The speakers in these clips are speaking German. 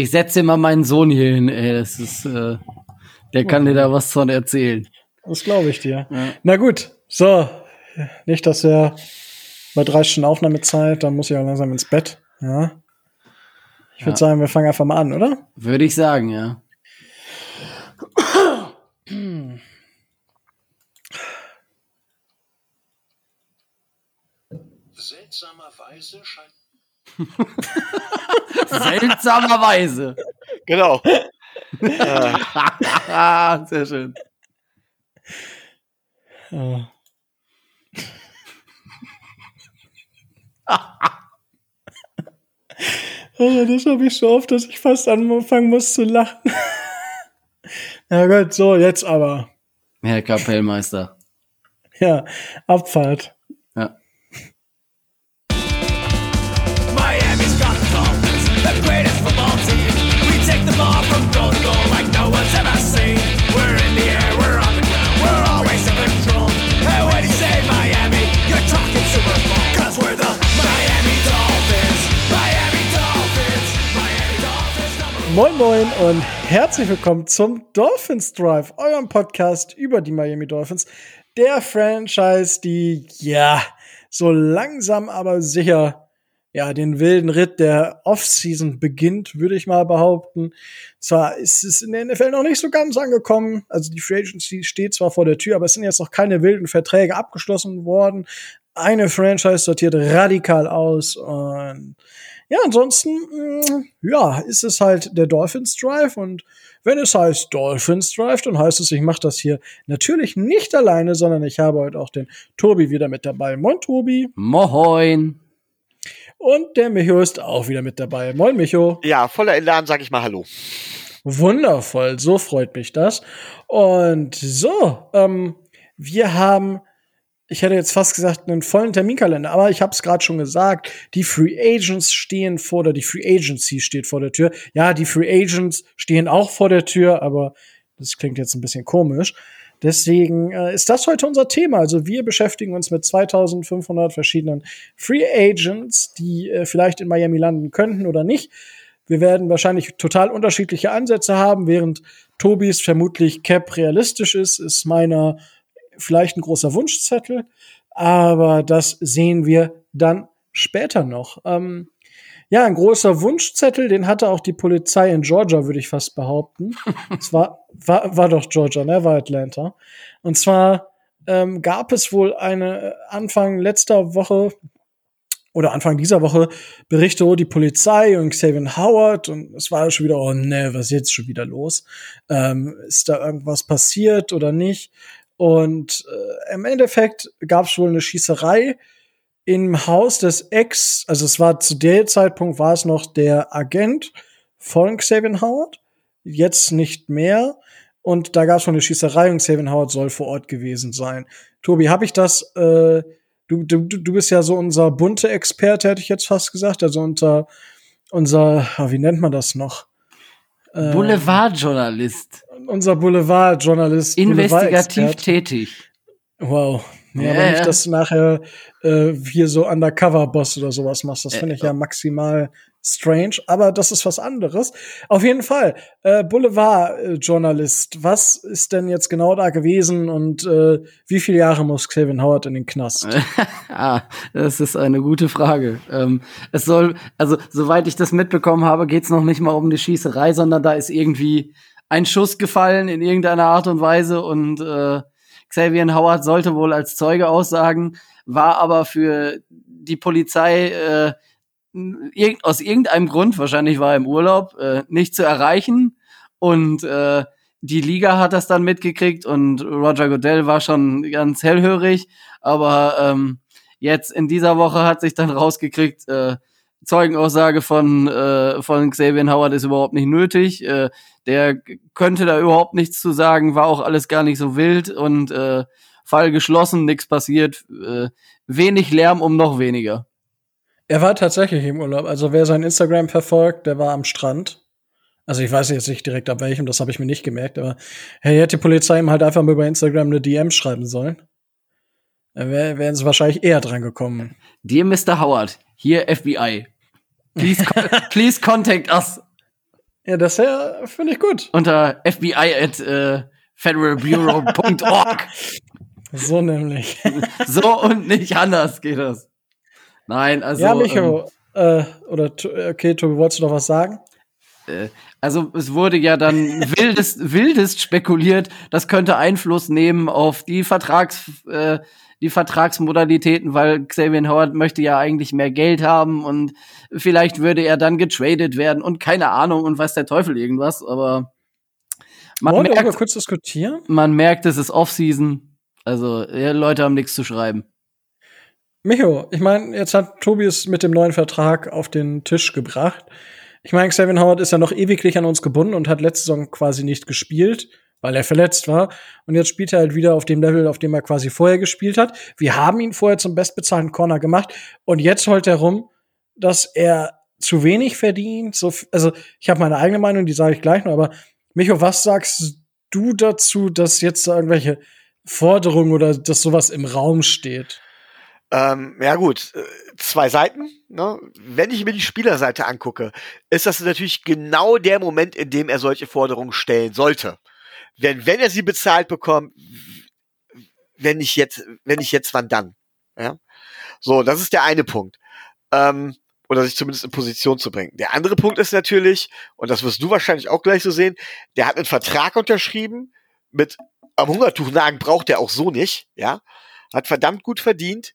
Ich setze mal meinen Sohn hier hin, ey. Das ist, äh, der kann dir da was von erzählen. Das glaube ich dir. Ja. Na gut, so. Nicht, dass er bei drei Stunden Aufnahmezeit, dann muss ich auch langsam ins Bett. Ja. Ich würde ja. sagen, wir fangen einfach mal an, oder? Würde ich sagen, ja. Seltsamerweise scheint. Seltsamerweise. Genau. Sehr schön. Oh. oh, das habe ich so oft, dass ich fast anfangen muss zu lachen. ja gut, so, jetzt aber. Herr Kapellmeister. Ja, Abfahrt. Moin Moin und herzlich willkommen zum Dolphins Drive, eurem Podcast über die Miami Dolphins. Der Franchise, die, ja, so langsam aber sicher, ja, den wilden Ritt der Offseason beginnt, würde ich mal behaupten. Zwar ist es in der NFL noch nicht so ganz angekommen, also die Free Agency steht zwar vor der Tür, aber es sind jetzt noch keine wilden Verträge abgeschlossen worden. Eine Franchise sortiert radikal aus und ja, ansonsten, mh, ja, ist es halt der Dolphins Drive und wenn es heißt Dolphins Drive, dann heißt es, ich mache das hier natürlich nicht alleine, sondern ich habe heute auch den Tobi wieder mit dabei. Moin, Tobi. Moin. Und der Micho ist auch wieder mit dabei. Moin, Micho. Ja, voller Elan sage ich mal Hallo. Wundervoll, so freut mich das. Und so, ähm, wir haben, ich hätte jetzt fast gesagt, einen vollen Terminkalender, aber ich habe es gerade schon gesagt, die Free Agents stehen vor der, die Free Agency steht vor der Tür. Ja, die Free Agents stehen auch vor der Tür, aber das klingt jetzt ein bisschen komisch. Deswegen äh, ist das heute unser Thema. Also wir beschäftigen uns mit 2500 verschiedenen Free Agents, die äh, vielleicht in Miami landen könnten oder nicht. Wir werden wahrscheinlich total unterschiedliche Ansätze haben, während Tobis vermutlich Cap realistisch ist, ist meiner vielleicht ein großer Wunschzettel. Aber das sehen wir dann später noch. Ähm, ja, ein großer Wunschzettel, den hatte auch die Polizei in Georgia, würde ich fast behaupten. es war, war, war doch Georgia, ne? War Atlanta. Und zwar ähm, gab es wohl eine Anfang letzter Woche oder Anfang dieser Woche Berichte, oh, die Polizei und Xavier Howard und es war schon wieder, oh ne, was ist jetzt schon wieder los? Ähm, ist da irgendwas passiert oder nicht? Und äh, im Endeffekt gab es wohl eine Schießerei im Haus des Ex, also es war zu der Zeitpunkt war es noch der Agent von Xavier Howard, jetzt nicht mehr. Und da gab es schon eine Schießerei und Xavier Howard soll vor Ort gewesen sein. Tobi, habe ich das? Äh, du, du, du bist ja so unser bunte Experte, hätte ich jetzt fast gesagt. Also unser, unser, wie nennt man das noch? Äh, Boulevardjournalist. Unser Boulevardjournalist. Investigativ Boulevard tätig. Wow. Ja, Ja, aber nicht, dass du nachher äh, hier so Undercover-Boss oder sowas machst. Das Äh, finde ich ja maximal strange, aber das ist was anderes. Auf jeden Fall, äh, Boulevard-Journalist, was ist denn jetzt genau da gewesen und äh, wie viele Jahre muss Kevin Howard in den Knast? ah, das ist eine gute Frage. Ähm, es soll, also soweit ich das mitbekommen habe, geht es noch nicht mal um eine Schießerei, sondern da ist irgendwie ein Schuss gefallen in irgendeiner Art und Weise und äh, Xavier Howard sollte wohl als Zeuge aussagen, war aber für die Polizei äh, irg aus irgendeinem Grund, wahrscheinlich war er im Urlaub, äh, nicht zu erreichen und äh, die Liga hat das dann mitgekriegt und Roger Goodell war schon ganz hellhörig, aber ähm, jetzt in dieser Woche hat sich dann rausgekriegt, äh, Zeugenaussage von, äh, von Xavier Howard ist überhaupt nicht nötig. Äh, der könnte da überhaupt nichts zu sagen, war auch alles gar nicht so wild und äh, Fall geschlossen, nichts passiert. Äh, wenig Lärm um noch weniger. Er war tatsächlich im Urlaub. Also wer sein Instagram verfolgt, der war am Strand. Also ich weiß jetzt nicht direkt ab welchem, das habe ich mir nicht gemerkt, aber hey, hätte die Polizei ihm halt einfach mal über Instagram eine DM schreiben sollen. Dann wär, wären sie wahrscheinlich eher dran gekommen. Dear Mr. Howard, hier FBI. Please, con please contact us. Ja, das ja, finde ich gut. Unter FBI at äh, federalbureau.org. So nämlich. so und nicht anders geht das. Nein, also. ja, Micho, äh, oder, okay, Tobi, wolltest du noch was sagen? Ähm, also es wurde ja dann wildest, wildest spekuliert, das könnte Einfluss nehmen auf die Vertrags, äh, die Vertragsmodalitäten, weil Xavier Howard möchte ja eigentlich mehr Geld haben und vielleicht würde er dann getradet werden und keine Ahnung und weiß der Teufel irgendwas, aber man Wollen wir merkt, kurz diskutieren? man merkt, es ist Offseason. Also ja, Leute haben nichts zu schreiben. Micho, ich meine, jetzt hat Tobi es mit dem neuen Vertrag auf den Tisch gebracht. Ich meine, Xavier Howard ist ja noch ewiglich an uns gebunden und hat letzte Saison quasi nicht gespielt, weil er verletzt war. Und jetzt spielt er halt wieder auf dem Level, auf dem er quasi vorher gespielt hat. Wir haben ihn vorher zum bestbezahlten Corner gemacht und jetzt heult er rum, dass er zu wenig verdient. So, also ich habe meine eigene Meinung, die sage ich gleich noch, aber Micho, was sagst du dazu, dass jetzt irgendwelche Forderungen oder dass sowas im Raum steht? Ähm, ja gut, äh, zwei Seiten. Ne? Wenn ich mir die Spielerseite angucke, ist das natürlich genau der Moment, in dem er solche Forderungen stellen sollte. Wenn, wenn er sie bezahlt bekommt, wenn nicht jetzt, wenn nicht jetzt, wann dann? Ja? So, das ist der eine Punkt. Ähm, oder sich zumindest in Position zu bringen. Der andere Punkt ist natürlich, und das wirst du wahrscheinlich auch gleich so sehen, der hat einen Vertrag unterschrieben mit am Hungertuch nagen braucht er auch so nicht, ja. Hat verdammt gut verdient.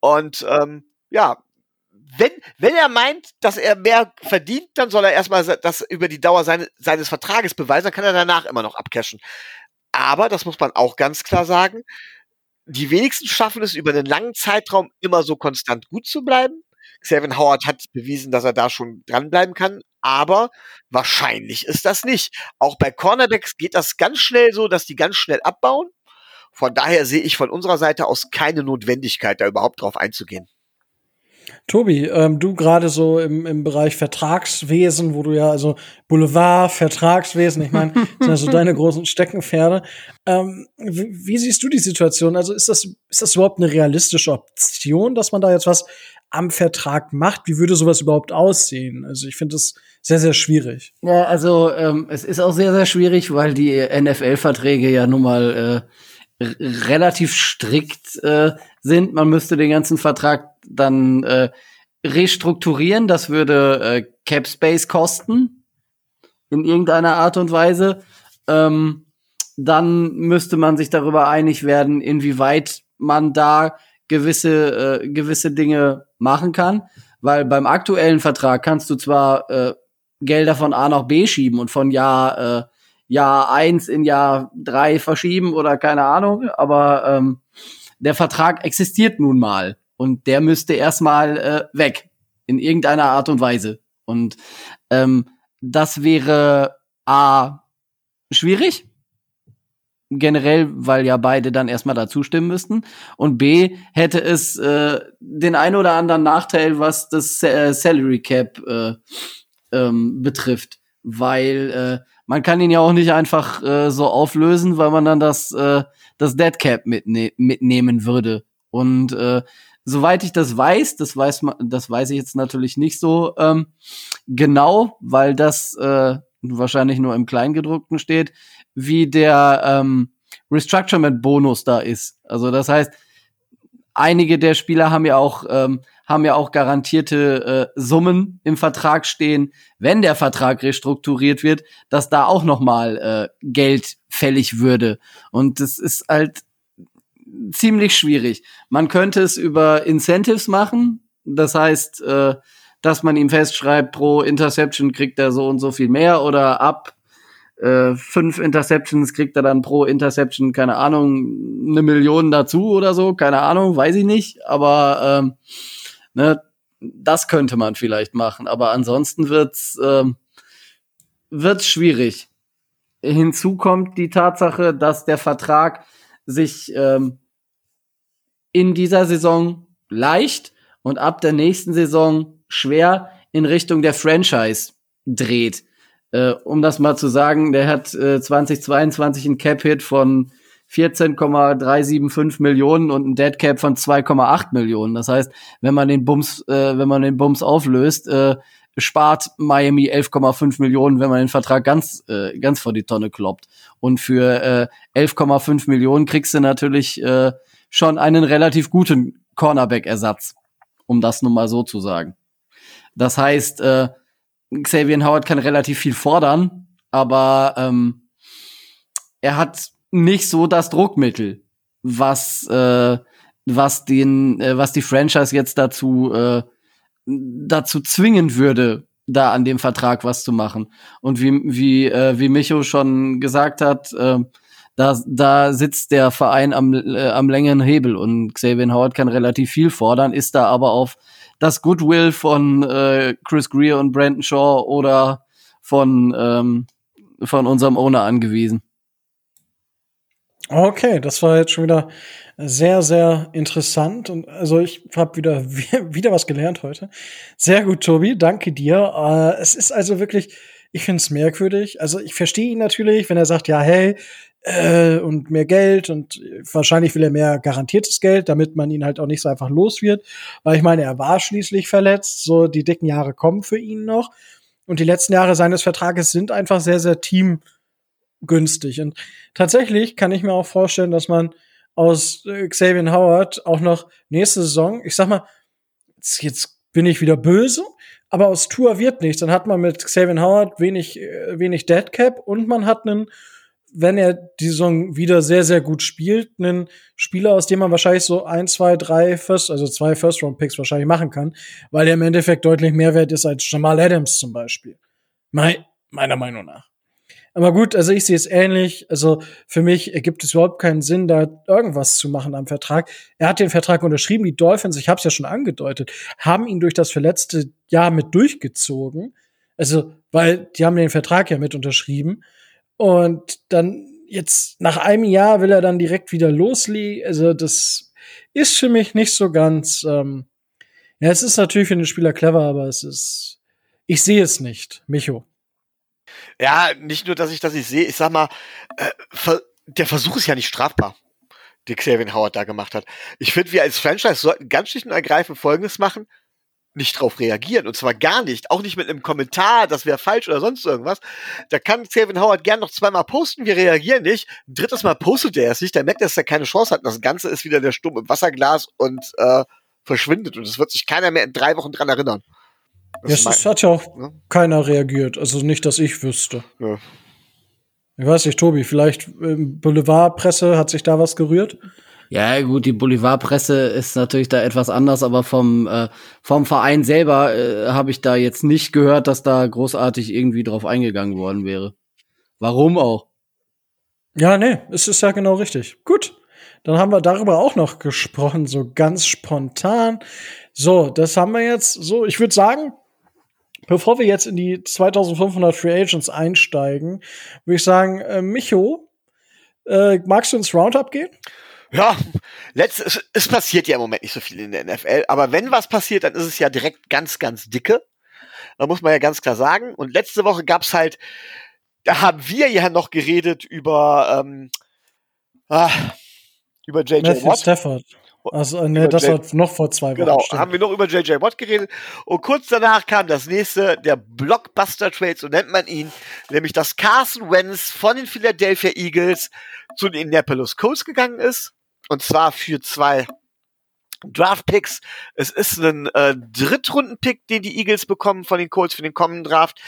Und ähm, ja, wenn, wenn er meint, dass er mehr verdient, dann soll er erstmal das über die Dauer seine, seines Vertrages beweisen, dann kann er danach immer noch abcashen. Aber, das muss man auch ganz klar sagen, die wenigsten schaffen es über einen langen Zeitraum immer so konstant gut zu bleiben. Xavier Howard hat bewiesen, dass er da schon dranbleiben kann, aber wahrscheinlich ist das nicht. Auch bei Cornerbacks geht das ganz schnell so, dass die ganz schnell abbauen. Von daher sehe ich von unserer Seite aus keine Notwendigkeit, da überhaupt drauf einzugehen. Tobi, ähm, du gerade so im, im Bereich Vertragswesen, wo du ja also Boulevard, Vertragswesen, ich meine, sind ja so deine großen Steckenpferde. Ähm, wie, wie siehst du die Situation? Also ist das, ist das überhaupt eine realistische Option, dass man da jetzt was am Vertrag macht? Wie würde sowas überhaupt aussehen? Also ich finde das sehr, sehr schwierig. Ja, also ähm, es ist auch sehr, sehr schwierig, weil die NFL-Verträge ja nun mal äh, relativ strikt äh, sind. Man müsste den ganzen Vertrag dann äh, restrukturieren. Das würde äh, Cap Space kosten in irgendeiner Art und Weise. Ähm, dann müsste man sich darüber einig werden, inwieweit man da gewisse äh, gewisse Dinge machen kann, weil beim aktuellen Vertrag kannst du zwar äh, Gelder von A nach B schieben und von Jahr äh, Jahr eins in Jahr drei verschieben oder keine Ahnung, aber ähm, der Vertrag existiert nun mal und der müsste erstmal äh, weg in irgendeiner Art und Weise und ähm, das wäre a schwierig generell, weil ja beide dann erstmal dazu stimmen müssten. Und B hätte es äh, den ein oder anderen Nachteil, was das äh, Salary Cap äh, ähm, betrifft. Weil äh, man kann ihn ja auch nicht einfach äh, so auflösen, weil man dann das, äh, das Dead Cap mitne mitnehmen würde. Und äh, soweit ich das weiß, das weiß man, das weiß ich jetzt natürlich nicht so ähm, genau, weil das äh, wahrscheinlich nur im Kleingedruckten steht, wie der ähm, Restructurement-Bonus da ist. Also das heißt, einige der Spieler haben ja auch ähm, haben ja auch garantierte äh, Summen im Vertrag stehen, wenn der Vertrag restrukturiert wird, dass da auch noch mal äh, Geld fällig würde. Und das ist halt ziemlich schwierig. Man könnte es über Incentives machen, das heißt, äh, dass man ihm festschreibt, pro Interception kriegt er so und so viel mehr oder ab äh, fünf Interceptions kriegt er dann pro Interception, keine Ahnung, eine Million dazu oder so, keine Ahnung, weiß ich nicht, aber ähm, ne, das könnte man vielleicht machen, aber ansonsten wird's ähm, wird's schwierig. Hinzu kommt die Tatsache, dass der Vertrag sich ähm, in dieser Saison leicht und ab der nächsten Saison schwer in Richtung der Franchise dreht. Äh, um das mal zu sagen, der hat äh, 2022 einen Cap-Hit von 14,375 Millionen und ein Dead Cap von 2,8 Millionen. Das heißt, wenn man den Bums, äh, wenn man den Bums auflöst, äh, spart Miami 11,5 Millionen, wenn man den Vertrag ganz, äh, ganz vor die Tonne kloppt. Und für äh, 11,5 Millionen kriegst du natürlich äh, schon einen relativ guten Cornerback-Ersatz, um das nun mal so zu sagen. Das heißt, äh, Xavier Howard kann relativ viel fordern, aber ähm, er hat nicht so das Druckmittel, was äh, was den äh, was die Franchise jetzt dazu äh, dazu zwingen würde, da an dem Vertrag was zu machen. Und wie wie äh, wie Micho schon gesagt hat, äh, da da sitzt der Verein am äh, am längeren Hebel und Xavier Howard kann relativ viel fordern, ist da aber auf das Goodwill von äh, Chris Greer und Brandon Shaw oder von ähm, von unserem Owner angewiesen. Okay, das war jetzt schon wieder sehr, sehr interessant. Und also ich habe wieder, wieder was gelernt heute. Sehr gut, Tobi, danke dir. Äh, es ist also wirklich, ich finde es merkwürdig. Also ich verstehe ihn natürlich, wenn er sagt, ja, hey, äh, und mehr Geld und wahrscheinlich will er mehr garantiertes Geld, damit man ihn halt auch nicht so einfach los wird. Weil ich meine, er war schließlich verletzt, so die dicken Jahre kommen für ihn noch. Und die letzten Jahre seines Vertrages sind einfach sehr, sehr team günstig. Und tatsächlich kann ich mir auch vorstellen, dass man aus äh, Xavier Howard auch noch nächste Saison, ich sag mal, jetzt, jetzt bin ich wieder böse, aber aus Tour wird nichts. Dann hat man mit Xavier Howard wenig, äh, wenig Deadcap und man hat einen, wenn er die Saison wieder sehr, sehr gut spielt, einen Spieler, aus dem man wahrscheinlich so ein, zwei, drei First, also zwei First-Round-Picks wahrscheinlich machen kann, weil er im Endeffekt deutlich mehr wert ist als Jamal Adams zum Beispiel. Me meiner Meinung nach. Aber gut, also ich sehe es ähnlich. Also für mich ergibt es überhaupt keinen Sinn, da irgendwas zu machen am Vertrag. Er hat den Vertrag unterschrieben. Die Dolphins, ich habe es ja schon angedeutet, haben ihn durch das verletzte Jahr mit durchgezogen. Also, weil die haben den Vertrag ja mit unterschrieben. Und dann jetzt nach einem Jahr will er dann direkt wieder loslegen. Also das ist für mich nicht so ganz. Ähm ja, es ist natürlich für den Spieler clever, aber es ist. Ich sehe es nicht, Micho. Ja, nicht nur, dass ich das nicht sehe, ich sag mal, äh, der Versuch ist ja nicht strafbar, den Xavier Howard da gemacht hat. Ich finde, wir als Franchise sollten ganz schlicht und ergreifend Folgendes machen, nicht drauf reagieren. Und zwar gar nicht. Auch nicht mit einem Kommentar, das wäre falsch oder sonst irgendwas. Da kann Xavier Howard gern noch zweimal posten, wir reagieren nicht. Ein drittes Mal postet er es nicht, der merkt, dass er keine Chance hat. Und das Ganze ist wieder der Sturm im Wasserglas und äh, verschwindet. Und es wird sich keiner mehr in drei Wochen dran erinnern. Das ja, es hat ja auch ne? keiner reagiert. Also nicht, dass ich wüsste. Ja. Ich weiß nicht, Tobi, vielleicht Boulevardpresse, hat sich da was gerührt? Ja, gut, die Boulevardpresse ist natürlich da etwas anders, aber vom, äh, vom Verein selber äh, habe ich da jetzt nicht gehört, dass da großartig irgendwie drauf eingegangen worden wäre. Warum auch? Ja, nee, es ist ja genau richtig. Gut. Dann haben wir darüber auch noch gesprochen, so ganz spontan. So, das haben wir jetzt so. Ich würde sagen, bevor wir jetzt in die 2500 Free Agents einsteigen, würde ich sagen, äh, Micho, äh, magst du ins Roundup gehen? Ja, letzt, es, passiert ja im Moment nicht so viel in der NFL, aber wenn was passiert, dann ist es ja direkt ganz, ganz dicke. Da muss man ja ganz klar sagen. Und letzte Woche gab's halt, da haben wir ja noch geredet über, ähm, ah, über JJ Matthew Watt. Stafford. Also, nee, das war noch vor zwei Wochen. Genau, stimmt. haben wir noch über JJ Watt geredet. Und kurz danach kam das nächste, der Blockbuster-Trade, so nennt man ihn, nämlich dass Carson Wentz von den Philadelphia Eagles zu den Indianapolis Colts gegangen ist. Und zwar für zwei Draft-Picks. Es ist ein äh, Drittrunden-Pick, den die Eagles bekommen von den Colts für den kommenden Draft.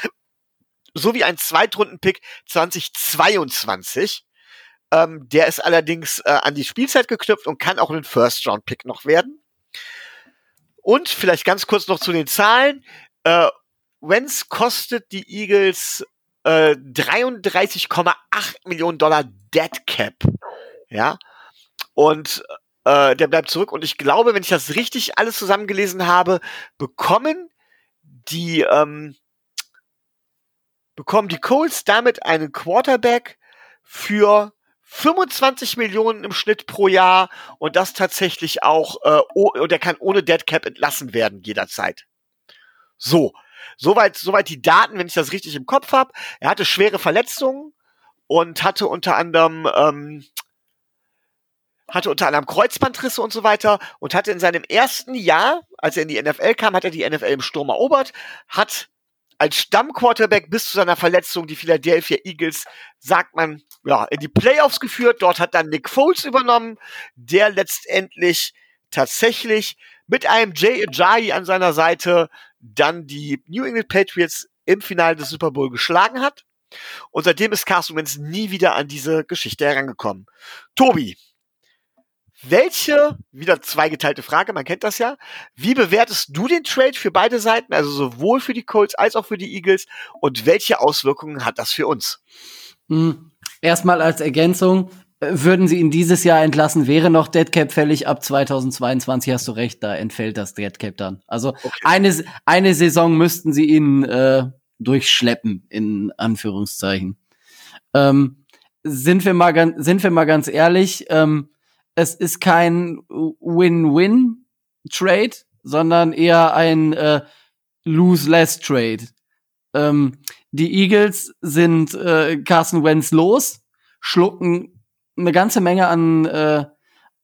Sowie ein Zweitrunden-Pick 2022. Ähm, der ist allerdings äh, an die Spielzeit geknüpft und kann auch ein First-Round-Pick noch werden. Und vielleicht ganz kurz noch zu den Zahlen. Äh, Wentz kostet die Eagles äh, 33,8 Millionen Dollar Dead Cap. Ja. Und äh, der bleibt zurück. Und ich glaube, wenn ich das richtig alles zusammengelesen habe, bekommen die, ähm, bekommen die Colts damit einen Quarterback für 25 Millionen im Schnitt pro Jahr und das tatsächlich auch, äh, und er kann ohne Dead Cap entlassen werden jederzeit. So, soweit, soweit die Daten, wenn ich das richtig im Kopf habe. Er hatte schwere Verletzungen und hatte unter anderem ähm, hatte unter anderem Kreuzbandrisse und so weiter und hatte in seinem ersten Jahr, als er in die NFL kam, hat er die NFL im Sturm erobert, hat als Stammquarterback bis zu seiner Verletzung die Philadelphia Eagles, sagt man, ja, in die Playoffs geführt. Dort hat dann Nick Foles übernommen, der letztendlich tatsächlich mit einem Jay Ajayi an seiner Seite dann die New England Patriots im Finale des Super Bowl geschlagen hat. Und seitdem ist Carson Wentz nie wieder an diese Geschichte herangekommen. Tobi, welche, wieder zweigeteilte Frage, man kennt das ja. Wie bewertest du den Trade für beide Seiten, also sowohl für die Colts als auch für die Eagles? Und welche Auswirkungen hat das für uns? Hm. Erstmal als Ergänzung, äh, würden sie ihn dieses Jahr entlassen, wäre noch Deadcap fällig. Ab 2022 hast du recht, da entfällt das Deadcap dann. Also Okay. eine, eine Saison müssten sie ihn äh, durchschleppen, in Anführungszeichen. Ähm, sind, wir mal ganz, sind wir mal ganz ehrlich, ähm, es ist kein Win-Win-Trade, sondern eher ein äh, Lose-Less-Trade. Ähm, die Eagles sind äh, Carson Wentz los, schlucken eine ganze Menge an, äh,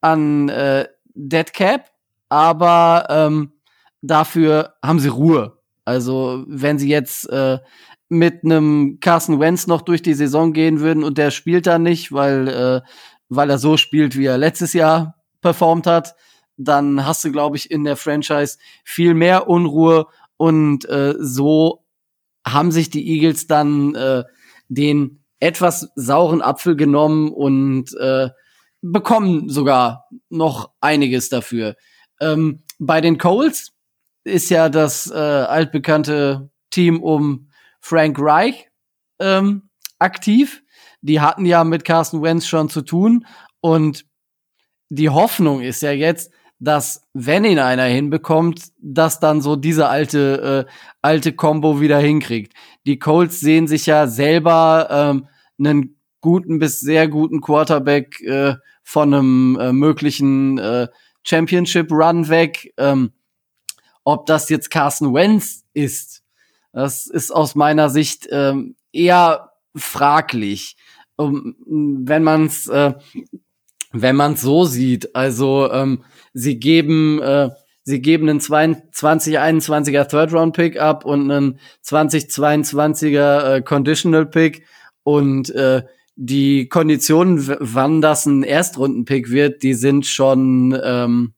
an äh, Dead Cap, aber ähm, dafür haben sie Ruhe. Also wenn sie jetzt äh, mit einem Carson Wentz noch durch die Saison gehen würden und der spielt da nicht, weil, äh, weil er so spielt, wie er letztes Jahr performt hat, dann hast du, glaube ich, in der Franchise viel mehr Unruhe und äh, so haben sich die Eagles dann äh, den etwas sauren Apfel genommen und äh, bekommen sogar noch einiges dafür. Ähm, bei den Coles ist ja das äh, altbekannte Team um Frank Reich ähm, aktiv. Die hatten ja mit Carson Wentz schon zu tun und die Hoffnung ist ja jetzt, dass wenn ihn einer hinbekommt, dass dann so diese alte äh, alte Combo wieder hinkriegt. Die Colts sehen sich ja selber ähm, einen guten bis sehr guten Quarterback äh, von einem äh, möglichen äh, Championship Run weg. Ähm, ob das jetzt Carson Wentz ist, das ist aus meiner Sicht ähm, eher fraglich. Wenn man es äh, wenn man so sieht, also ähm, sie geben äh, sie geben einen 2021er Third Round Pick ab und einen 2022er äh, Conditional Pick und äh, die Konditionen, wann das ein Erstrunden-Pick wird, die sind schon ähm,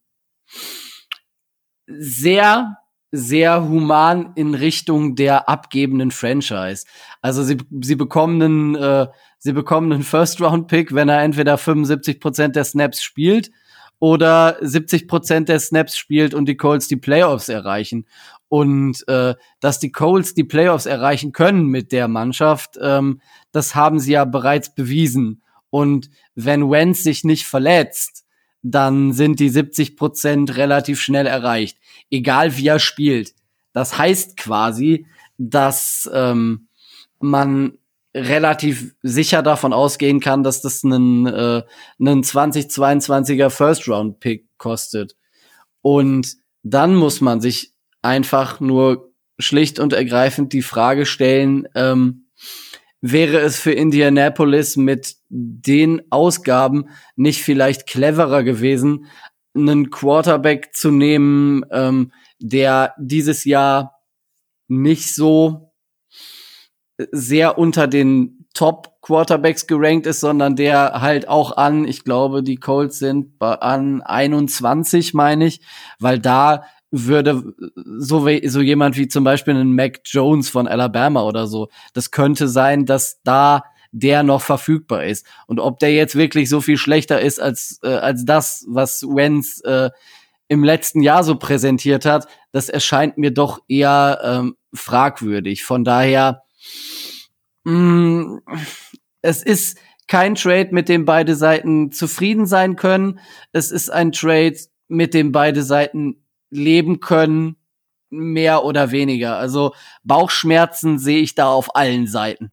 sehr, sehr human in Richtung der abgebenden Franchise. Also sie, sie bekommen einen, äh, sie bekommen einen First-Round-Pick, wenn er entweder 75% der Snaps spielt oder 70% der Snaps spielt und die Colts die Playoffs erreichen. Und äh, dass die Colts die Playoffs erreichen können mit der Mannschaft, ähm, das haben sie ja bereits bewiesen. Und wenn Wentz sich nicht verletzt, dann sind die 70 Prozent relativ schnell erreicht, egal wie er spielt. Das heißt quasi, dass ähm, man relativ sicher davon ausgehen kann, dass das einen, äh, einen 2022er First Round Pick kostet. Und dann muss man sich einfach nur schlicht und ergreifend die Frage stellen, ähm, wäre es für Indianapolis mit den Ausgaben nicht vielleicht cleverer gewesen, einen Quarterback zu nehmen, ähm, der dieses Jahr nicht so sehr unter den Top Quarterbacks gerankt ist, sondern der halt auch an, ich glaube, die Colts sind an 21, meine ich, weil da würde so, we- so jemand wie zum Beispiel ein Mac Jones von Alabama oder so, das könnte sein, dass da der noch verfügbar ist. Und ob der jetzt wirklich so viel schlechter ist als, äh, als das, was Wentz äh, im letzten Jahr so präsentiert hat, das erscheint mir doch eher ähm, fragwürdig. Von daher, mh, es ist kein Trade, mit dem beide Seiten zufrieden sein können. Es ist ein Trade, mit dem beide Seiten leben können, mehr oder weniger. Also Bauchschmerzen sehe ich da auf allen Seiten.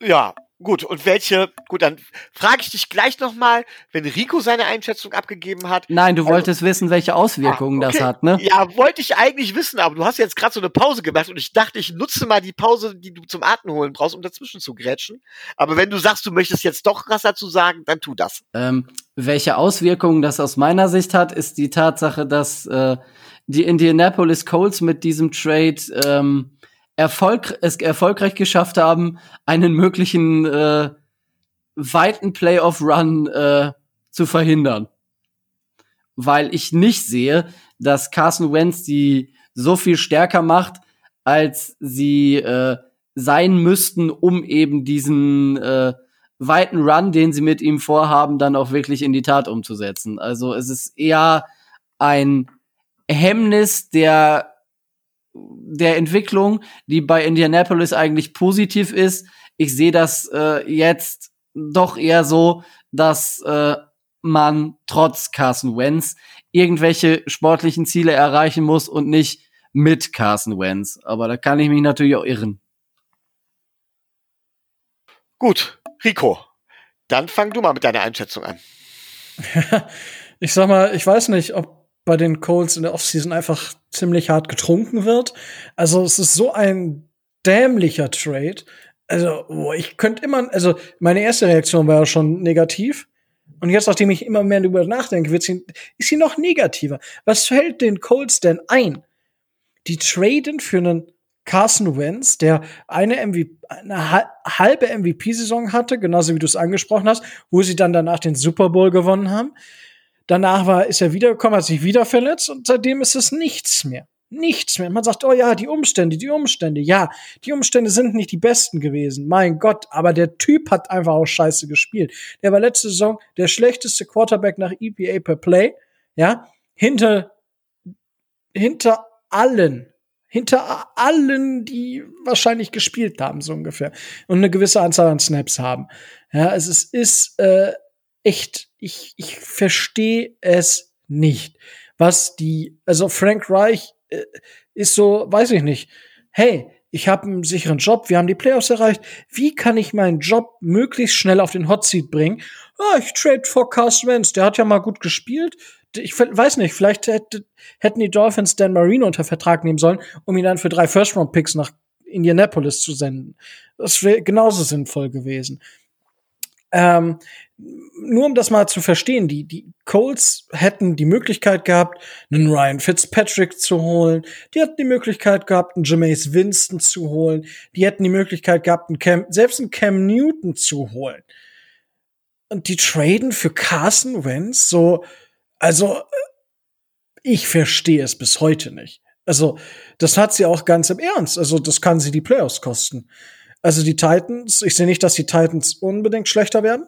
Ja, gut. Und welche, gut, dann frage ich dich gleich nochmal, wenn Rico seine Einschätzung abgegeben hat. Nein, du Also- wolltest wissen, welche Auswirkungen Ah, okay. das hat, ne? Ja, wollte ich eigentlich wissen, aber du hast jetzt gerade so eine Pause gemacht und ich dachte, ich nutze mal die Pause, die du zum Atmen holen brauchst, um dazwischen zu grätschen. Aber wenn du sagst, du möchtest jetzt doch was dazu sagen, dann tu das. Ähm, welche Auswirkungen das aus meiner Sicht hat, ist die Tatsache, dass äh, die Indianapolis Colts mit diesem Trade ähm, Erfolg, es erfolgreich geschafft haben, einen möglichen äh, weiten Playoff-Run äh, zu verhindern. Weil ich nicht sehe, dass Carson Wentz die so viel stärker macht, als sie äh, sein müssten, um eben diesen äh, weiten Run, den sie mit ihm vorhaben, dann auch wirklich in die Tat umzusetzen. Also es ist eher ein Hemmnis der der Entwicklung, die bei Indianapolis eigentlich positiv ist. Ich sehe das äh, jetzt doch eher so, dass äh, man trotz Carson Wentz irgendwelche sportlichen Ziele erreichen muss und nicht mit Carson Wentz. Aber da kann ich mich natürlich auch irren. Gut, Rico, dann fang du mal mit deiner Einschätzung an. ich sag mal, ich weiß nicht, ob bei den Colts in der Offseason einfach ziemlich hart getrunken wird. Also es ist so ein dämlicher Trade. Also, oh, ich könnte immer, also meine erste Reaktion war ja schon negativ. Und jetzt, nachdem ich immer mehr darüber nachdenke, wird sie, ist sie noch negativer. Was fällt den Colts denn ein? Die traden für einen Carson Wentz, der eine, MVP, eine halbe MVP-Saison hatte, genauso wie du es angesprochen hast, wo sie dann danach den Super Bowl gewonnen haben. Danach war, ist er wiedergekommen, hat sich wieder verletzt und seitdem ist es nichts mehr. Nichts mehr. Man sagt, oh ja, die Umstände, die Umstände. Ja, die Umstände sind nicht die besten gewesen. Mein Gott, aber der Typ hat einfach auch scheiße gespielt. Der war letzte Saison der schlechteste Quarterback nach EPA per Play. Ja, hinter, hinter allen hinter allen, die wahrscheinlich gespielt haben, so ungefähr. Und eine gewisse Anzahl an Snaps haben. Ja, es ist äh, echt, ich, ich verstehe es nicht. Was die, also Frank Reich äh, ist so, weiß ich nicht, hey, ich habe einen sicheren Job, wir haben die Playoffs erreicht. Wie kann ich meinen Job möglichst schnell auf den Hot Seat bringen? Ah, ich trade for Carson Wentz, der hat ja mal gut gespielt, ich weiß nicht, vielleicht hätte, hätten die Dolphins Dan Marino unter Vertrag nehmen sollen, um ihn dann für drei First-Round-Picks nach Indianapolis zu senden. Das wäre genauso sinnvoll gewesen. Ähm, nur um das mal zu verstehen, die, die Colts hätten die Möglichkeit gehabt, einen Ryan Fitzpatrick zu holen, die hätten die Möglichkeit gehabt, einen Jameis Winston zu holen, die hätten die Möglichkeit gehabt, einen Cam, selbst einen Cam Newton zu holen. Und die traden für Carson Wentz so, also, ich verstehe es bis heute nicht. Also, das hat sie auch ganz im Ernst. Also, das kann sie die Playoffs kosten. Also, die Titans, ich sehe nicht, dass die Titans unbedingt schlechter werden.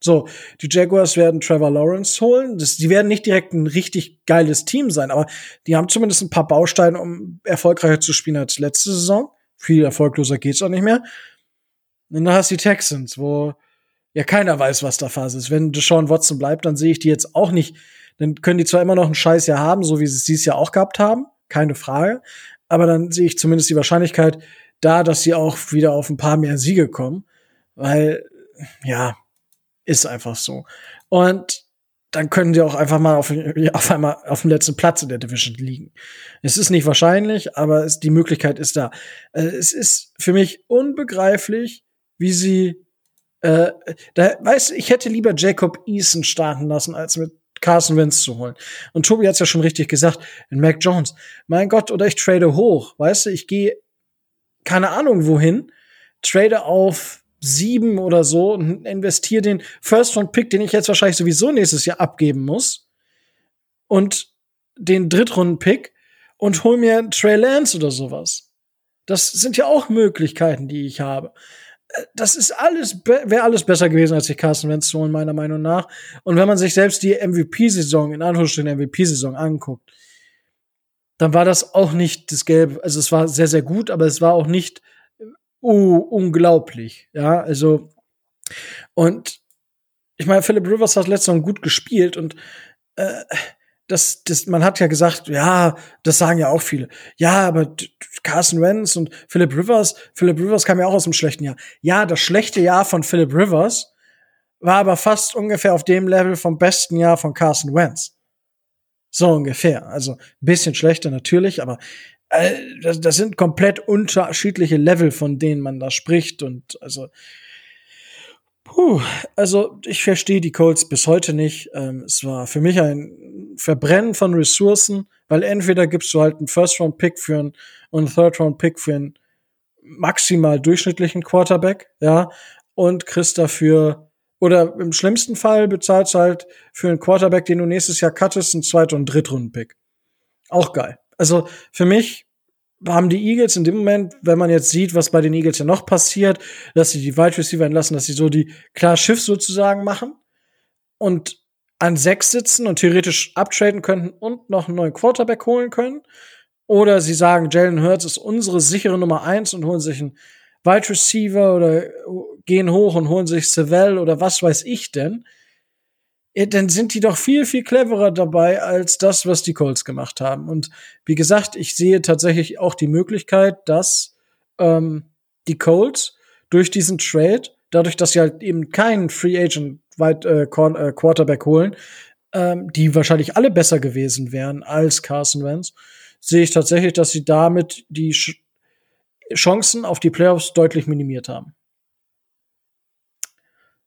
So, die Jaguars werden Trevor Lawrence holen. Das, die werden nicht direkt ein richtig geiles Team sein, aber die haben zumindest ein paar Bausteine, um erfolgreicher zu spielen als letzte Saison. Viel erfolgloser geht's auch nicht mehr. Und dann hast du die Texans, wo ja keiner weiß, was da Phase ist. Wenn Deshaun Watson bleibt, dann sehe ich die jetzt auch nicht dann können die zwar immer noch ein scheiß Jahr haben, so wie sie es dieses Jahr auch gehabt haben, keine Frage, aber dann sehe ich zumindest die Wahrscheinlichkeit da, dass sie auch wieder auf ein paar mehr Siege kommen, weil, ja, ist einfach so. Und dann können die auch einfach mal auf, auf einmal auf dem letzten Platz in der Division liegen. Es ist nicht wahrscheinlich, aber es, die Möglichkeit ist da. Äh, es ist für mich unbegreiflich, wie sie äh, da, weißt ich hätte lieber Jacob Eason starten lassen, als mit Carson Wentz zu holen. Und Tobi hat's ja schon richtig gesagt, in Mac Jones. Mein Gott, oder ich trade hoch, weißt du, ich gehe keine Ahnung wohin, trade auf sieben oder so und investiere den First Round Pick, den ich jetzt wahrscheinlich sowieso nächstes Jahr abgeben muss und den Drittrunden Pick und hol mir Trey Lance oder sowas. Das sind ja auch Möglichkeiten, die ich habe das ist alles, wäre alles besser gewesen, als sich Carsten Wentz zu holen, meiner Meinung nach. Und wenn man sich selbst die MVP-Saison, in Anführungsstrichen MVP-Saison anguckt, dann war das auch nicht das Gelbe. Also es war sehr, sehr gut, aber es war auch nicht uh, unglaublich. Ja, also und ich meine, Philip Rivers hat letztes Mal gut gespielt und äh, das, das, man hat ja gesagt, ja, das sagen ja auch viele. Ja, aber Carson Wentz und Philip Rivers, Philip Rivers kam ja auch aus dem schlechten Jahr. Ja, das schlechte Jahr von Philip Rivers war aber fast ungefähr auf dem Level vom besten Jahr von Carson Wentz. So ungefähr. Also ein bisschen schlechter natürlich, aber äh, das, das sind komplett unterschiedliche Level, von denen man da spricht. Und also Puh, also ich verstehe die Colts bis heute nicht. Ähm, es war für mich ein Verbrennen von Ressourcen, Weil entweder gibst du halt einen First-Round-Pick für einen und einen Third-Round-Pick für einen maximal durchschnittlichen Quarterback, ja, und kriegst dafür, oder im schlimmsten Fall bezahlst du halt für einen Quarterback, den du nächstes Jahr cuttest, einen Zweit- und Drittrunden-Pick. Auch geil. Also für mich haben die Eagles in dem Moment, wenn man jetzt sieht, was bei den Eagles ja noch passiert, dass sie die Wide Receiver entlassen, dass sie so die klar Schiff sozusagen machen und an sechs sitzen und theoretisch uptraden könnten und noch einen neuen Quarterback holen können. Oder sie sagen, Jalen Hurts ist unsere sichere Nummer eins und holen sich einen Wide Receiver oder gehen hoch und holen sich Savell oder was weiß ich denn. Ja, dann sind die doch viel, viel cleverer dabei als das, was die Colts gemacht haben. Und wie gesagt, ich sehe tatsächlich auch die Möglichkeit, dass ähm, die Colts durch diesen Trade, dadurch, dass sie halt eben keinen Free Agent weit, äh, äh, Quarterback holen, ähm, die wahrscheinlich alle besser gewesen wären als Carson Wentz, sehe ich tatsächlich, dass sie damit die Sch Chancen auf die Playoffs deutlich minimiert haben.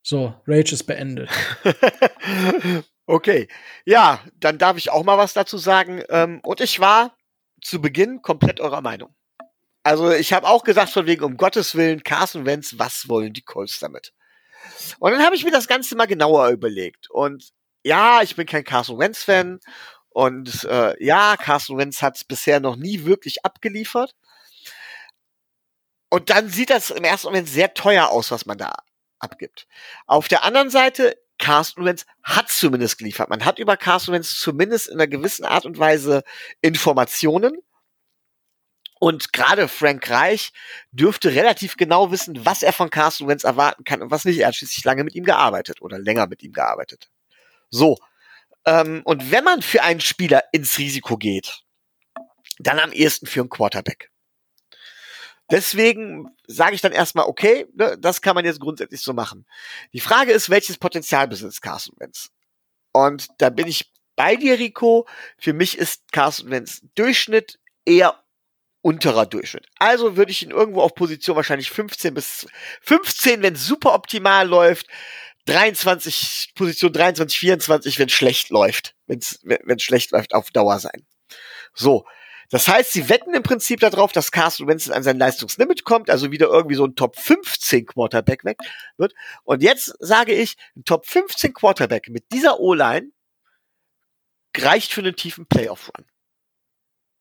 So, Rage ist beendet. okay. Ja, dann darf ich auch mal was dazu sagen. Ähm, und ich war zu Beginn komplett eurer Meinung. Also ich habe auch gesagt, von wegen, um Gottes Willen, Carson Wentz, was wollen die Colts damit? Und dann habe ich mir das Ganze mal genauer überlegt. Und ja, ich bin kein Carson Wentz-Fan. Und äh, ja, Carson Wentz hat es bisher noch nie wirklich abgeliefert. Und dann sieht das im ersten Moment sehr teuer aus, was man da abgibt. Auf der anderen Seite, Carsten Wentz hat zumindest geliefert. Man hat über Carsten Wentz zumindest in einer gewissen Art und Weise Informationen. Und gerade Frank Reich dürfte relativ genau wissen, was er von Carsten Wentz erwarten kann und was nicht. Er hat schließlich lange mit ihm gearbeitet oder länger mit ihm gearbeitet. So. Ähm, und wenn man für einen Spieler ins Risiko geht, dann am ehesten für einen Quarterback. Deswegen sage ich dann erstmal, okay, ne, das kann man jetzt grundsätzlich so machen. Die Frage ist, welches Potenzial besitzt Carson Wentz? Und da bin ich bei dir, Rico. Für mich ist Carson Wentz Durchschnitt eher unterer Durchschnitt. Also würde ich ihn irgendwo auf Position wahrscheinlich 15 bis 15, wenn es super optimal läuft. 23, Position 23, 24, wenn es schlecht läuft. Wenn es schlecht läuft, auf Dauer sein. So, das heißt, sie wetten im Prinzip darauf, dass Carson Wentz an sein Leistungslimit kommt, also wieder irgendwie so ein Top 15 Quarterback weg wird. Und jetzt sage ich, ein Top 15 Quarterback mit dieser O-Line reicht für einen tiefen Playoff-Run.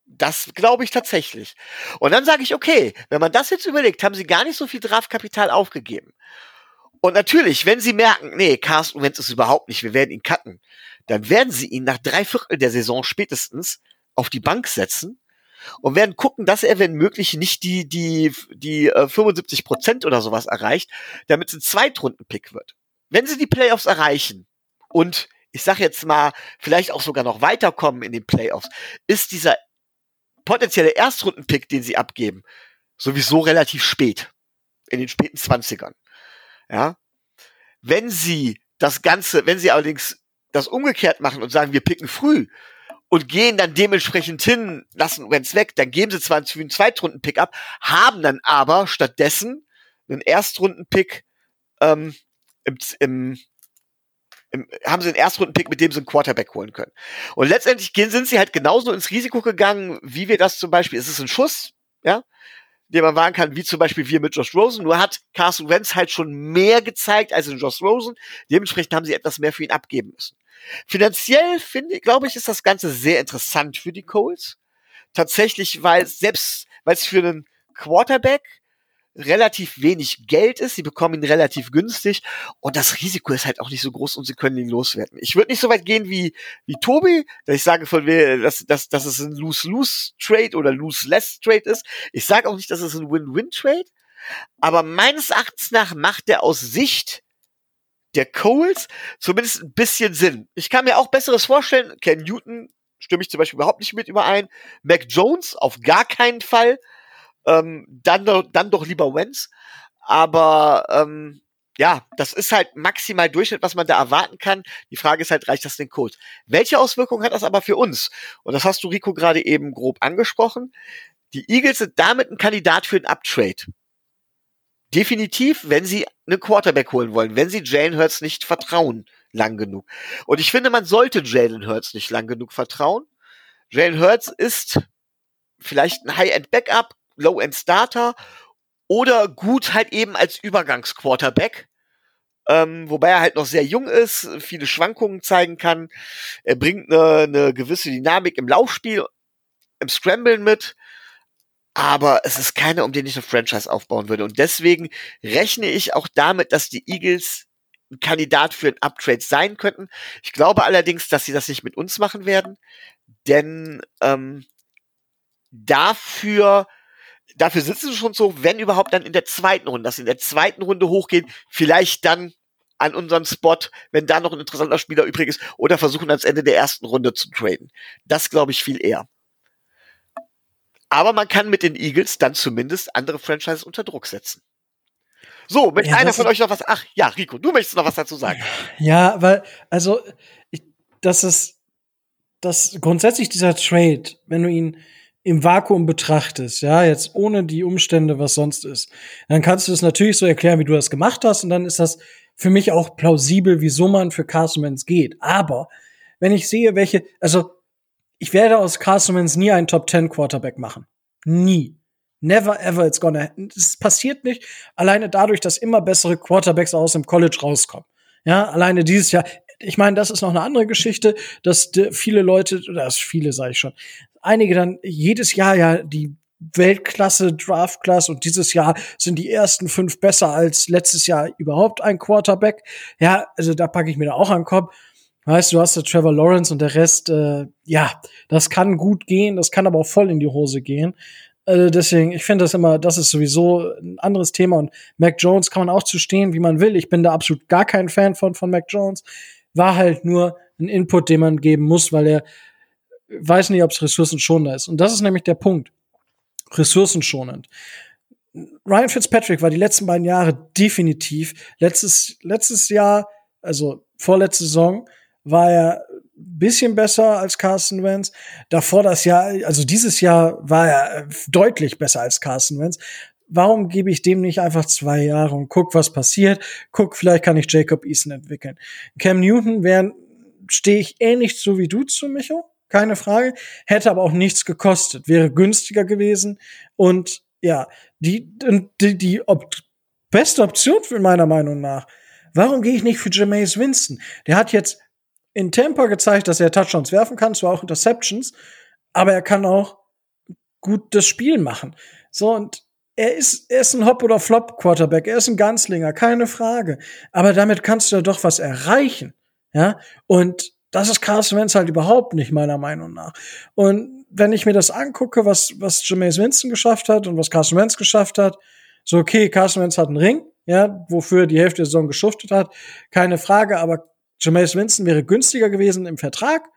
Das glaube ich tatsächlich. Und dann sage ich, okay, wenn man das jetzt überlegt, haben sie gar nicht so viel Draftkapital aufgegeben. Und natürlich, wenn sie merken, nee, Carsten Wentz ist überhaupt nicht, wir werden ihn cutten, dann werden sie ihn nach drei Viertel der Saison spätestens auf die Bank setzen und werden gucken, dass er, wenn möglich, nicht die, die, die äh, 75 Prozent oder sowas erreicht, damit es ein Zweitrunden-Pick wird. Wenn sie die Playoffs erreichen und ich sag jetzt mal, vielleicht auch sogar noch weiterkommen in den Playoffs, ist dieser potenzielle Erstrunden-Pick, den sie abgeben, sowieso relativ spät. In den späten Zwanzigern. Ja. Wenn sie das Ganze, wenn sie allerdings das umgekehrt machen und sagen, wir picken früh, und gehen dann dementsprechend hin, lassen Wentz weg, dann geben sie zwar einen Zweitrunden-Pick ab, haben dann aber stattdessen einen Erstrunden-Pick ähm, im, im, im, haben sie einen Erstrunden-Pick, mit dem sie einen Quarterback holen können. Und letztendlich gehen, sind sie halt genauso ins Risiko gegangen, wie wir das zum Beispiel, es ist ein Schuss, ja, den man wagen kann, wie zum Beispiel wir mit Josh Rosen. Nur hat Carson Wentz halt schon mehr gezeigt als in Josh Rosen. Dementsprechend haben sie etwas mehr für ihn abgeben müssen. Finanziell finde, glaube ich, ist das Ganze sehr interessant für die Colts. Tatsächlich, weil selbst, weil es für einen Quarterback relativ wenig Geld ist, sie bekommen ihn relativ günstig und das Risiko ist halt auch nicht so groß und sie können ihn loswerden. Ich würde nicht so weit gehen wie, wie Tobi, dass ich sage, von dass, dass, dass es ein Lose-Lose-Trade oder Lose-Less-Trade ist. Ich sage auch nicht, dass es ein Win-Win-Trade, aber meines Erachtens nach macht der aus Sicht der Coles zumindest ein bisschen Sinn. Ich kann mir auch Besseres vorstellen. Ken Newton stimme ich zum Beispiel überhaupt nicht mit überein. Mac Jones auf gar keinen Fall. Ähm, dann, dann doch lieber Wentz. Aber ähm, ja, das ist halt maximal Durchschnitt, was man da erwarten kann. Die Frage ist halt, reicht das den Code? Welche Auswirkungen hat das aber für uns? Und das hast du, Rico, gerade eben grob angesprochen. Die Eagles sind damit ein Kandidat für einen Uptrade. Definitiv, wenn sie einen Quarterback holen wollen, wenn sie Jalen Hurts nicht vertrauen lang genug. Und ich finde, man sollte Jalen Hurts nicht lang genug vertrauen. Jalen Hurts ist vielleicht ein High-End-Backup, Low-End-Starter oder gut halt eben als Übergangsquarterback. Ähm, wobei er halt noch sehr jung ist, viele Schwankungen zeigen kann. Er bringt eine, eine gewisse Dynamik im Laufspiel, im Scramblen mit. Aber es ist keiner, um den ich eine Franchise aufbauen würde. Und deswegen rechne ich auch damit, dass die Eagles ein Kandidat für ein Uptrade sein könnten. Ich glaube allerdings, dass sie das nicht mit uns machen werden, denn ähm, dafür dafür sitzen sie schon so, wenn überhaupt dann in der zweiten Runde, dass sie in der zweiten Runde hochgehen, vielleicht dann an unseren Spot, wenn da noch ein interessanter Spieler übrig ist, oder versuchen ans Ende der ersten Runde zu traden. Das glaube ich viel eher. Aber man kann mit den Eagles dann zumindest andere Franchises unter Druck setzen. So, möchte Ja, einer von euch noch was? Ach ja, Rico, du möchtest noch was dazu sagen. Ja, weil, also, ich, das ist, das grundsätzlich dieser Trade, wenn du ihn im Vakuum betrachtest, ja, jetzt ohne die Umstände, was sonst ist, dann kannst du es natürlich so erklären, wie du das gemacht hast, und dann ist das für mich auch plausibel, wieso man für Carson Wentz geht. Aber wenn ich sehe, welche, also ich werde aus Carson Wentz nie einen Top 10 Quarterback machen. Nie. Never ever it's gonna. Das passiert nicht. Alleine dadurch, dass immer bessere Quarterbacks aus dem College rauskommen. Ja, alleine dieses Jahr. Ich meine, das ist noch eine andere Geschichte, dass viele Leute, das viele sage ich schon, einige dann jedes Jahr ja die Weltklasse, Draftklasse und dieses Jahr sind die ersten fünf besser als letztes Jahr überhaupt ein Quarterback. Ja, also da packe ich mir da auch an den Kopf. Weißt du, hast da Trevor Lawrence und der Rest, äh, ja, das kann gut gehen, das kann aber auch voll in die Hose gehen. Äh, deswegen, ich finde das immer, das ist sowieso ein anderes Thema und Mac Jones kann man auch zu stehen, wie man will. Ich bin da absolut gar kein Fan von, von Mac Jones. War halt nur ein Input, den man geben muss, weil er weiß nicht, ob es ressourcenschonender ist. Und das ist nämlich der Punkt. Ressourcenschonend. Ryan Fitzpatrick war die letzten beiden Jahre definitiv. Letztes, letztes Jahr, also vorletzte Saison, war er ein bisschen besser als Carson Wentz. Davor das Jahr, also dieses Jahr war er äh, deutlich besser als Carson Wentz. Warum gebe ich dem nicht einfach zwei Jahre und guck, was passiert? Guck, vielleicht kann ich Jacob Eason entwickeln. Cam Newton wäre, stehe ich ähnlich so wie du zu, Micho. Keine Frage. Hätte aber auch nichts gekostet. Wäre günstiger gewesen. Und ja, die, die, die Op beste Option für meiner Meinung nach. Warum gehe ich nicht für Jameis Winston? Der hat jetzt in Tampa gezeigt, dass er Touchdowns werfen kann, zwar auch Interceptions, aber er kann auch gut das Spiel machen. So, und er ist, er ist ein Hop- oder Flop-Quarterback, er ist ein Ganzlinger, keine Frage. Aber damit kannst du ja doch was erreichen. Ja, und das ist Carson Wentz halt überhaupt nicht, meiner Meinung nach. Und wenn ich mir das angucke, was, was Jameis Winston geschafft hat und was Carson Wentz geschafft hat, so, okay, Carson Wentz hat einen Ring, ja, wofür er die Hälfte der Saison geschuftet hat, keine Frage, aber Jameis Winston wäre günstiger gewesen im Vertrag.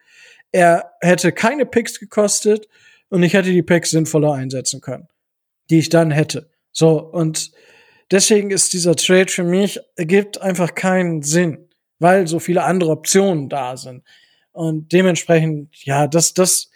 Er hätte keine Picks gekostet und ich hätte die Picks sinnvoller einsetzen können, die ich dann hätte. So, und deswegen ist dieser Trade für mich, ergibt einfach keinen Sinn, weil so viele andere Optionen da sind. Und dementsprechend, ja, das, das,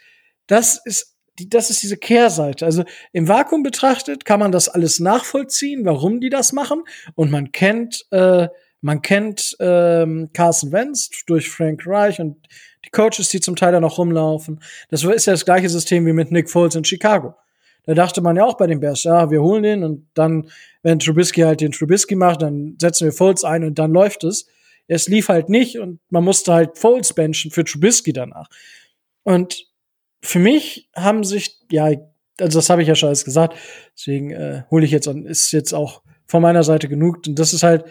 das ist, das ist diese Kehrseite. Also im Vakuum betrachtet kann man das alles nachvollziehen, warum die das machen. Und man kennt, äh, man kennt ähm, Carson Wentz durch Frank Reich und die Coaches, die zum Teil da noch rumlaufen. Das ist ja das gleiche System wie mit Nick Foles in Chicago. Da dachte man ja auch bei den Bears, ja, wir holen den und dann, wenn Trubisky halt den Trubisky macht, dann setzen wir Foles ein und dann läuft es. Es lief halt nicht und man musste halt Foles benchen für Trubisky danach. Und für mich haben sich, ja, also das habe ich ja schon alles gesagt, deswegen äh, hole ich jetzt und ist jetzt auch von meiner Seite genug. Und das ist halt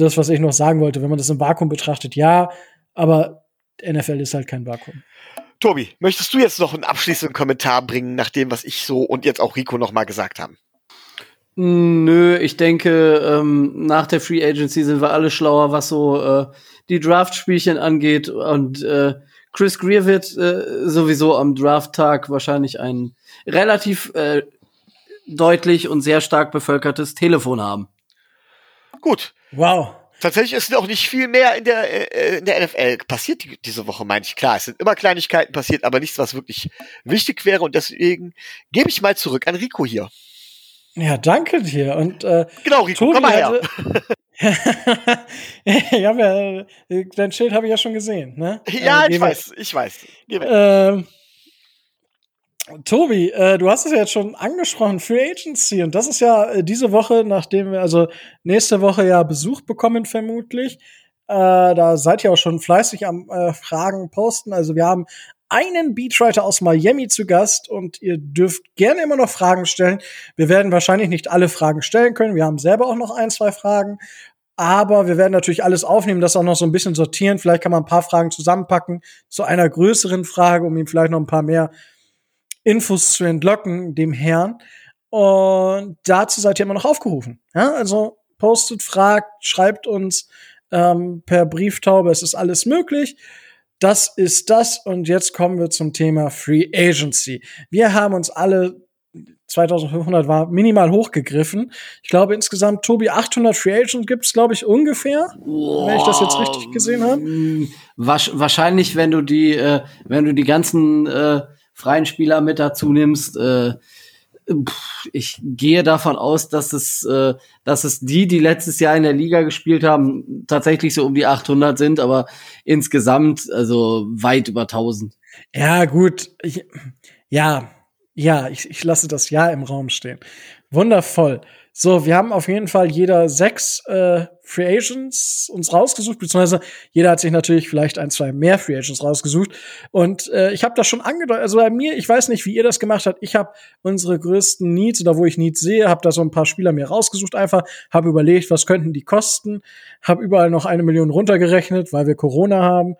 das, was ich noch sagen wollte. Wenn man das im Vakuum betrachtet, ja, aber NFL ist halt kein Vakuum. Tobi, möchtest du jetzt noch einen abschließenden Kommentar bringen, nach dem, was ich so und jetzt auch Rico noch mal gesagt haben? Nö, ich denke, ähm, nach der Free Agency sind wir alle schlauer, was so äh, die Draft-Spielchen angeht. Und äh, Chris Greer wird äh, sowieso am Draft-Tag wahrscheinlich ein relativ äh, deutlich und sehr stark bevölkertes Telefon haben. Gut. Wow. Tatsächlich ist auch nicht viel mehr in der, äh, in der NFL passiert die, diese Woche, meine ich. Klar, es sind immer Kleinigkeiten passiert, aber nichts, was wirklich wichtig wäre. Und deswegen gebe ich mal zurück an Rico hier. Ja, danke dir. Und äh, Genau, Rico, Tobi komm mal her. ja, äh, dein Schild habe ich ja schon gesehen, ne? Ja, Äh, ich weiß, ich weiß. Geh weg. Ähm, Tobi, äh, du hast es ja jetzt schon angesprochen, Free Agency. Und das ist ja äh, diese Woche, nachdem wir also nächste Woche ja Besuch bekommen, vermutlich. Äh, da seid ihr auch schon fleißig am äh, Fragen posten. Also wir haben einen Beatwriter aus Miami zu Gast und ihr dürft gerne immer noch Fragen stellen. Wir werden wahrscheinlich nicht alle Fragen stellen können. Wir haben selber auch noch ein, zwei Fragen. Aber wir werden natürlich alles aufnehmen, das auch noch so ein bisschen sortieren. Vielleicht kann man ein paar Fragen zusammenpacken zu einer größeren Frage, um ihm vielleicht noch ein paar mehr Infos zu entlocken, dem Herrn. Und dazu seid ihr immer noch aufgerufen. Ja, also postet, fragt, schreibt uns ähm, per Brieftaube. Es ist alles möglich. Das ist das. Und jetzt kommen wir zum Thema Free Agency. Wir haben uns alle 2500 war minimal hochgegriffen. Ich glaube insgesamt, Tobi, 800 Free Agents gibt's, glaube ich, ungefähr, wenn ich das jetzt richtig gesehen habe. Wahrscheinlich, wenn du die, äh, wenn du die ganzen äh, freien Spieler mit dazu nimmst, äh, ich gehe davon aus, dass es, äh, dass es die, die letztes Jahr in der Liga gespielt haben, tatsächlich so um die 800 sind, aber insgesamt also weit über 1000. Ja, gut. Ich, ja, ja, ich, ich lasse das Ja im Raum stehen. Wundervoll. So, wir haben auf jeden Fall jeder sechs äh, Free Agents uns rausgesucht, beziehungsweise jeder hat sich natürlich vielleicht ein, zwei mehr Free Agents rausgesucht. Und äh, ich habe das schon angedeutet, also bei mir, ich weiß nicht, wie ihr das gemacht habt. Ich habe unsere größten Needs oder wo ich Needs sehe, habe da so ein paar Spieler mir rausgesucht, einfach, habe überlegt, was könnten die kosten, habe überall noch eine Million runtergerechnet, weil wir Corona haben.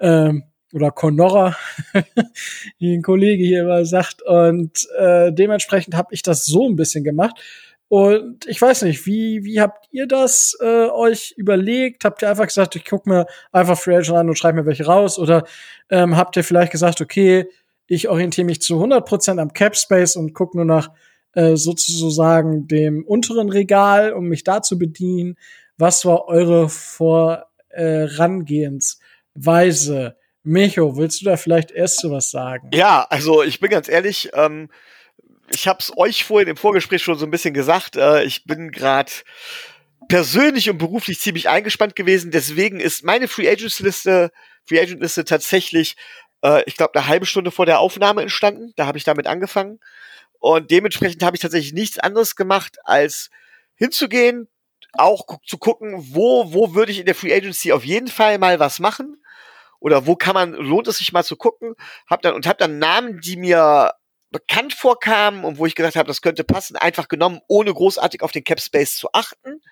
Ähm, oder Conora, wie ein Kollege hier immer sagt. Und äh, dementsprechend habe ich das so ein bisschen gemacht. Und ich weiß nicht, wie, wie habt ihr das äh, euch überlegt? Habt ihr einfach gesagt, ich guck mir einfach Free Agent an und schreibe mir welche raus? Oder ähm, habt ihr vielleicht gesagt, okay, ich orientiere mich zu 100% am Cap Space und guck nur nach äh, sozusagen dem unteren Regal, um mich da zu bedienen? Was war eure Vorangehensweise? Micho, willst du da vielleicht erst so was sagen? Ja, also ich bin ganz ehrlich, ähm, ich habe es euch vorhin im Vorgespräch schon so ein bisschen gesagt. Äh, ich bin gerade persönlich und beruflich ziemlich eingespannt gewesen. Deswegen ist meine Free Agents Liste, Free Agent Liste tatsächlich, äh, ich glaube, eine halbe Stunde vor der Aufnahme entstanden. Da habe ich damit angefangen. Und dementsprechend habe ich tatsächlich nichts anderes gemacht, als hinzugehen, auch gu zu gucken, wo, wo würde ich in der Free Agency auf jeden Fall mal was machen. Oder wo kann man, lohnt es sich mal zu gucken? Hab dann, und habe dann Namen, die mir bekannt vorkamen und wo ich gesagt habe, das könnte passen, einfach genommen, ohne großartig auf den Cap Space zu achten.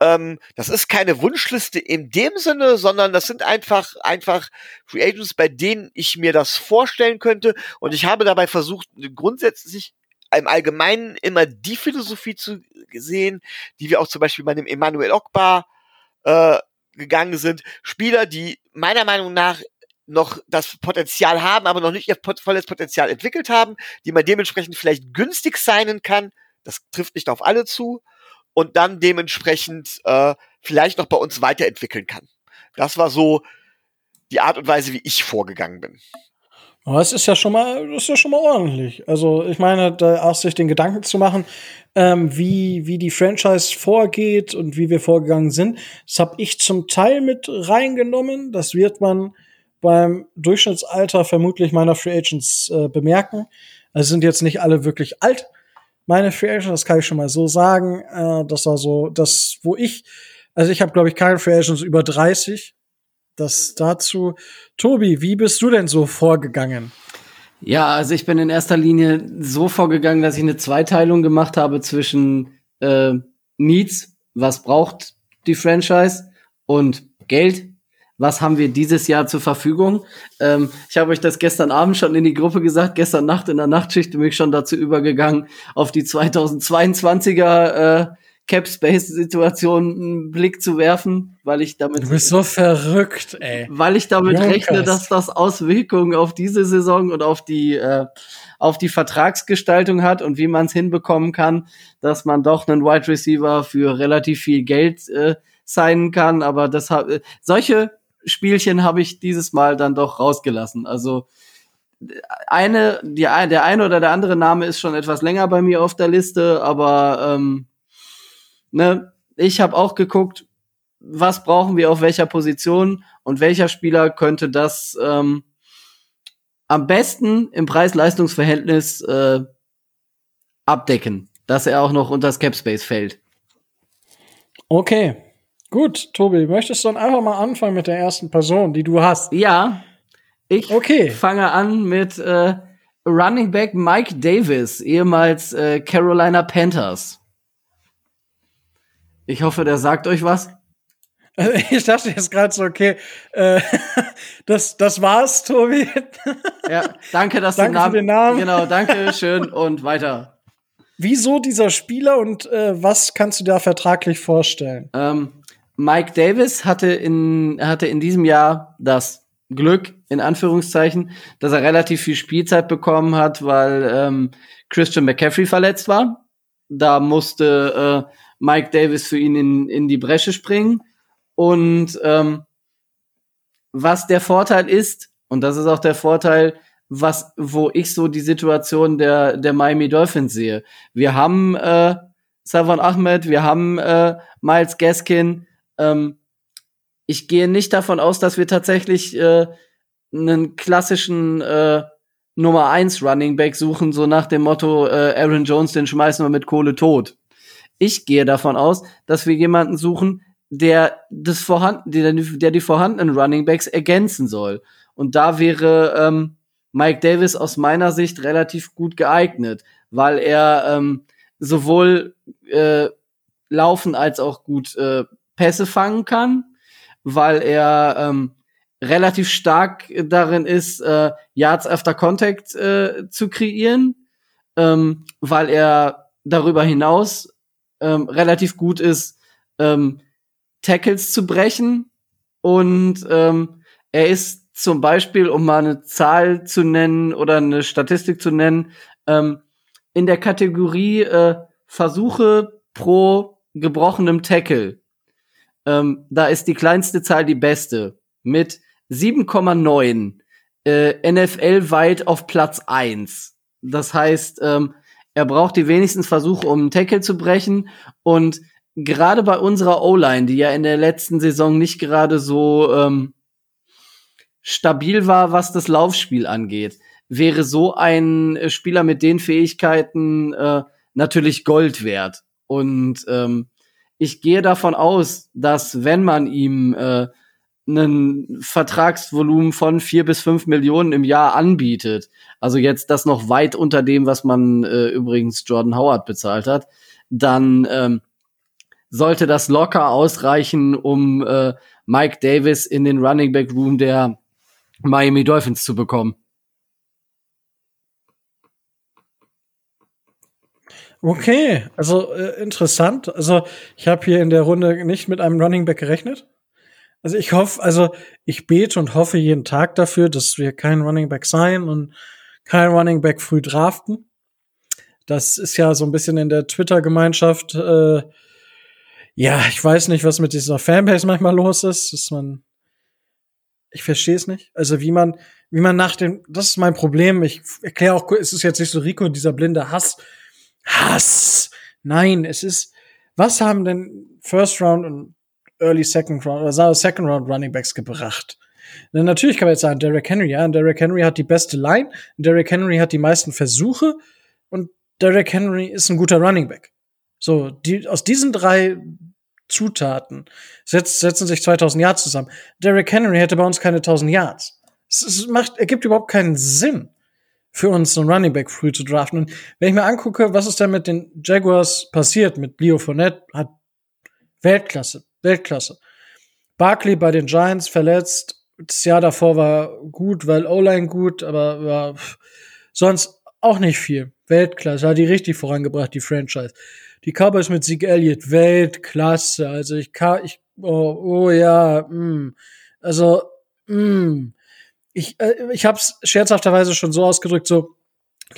Ähm, das ist keine Wunschliste in dem Sinne, sondern das sind einfach, einfach Free Agents, bei denen ich mir das vorstellen könnte. Und ich habe dabei versucht, grundsätzlich im Allgemeinen immer die Philosophie zu sehen, die wir auch zum Beispiel bei dem Emmanuel Ogbar äh, gegangen sind. Spieler, die meiner Meinung nach noch das Potenzial haben, aber noch nicht ihr volles Potenzial entwickelt haben, die man dementsprechend vielleicht günstig signen kann. Das trifft nicht auf alle zu. Und dann dementsprechend äh, vielleicht noch bei uns weiterentwickeln kann. Das war so die Art und Weise, wie ich vorgegangen bin. Aber es ist ja schon mal, das ist ja schon mal ordentlich. Also ich meine, da auch sich den Gedanken zu machen, ähm, wie wie die Franchise vorgeht und wie wir vorgegangen sind, das habe ich zum Teil mit reingenommen. Das wird man beim Durchschnittsalter vermutlich meiner Free Agents äh, bemerken. Also sind jetzt nicht alle wirklich alt, meine Free Agents, das kann ich schon mal so sagen. Äh, das war so das, wo ich, also ich habe glaube ich keine Free Agents über 30. Das dazu. Tobi, wie bist du denn so vorgegangen? Ja, also ich bin in erster Linie so vorgegangen, dass ich eine Zweiteilung gemacht habe zwischen äh, Needs, was braucht die Franchise, und Geld, was haben wir dieses Jahr zur Verfügung. Ähm, ich habe euch das gestern Abend schon in die Gruppe gesagt, gestern Nacht in der Nachtschicht bin ich schon dazu übergegangen, auf die 2022er äh, Cap Space Situation einen Blick zu werfen, weil ich damit Du bist so verrückt, ey. Weil ich damit Junkers. rechne, dass das Auswirkungen auf diese Saison und auf die äh, auf die Vertragsgestaltung hat und wie man es hinbekommen kann, dass man doch einen Wide Receiver für relativ viel Geld äh, signen kann, aber das äh, solche Spielchen habe ich dieses Mal dann doch rausgelassen. Also eine, die, der eine oder der andere Name ist schon etwas länger bei mir auf der Liste, aber ähm, ne, ich habe auch geguckt, was brauchen wir auf welcher Position und welcher Spieler könnte das ähm, am besten im Preis-Leistungs-Verhältnis äh, abdecken, dass er auch noch unter Cap Space fällt. Okay. Gut, Tobi, möchtest du dann einfach mal anfangen mit der ersten Person, die du hast? Ja, ich Okay. fange an mit äh, Running Back Mike Davis, ehemals äh, Carolina Panthers. Ich hoffe, der sagt euch was. Also ich dachte jetzt gerade so, okay, äh, das, das war's, Tobi. Ja, danke, dass Danke du für den Namen. Genau, danke schön und weiter. Wieso dieser Spieler und äh, was kannst du da vertraglich vorstellen? Ähm, Mike Davis hatte in, hatte in diesem Jahr das Glück, in Anführungszeichen, dass er relativ viel Spielzeit bekommen hat, weil ähm, Christian McCaffrey verletzt war. Da musste äh, Mike Davis für ihn in, in die Bresche springen. Und ähm, was der Vorteil ist, und das ist auch der Vorteil, was, wo ich so die Situation der, der Miami Dolphins sehe. Wir haben äh, Savon Ahmed, wir haben äh, Miles Gaskin. Ähm, ich gehe nicht davon aus, dass wir tatsächlich äh, einen klassischen äh, Nummer 1 Running Back suchen, so nach dem Motto, äh, Aaron Jones, den schmeißen wir mit Kohle tot. Ich gehe davon aus, dass wir jemanden suchen, der das vorhanden, der, der die vorhandenen Running Backs ergänzen soll. Und da wäre ähm, Mike Davis aus meiner Sicht relativ gut geeignet, weil er ähm, sowohl äh, laufen als auch gut äh, Pässe fangen kann, weil er ähm, relativ stark darin ist, äh, Yards after Contact äh, zu kreieren, ähm, weil er darüber hinaus ähm, relativ gut ist, ähm, Tackles zu brechen und ähm, er ist zum Beispiel, um mal eine Zahl zu nennen oder eine Statistik zu nennen, ähm, in der Kategorie äh, Versuche pro gebrochenem Tackle. Ähm, da ist die kleinste Zahl die beste mit 7,9 äh, NFL weit auf Platz 1. Das heißt, ähm, er braucht die wenigsten Versuche, um einen Tackle zu brechen und gerade bei unserer O-Line, die ja in der letzten Saison nicht gerade so ähm, stabil war, was das Laufspiel angeht, wäre so ein äh, Spieler mit den Fähigkeiten äh, natürlich Gold wert. Und ähm, ich gehe davon aus, dass wenn man ihm äh, einen Vertragsvolumen von vier bis fünf Millionen im Jahr anbietet, also jetzt das noch weit unter dem, was man äh, übrigens Jordan Howard bezahlt hat, dann ähm, sollte das locker ausreichen, um äh, Mike Davis in den Running Back Room der Miami Dolphins zu bekommen. Okay, also äh, interessant. Also ich habe hier in der Runde nicht mit einem Running Back gerechnet. Also ich hoffe, also ich bete und hoffe jeden Tag dafür, dass wir kein Running Back sein und kein Running Back früh draften. Das ist ja so ein bisschen in der Twitter-Gemeinschaft. Äh, ja, ich weiß nicht, was mit dieser Fanbase manchmal los ist, dass man ich verstehe es nicht. Also wie man, wie man nach dem, das ist mein Problem. Ich erkläre auch, es ist jetzt nicht so Rico, dieser blinde Hass. Hass! Nein, es ist, was haben denn First Round und Early Second Round oder Second Round Running Backs gebracht? Denn natürlich kann man jetzt sagen, Derrick Henry, ja, und Derrick Henry hat die beste Line, Derrick Henry hat die meisten Versuche und Derrick Henry ist ein guter Running Back. So, die, aus diesen drei Zutaten setzt, setzen sich 2000 Yards zusammen. Derrick Henry hätte bei uns keine 1000 Yards. Es, es macht, ergibt überhaupt keinen Sinn für uns, einen Running Back früh zu draften. Und wenn ich mir angucke, was ist denn mit den Jaguars passiert, mit Leo Fournette, hat Weltklasse, Weltklasse. Barkley bei den Giants verletzt. Das Jahr davor war gut, weil O-Line gut, aber war sonst auch nicht viel. Weltklasse, hat die richtig vorangebracht, die Franchise. Die Cowboys mit Sieg Elliott, Weltklasse. Also ich kann, ich, oh, oh ja, mm. also, mm. Ich, äh, ich habe es scherzhafterweise schon so ausgedrückt, so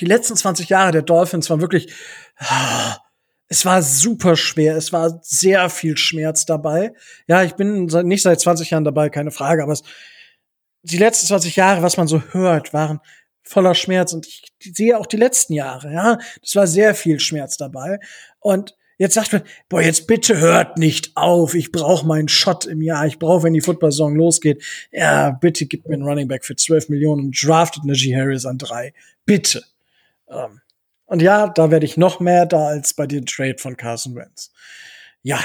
die letzten 20 Jahre der Dolphins waren wirklich, ah, es war super schwer, es war sehr viel Schmerz dabei. Ja, ich bin nicht seit 20 Jahren dabei, keine Frage, aber es, die letzten 20 Jahre, was man so hört, waren voller Schmerz und ich sehe auch die letzten Jahre, ja, das war sehr viel Schmerz dabei und Jetzt sagt man, boah, jetzt bitte hört nicht auf. Ich brauche meinen Shot im Jahr. Ich brauche, wenn die Football-Saison losgeht. Ja, bitte gib mir einen Running Back für 12 Millionen und draftet Najee Harris an drei. Bitte. Ähm, und ja, da werde ich noch mehr da als bei dem Trade von Carson Wentz. Ja,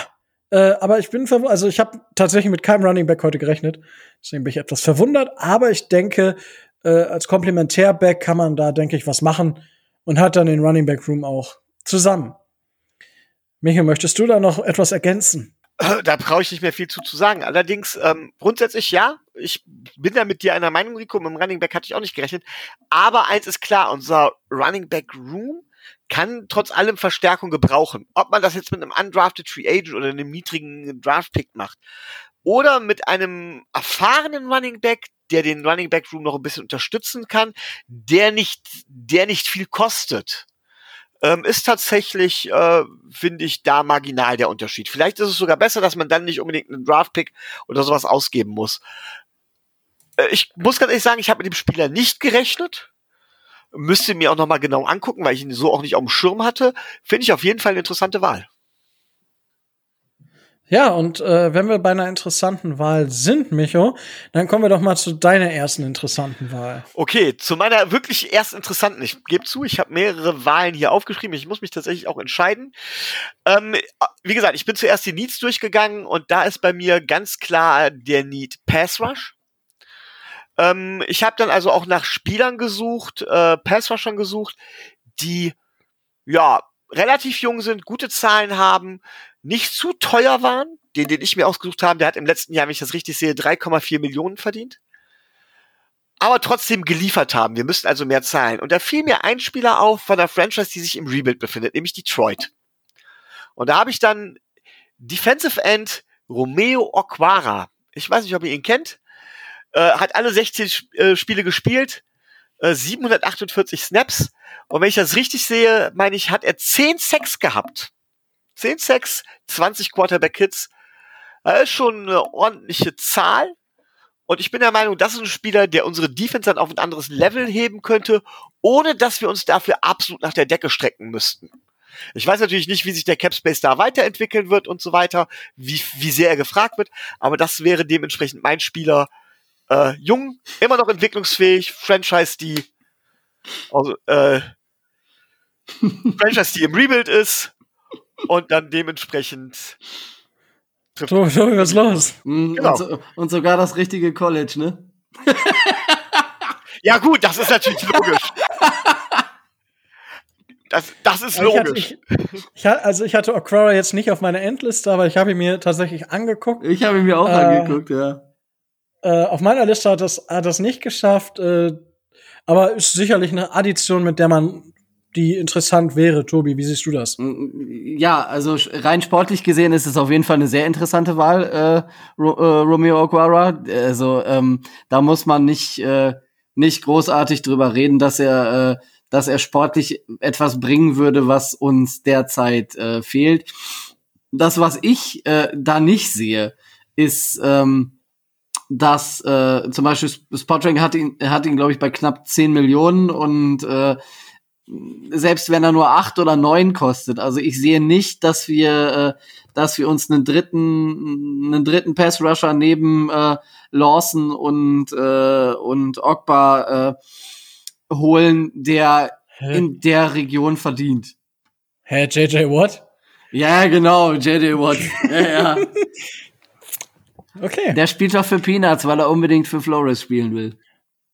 äh, aber ich bin verwundert, also ich habe tatsächlich mit keinem Running Back heute gerechnet. Deswegen bin ich etwas verwundert. Aber ich denke, äh, als Komplementärback kann man da, denke ich, was machen und hat dann den Running Back Room auch zusammen. Michael, möchtest du da noch etwas ergänzen? Da brauche ich nicht mehr viel zu, zu sagen. Allerdings, ähm, grundsätzlich ja, ich bin da mit dir einer Meinung, Rico, mit dem Running Back hatte ich auch nicht gerechnet. Aber eins ist klar, unser Running Back Room kann trotz allem Verstärkung gebrauchen. Ob man das jetzt mit einem undrafted Free Agent oder einem niedrigen Draft Pick macht. Oder mit einem erfahrenen Running Back, der den Running Back Room noch ein bisschen unterstützen kann, der nicht, der nicht viel kostet ähm, ist tatsächlich, äh, finde ich, da marginal der Unterschied. Vielleicht ist es sogar besser, dass man dann nicht unbedingt einen Draft-Pick oder sowas ausgeben muss. Äh, ich muss ganz ehrlich sagen, ich habe mit dem Spieler nicht gerechnet. Müsste mir auch nochmal genau angucken, weil ich ihn so auch nicht auf dem Schirm hatte. Finde ich auf jeden Fall eine interessante Wahl. Ja, und äh, wenn wir bei einer interessanten Wahl sind, Micho, dann kommen wir doch mal zu deiner ersten interessanten Wahl. Okay, zu meiner wirklich erst interessanten. Ich gebe zu, ich habe mehrere Wahlen hier aufgeschrieben. Ich muss mich tatsächlich auch entscheiden. Ähm, wie gesagt, ich bin zuerst die Needs durchgegangen und da ist bei mir ganz klar der Need Pass Rush. Ähm, ich habe dann also auch nach Spielern gesucht, äh, Pass Rushern gesucht, die ja relativ jung sind, gute Zahlen haben, nicht zu teuer waren. Den, den ich mir ausgesucht habe, der hat im letzten Jahr, wenn ich das richtig sehe, 3,4 Millionen verdient. Aber trotzdem geliefert haben. Wir müssen also mehr zahlen. Und da fiel mir ein Spieler auf von der Franchise, die sich im Rebuild befindet, nämlich Detroit. Und da habe ich dann Defensive End Romeo Okwara. Ich weiß nicht, ob ihr ihn kennt. Äh, hat alle 16 äh, Spiele gespielt, äh, 748 Snaps. Und wenn ich das richtig sehe, meine ich, hat er 10 Sacks gehabt. 10 Sacks, 20 Quarterback-Hits. Das ist schon eine ordentliche Zahl. Und ich bin der Meinung, das ist ein Spieler, der unsere Defense dann auf ein anderes Level heben könnte, ohne dass wir uns dafür absolut nach der Decke strecken müssten. Ich weiß natürlich nicht, wie sich der Capspace da weiterentwickeln wird und so weiter, wie, wie sehr er gefragt wird, aber das wäre dementsprechend mein Spieler. Äh, jung, immer noch entwicklungsfähig, Franchise, die also, äh, Franchise, die im Rebuild ist, und dann dementsprechend. Tobi, Tobi, was ist los? Mhm, genau. und, so, und, sogar das richtige College, ne? ja, gut, das ist natürlich logisch. Das, das ist logisch. Ich hatte, ich, ich, also ich hatte Okra jetzt nicht auf meiner Endliste, aber ich habe ihn mir tatsächlich angeguckt. Ich habe ihn mir auch äh, angeguckt, ja. Äh, auf meiner Liste hat das, hat das nicht geschafft, äh, aber ist sicherlich eine Addition, mit der man die interessant wäre. Tobi, wie siehst du das? Ja, also rein sportlich gesehen ist es auf jeden Fall eine sehr interessante Wahl, äh, Ro äh, Romeo Aguara. Also ähm, da muss man nicht äh, nicht großartig drüber reden, dass er äh, dass er sportlich etwas bringen würde, was uns derzeit äh, fehlt. Das, was ich äh, da nicht sehe, ist ähm, dass äh, zum Beispiel Spotrank hat ihn, hat ihn, glaube ich, bei knapp 10 Millionen und äh, selbst wenn er nur acht oder neun kostet. Also ich sehe nicht, dass wir, äh, dass wir uns einen dritten, einen dritten Pass Rusher neben äh, Lawson und äh, und Ogba äh, holen, der Hä? in der Region verdient. Hä, JJ Watt? Ja, genau, JJ Watt. ja, ja. Okay. Der spielt doch für Peanuts, weil er unbedingt für Flores spielen will.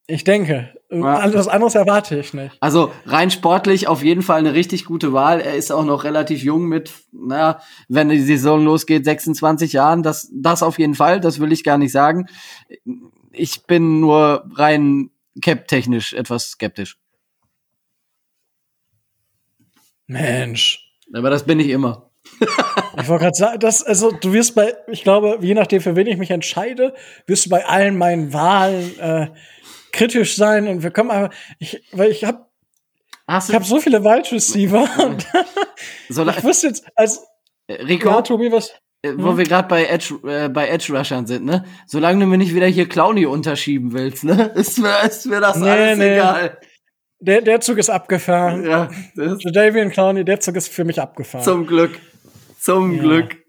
Ich denke. Ja. Alles anderes erwarte ich nicht. Also rein sportlich auf jeden Fall eine richtig gute Wahl. Er ist auch noch relativ jung mit, naja, wenn die Saison losgeht, 26 Jahren. Das, das auf jeden Fall, das will ich gar nicht sagen. Ich bin nur rein cap-technisch etwas skeptisch. Mensch. Aber das bin ich immer. ich wollte gerade sagen, das, also du wirst bei, ich glaube, je nachdem, für wen ich mich entscheide, wirst du bei allen meinen Wahlen äh, kritisch sein und wir kommen aber, ich, weil ich habe ich habe so viele Wide Receiver und ich wusste jetzt, als Rico, ja, Tobi, was? Äh, wo hm? wir gerade bei Edge äh, bei Edge Rushern sind, ne? Solange du mir nicht wieder hier Clowny unterschieben willst, ne? Ist mir, ist mir das nee, alles nee. egal. Der, der Zug ist abgefahren. Ja, das Davian Clowney, der Zug ist für mich abgefahren. Zum Glück. Zum Ja. Glück.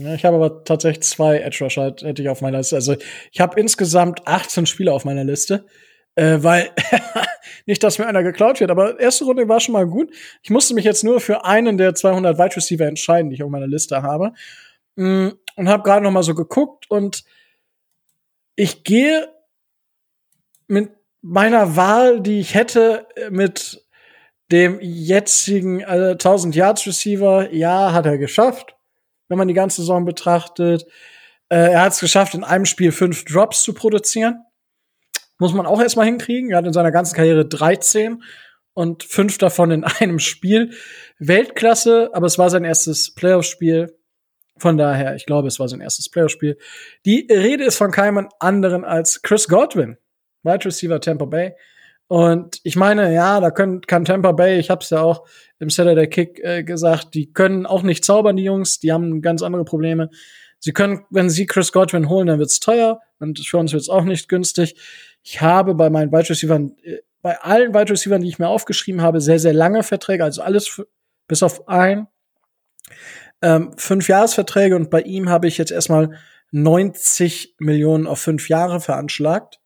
Ja, ich habe aber tatsächlich zwei Edge Rusher halt, hätte ich auf meiner Liste. Also ich habe insgesamt 18 Spieler auf meiner Liste. Äh, weil nicht, dass mir einer geklaut wird, aber erste Runde war schon mal gut. Ich musste mich jetzt nur für einen der 200 Wide Receiver entscheiden, die ich auf meiner Liste habe. Mm, Und habe gerade noch mal so geguckt und ich gehe mit meiner Wahl, die ich hätte, äh, mit dem jetzigen äh, 1000 Yards Receiver, ja, hat er geschafft, wenn man die ganze Saison betrachtet. Äh, er hat es geschafft, in einem Spiel fünf Drops zu produzieren. Muss man auch erstmal hinkriegen. Er hat in seiner ganzen Karriere 13 und fünf davon in einem Spiel. Weltklasse, aber es war sein erstes Playoff-Spiel. Von daher, ich glaube, es war sein erstes Playoff-Spiel. Die Rede ist von keinem anderen als Chris Godwin, Wide Receiver Tampa Bay. Und ich meine, ja, da können, kann Tampa Bay, ich habe es ja auch im Saturday Kick äh, gesagt, die können auch nicht zaubern, die Jungs, die haben ganz andere Probleme. Sie können, wenn sie Chris Godwin holen, dann wird's teuer und für uns wird's auch nicht günstig. Ich habe bei meinen Wide Receivern, äh, bei allen Wide Receivern, die ich mir aufgeschrieben habe, sehr, sehr lange Verträge, also alles bis auf ein, ähm, fünf Jahresverträge und bei ihm habe ich jetzt erstmal 90 Millionen auf fünf Jahre veranschlagt.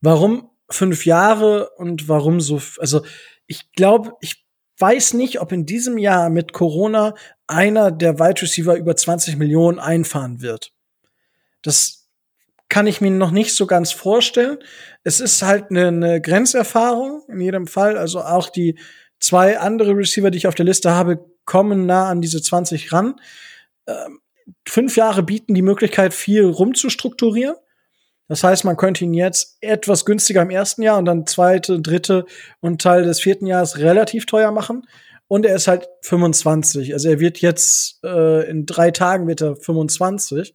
Warum fünf Jahre und warum so, also ich glaube, ich weiß nicht, ob in diesem Jahr mit Corona einer der Wide Receiver über 20 Millionen einfahren wird. Das kann ich mir noch nicht so ganz vorstellen. Es ist halt eine, eine Grenzerfahrung in jedem Fall. Also auch die zwei andere Receiver, die ich auf der Liste habe, kommen nah an diese 20 ran. Ähm, fünf Jahre bieten die Möglichkeit, viel rumzustrukturieren. Das heißt, man könnte ihn jetzt etwas günstiger im ersten Jahr und dann zweite, dritte und Teil des vierten Jahres relativ teuer machen. Und er ist halt 25. Also er wird jetzt äh, in drei Tagen wird er 25.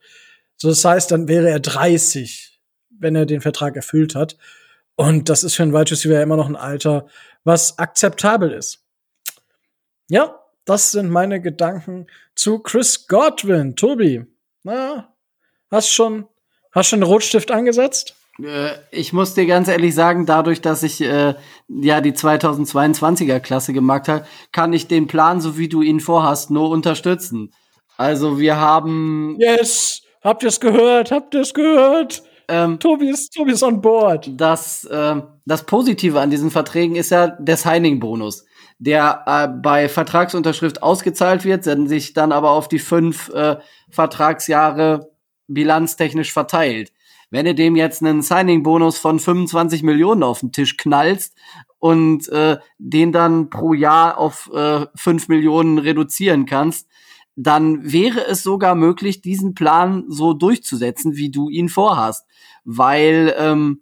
So, das heißt, dann wäre er 30, wenn er den Vertrag erfüllt hat. Und das ist für einen Wide Receiver immer noch ein Alter, was akzeptabel ist. Ja, das sind meine Gedanken zu Chris Godwin. Tobi, na, hast schon, hast schon einen Rotstift angesetzt? Äh, Ich muss dir ganz ehrlich sagen, dadurch, dass ich äh, ja die 2022er Klasse gemacht habe, kann ich den Plan, so wie du ihn vorhast, nur unterstützen. Also wir haben Yes! Habt ihr es gehört? Habt ihr es gehört? ähm, Tobi ist, Tobi ist on board. das, äh, das Positive an diesen Verträgen ist ja der Signing-Bonus, der äh, bei Vertragsunterschrift ausgezahlt wird, sich dann aber auf die fünf äh, Vertragsjahre bilanztechnisch verteilt. Wenn du dem jetzt einen Signing-Bonus von 25 Millionen auf den Tisch knallst und äh, den dann pro Jahr auf äh, 5 Millionen reduzieren kannst, dann wäre es sogar möglich, diesen Plan so durchzusetzen, wie du ihn vorhast. Weil ähm,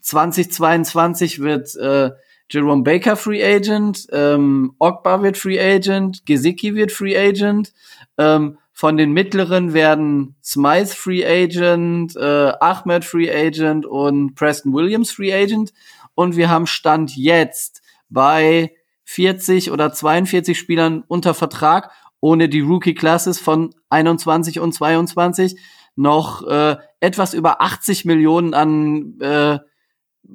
2022 wird äh, Jerome Baker Free Agent, ähm, Ogba wird Free Agent, Gesicki wird Free Agent, ähm, von den mittleren werden Smythe Free Agent, äh, Ahmed Free Agent und Preston Williams Free Agent. Und wir haben Stand jetzt bei 40 oder 42 Spielern unter Vertrag, ohne die Rookie Classes von 21 und 22 noch äh, etwas über 80 Millionen an äh,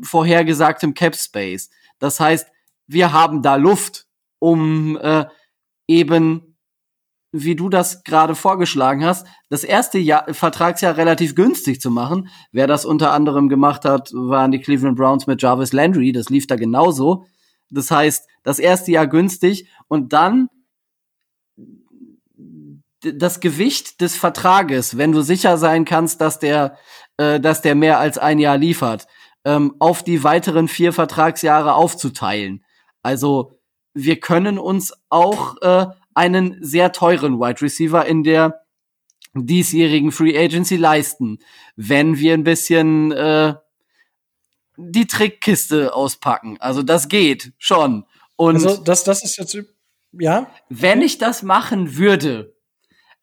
vorhergesagtem Cap Space. Das heißt, wir haben da Luft, um äh, eben, wie du das gerade vorgeschlagen hast, das erste Jahr, Vertragsjahr relativ günstig zu machen. Wer das unter anderem gemacht hat, waren die Cleveland Browns mit Jarvis Landry. Das lief da genauso. Das heißt, das erste Jahr günstig und dann das Gewicht des Vertrages, wenn du sicher sein kannst, dass der, äh, dass der mehr als ein Jahr liefert, ähm, auf die weiteren vier Vertragsjahre aufzuteilen. Also wir können uns auch äh, einen sehr teuren Wide Receiver in der diesjährigen Free Agency leisten, wenn wir ein bisschen äh, die Trickkiste auspacken. Also das geht schon. Und Also, das, das ist jetzt, ja? wenn ich das machen würde,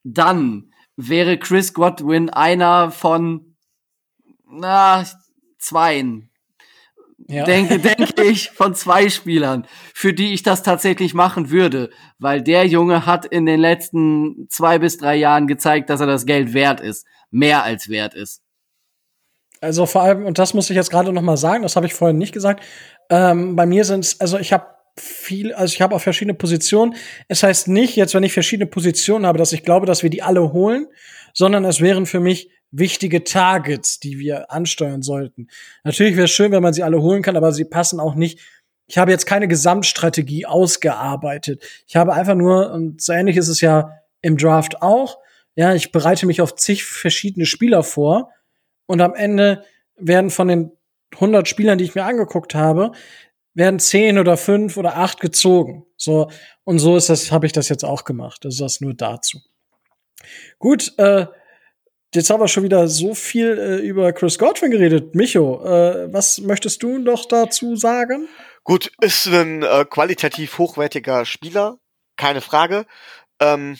dann wäre Chris Godwin einer von na zweien. Ja. Denke, denke ich, von zwei Spielern, für die ich das tatsächlich machen würde, weil der Junge hat in den letzten zwei bis drei Jahren gezeigt, dass er das Geld wert ist, mehr als wert ist. Also vor allem, und das muss ich jetzt gerade noch mal sagen, das habe ich vorhin nicht gesagt. Ähm, bei mir sind es, also ich habe viel, also ich habe auch verschiedene Positionen. Es heißt nicht, jetzt wenn ich verschiedene Positionen habe, dass ich glaube, dass wir die alle holen, sondern es wären für mich wichtige Targets, die wir ansteuern sollten. Natürlich wäre es schön, wenn man sie alle holen kann, aber sie passen auch nicht. Ich habe jetzt keine Gesamtstrategie ausgearbeitet. Ich habe einfach nur, und so ähnlich ist es ja im Draft auch, ja, ich bereite mich auf zig verschiedene Spieler vor und am Ende werden von den 100 Spielern, die ich mir angeguckt habe, werden zehn oder fünf oder acht gezogen. So und so ist das, habe ich das jetzt auch gemacht. Also das nur dazu. Gut, äh, jetzt haben wir schon wieder so viel äh, über Chris Godwin geredet. Micho, äh, was möchtest du noch dazu sagen? Gut, ist ein äh, qualitativ hochwertiger Spieler, keine Frage. Ähm,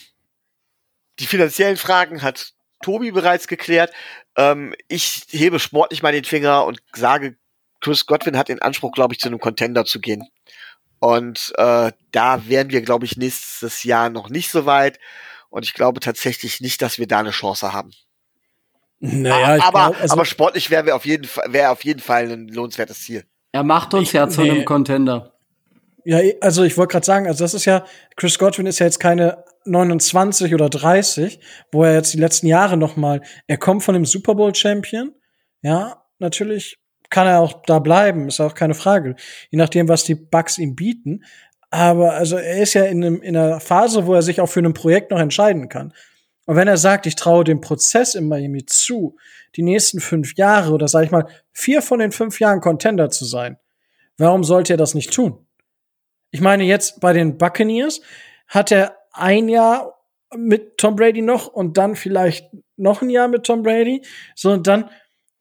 die finanziellen Fragen hat Tobi bereits geklärt. Ähm, ich hebe sportlich mal den Finger und sage, Chris Godwin hat den Anspruch, glaube ich, zu einem Contender zu gehen. Und äh, da wären wir, glaube ich, nächstes Jahr noch nicht so weit. Und ich glaube tatsächlich nicht, dass wir da eine Chance haben. Naja, ich aber, glaub, also, aber sportlich wäre auf jeden Fall, wäre auf jeden Fall ein lohnenswertes Ziel. Er macht uns Ich- ja zu nee. einem Contender. ja, also ich wollte gerade sagen, also das ist ja, Chris Godwin ist ja jetzt keine 29 oder 30, wo er jetzt die letzten Jahre noch mal, er kommt von dem Super Bowl Champion, ja, natürlich kann er auch da bleiben, ist auch keine Frage, je nachdem, was die Bucks ihm bieten. Aber also er ist ja in, einem, in einer Phase, wo er sich auch für ein Projekt noch entscheiden kann. Und wenn er sagt, ich traue dem Prozess in Miami zu, die nächsten fünf Jahre oder sag ich mal vier von den fünf Jahren Contender zu sein, warum sollte er das nicht tun? Ich meine, jetzt bei den Buccaneers hat er ein Jahr mit Tom Brady noch und dann vielleicht noch ein Jahr mit Tom Brady. So, und dann,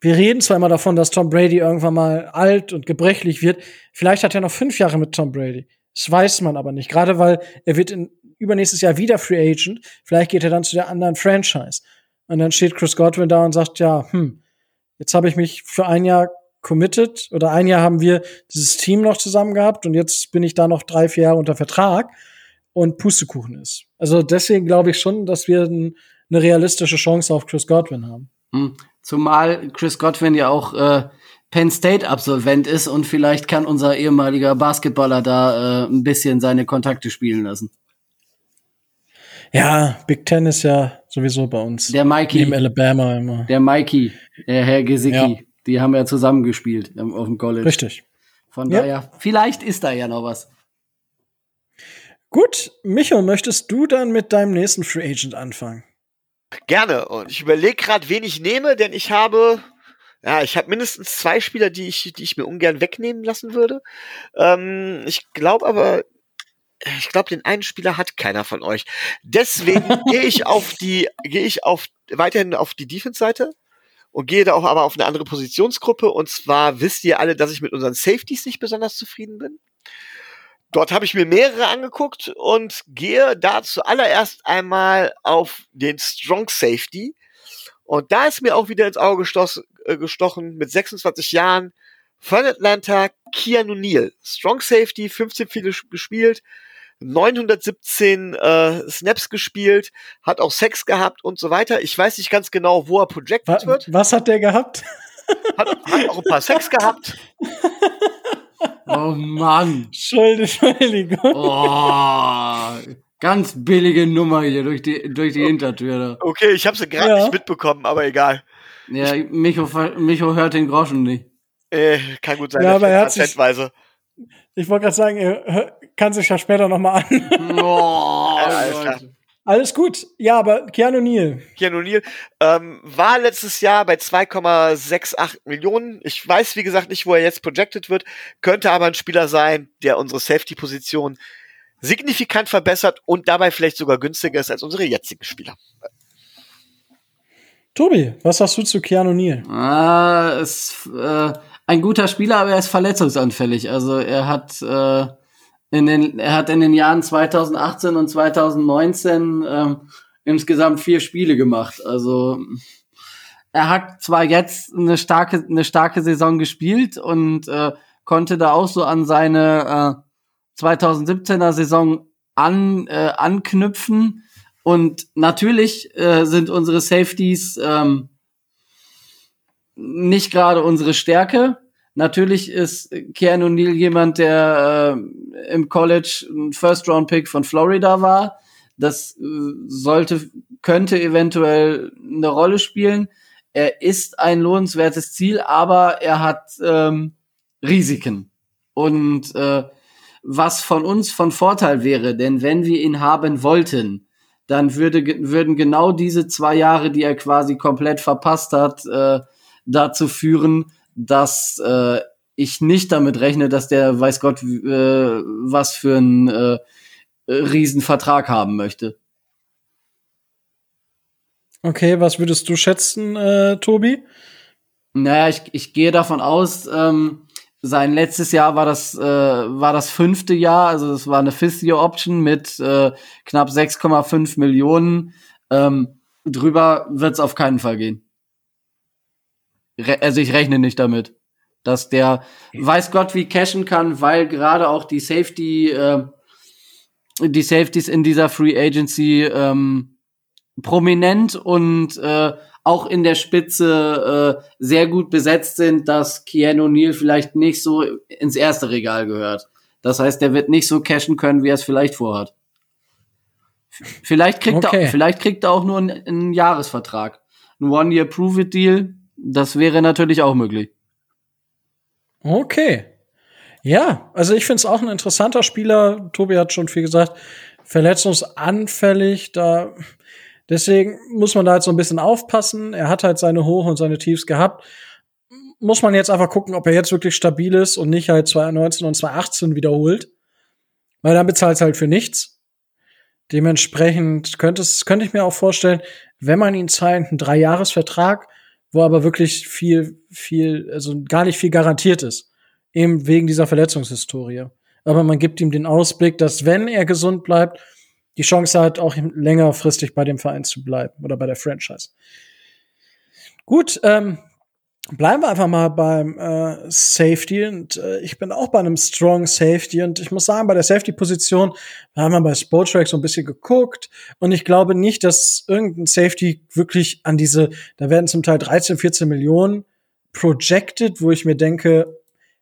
wir reden zwar immer davon, dass Tom Brady irgendwann mal alt und gebrechlich wird. Vielleicht hat er noch fünf Jahre mit Tom Brady. Das weiß man aber nicht. Gerade weil er wird in übernächstes Jahr wieder Free Agent. Vielleicht geht er dann zu der anderen Franchise. Und dann steht Chris Godwin da und sagt, ja, hm, jetzt habe ich mich für ein Jahr committed oder ein Jahr haben wir dieses Team noch zusammen gehabt und jetzt bin ich da noch drei, vier Jahre unter Vertrag und Pustekuchen ist. Also deswegen glaube ich schon, dass wir eine realistische Chance auf Chris Godwin haben. Hm. Zumal Chris Godwin ja auch äh, Penn State Absolvent ist und vielleicht kann unser ehemaliger Basketballer da äh, ein bisschen seine Kontakte spielen lassen. Ja, Big Ten ist ja sowieso bei uns. Der Mikey, Neben Alabama immer. der Mikey, der Herr Gesicki, Ja. die haben ja zusammengespielt ähm, auf dem College. Richtig. Von Ja. daher, vielleicht ist da ja noch was. Gut, Micho, möchtest du dann mit deinem nächsten Free Agent anfangen? Gerne. Und ich überlege gerade, wen ich nehme, denn ich habe, ja, ich habe mindestens zwei Spieler, die ich, die ich mir ungern wegnehmen lassen würde. Ähm, ich glaube aber, ich glaube, den einen Spieler hat keiner von euch. Deswegen gehe ich auf die, gehe ich auf weiterhin auf die Defense-Seite und gehe da auch aber auf eine andere Positionsgruppe. Und zwar wisst ihr alle, dass ich mit unseren Safeties nicht besonders zufrieden bin. Dort habe ich mir mehrere angeguckt und gehe da zuallererst einmal auf den Strong Safety. Und da ist mir auch wieder ins Auge äh, gestochen mit 26 Jahren von Atlanta Keanu Neal. Strong Safety, 15 viele gespielt, 917 äh, Snaps gespielt, hat auch Sex gehabt und so weiter. Ich weiß nicht ganz genau, wo er projected Wa wird. was hat der gehabt? Hat, hat auch ein paar Sex gehabt. Oh Mann. Entschuldigung. Oh, ganz billige Nummer hier durch die, durch die Hintertür da. Okay, ich habe sie gerade Ja. nicht mitbekommen, aber egal. Ja, Micho, Micho hört den Groschen nicht. Äh, kann gut sein, Ja, aber er hat sich- prozentweise. Ich wollte gerade sagen, er kann sich ja später noch mal an. Oh, alles klar. Leute. Alles gut. Ja, aber Keanu Neal. Keanu Neal, ähm, war letztes Jahr bei 2,68 Millionen. Ich weiß, wie gesagt, nicht, wo er jetzt projected wird, könnte aber ein Spieler sein, der unsere Safety-Position signifikant verbessert und dabei vielleicht sogar günstiger ist als unsere jetzigen Spieler. Tobi, was sagst du zu Keanu Neal? Ah, ist äh, ein guter Spieler, aber er ist verletzungsanfällig. Also er hat äh, in den er hat in den Jahren 2018 und 2019 ähm, insgesamt vier Spiele gemacht. Also er hat zwar jetzt eine starke eine starke Saison gespielt und äh, konnte da auch so an seine äh, 2017er Saison an äh, anknüpfen. Und natürlich äh, sind unsere Safeties ähm, nicht gerade unsere Stärke, natürlich ist Keanu Neal jemand, der äh, im College ein First-Round-Pick von Florida war. Das äh, sollte, könnte eventuell eine Rolle spielen. Er ist ein lohnenswertes Ziel, aber er hat ähm, Risiken. Und äh, was von uns von Vorteil wäre, denn wenn wir ihn haben wollten, dann würde, würden genau diese zwei Jahre, die er quasi komplett verpasst hat, äh, dazu führen, dass äh, ich nicht damit rechne, dass der weiß Gott äh, was für einen äh, Riesenvertrag haben möchte. Okay, was würdest du schätzen, äh, Tobi? Naja, ich, ich gehe davon aus, ähm, sein letztes Jahr war das, äh, war das fünfte Jahr, also das war eine Fifth-Year-Option mit äh, knapp 6,5 Millionen. Ähm, drüber wird es auf keinen Fall gehen. Also ich rechne nicht damit, dass der weiß Gott wie cashen kann, weil gerade auch die Safety, äh, die Safeties in dieser Free Agency ähm, prominent und äh, auch in der Spitze äh, sehr gut besetzt sind, dass Keanu Neal vielleicht nicht so ins erste Regal gehört. Das heißt, der wird nicht so cashen können, wie er es vielleicht vorhat. Vielleicht kriegt, Okay. er, vielleicht kriegt er auch nur einen, einen Jahresvertrag. Ein One-Year-Prove-It-Deal, das wäre natürlich auch möglich. Okay. Ja, also ich finde es auch ein interessanter Spieler. Tobi hat schon viel gesagt. Verletzungsanfällig, da deswegen muss man da halt so ein bisschen aufpassen. Er hat halt seine Hoch- und seine Tiefs gehabt. Muss man jetzt einfach gucken, ob er jetzt wirklich stabil ist und nicht halt 2019 und 2018 wiederholt. Weil dann bezahlt halt für nichts. Dementsprechend könnte es, könnte ich mir auch vorstellen, wenn man ihn zahlt, einen Dreijahresvertrag, wo aber wirklich viel, viel, also gar nicht viel garantiert ist. Eben wegen dieser Verletzungshistorie. Aber man gibt ihm den Ausblick, dass wenn er gesund bleibt, die Chance hat, auch längerfristig bei dem Verein zu bleiben oder bei der Franchise. Gut, ähm, bleiben wir einfach mal beim äh, Safety und äh, ich bin auch bei einem Strong Safety und ich muss sagen, bei der Safety-Position, haben wir bei Spotrack so ein bisschen geguckt und ich glaube nicht, dass irgendein Safety wirklich an diese, da werden zum Teil 13, 14 Millionen projected, wo ich mir denke,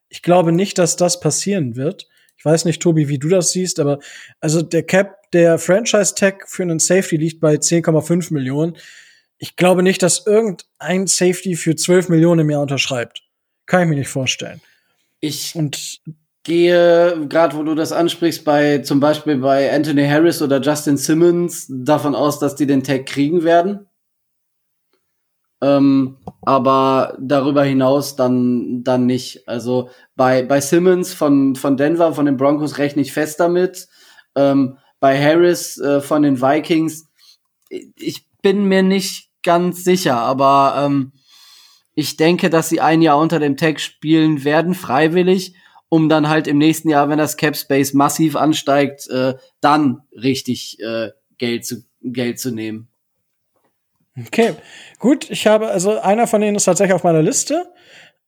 ich glaube nicht, dass das passieren wird. Ich weiß nicht, Tobi, wie du das siehst, aber also der Cap, der Franchise-Tag für einen Safety liegt bei 10,5 Millionen. Ich glaube nicht, dass irgendein Safety für 12 Millionen im Jahr unterschreibt. Kann ich mir nicht vorstellen. Ich Und gehe, gerade wo du das ansprichst, bei zum Beispiel bei Anthony Harris oder Justin Simmons davon aus, dass die den Tag kriegen werden. Ähm, aber darüber hinaus dann, dann nicht. Also bei, bei Simmons von, von Denver, von den Broncos rechne ich fest damit. Ähm, bei Harris äh, von den Vikings, ich bin mir nicht ganz sicher, aber ähm, ich denke, dass sie ein Jahr unter dem Tag spielen werden, freiwillig, um dann halt im nächsten Jahr, wenn das Cap Space massiv ansteigt, äh, dann richtig äh, Geld zu Geld zu nehmen. Okay, gut. Ich habe also einer von denen ist tatsächlich auf meiner Liste,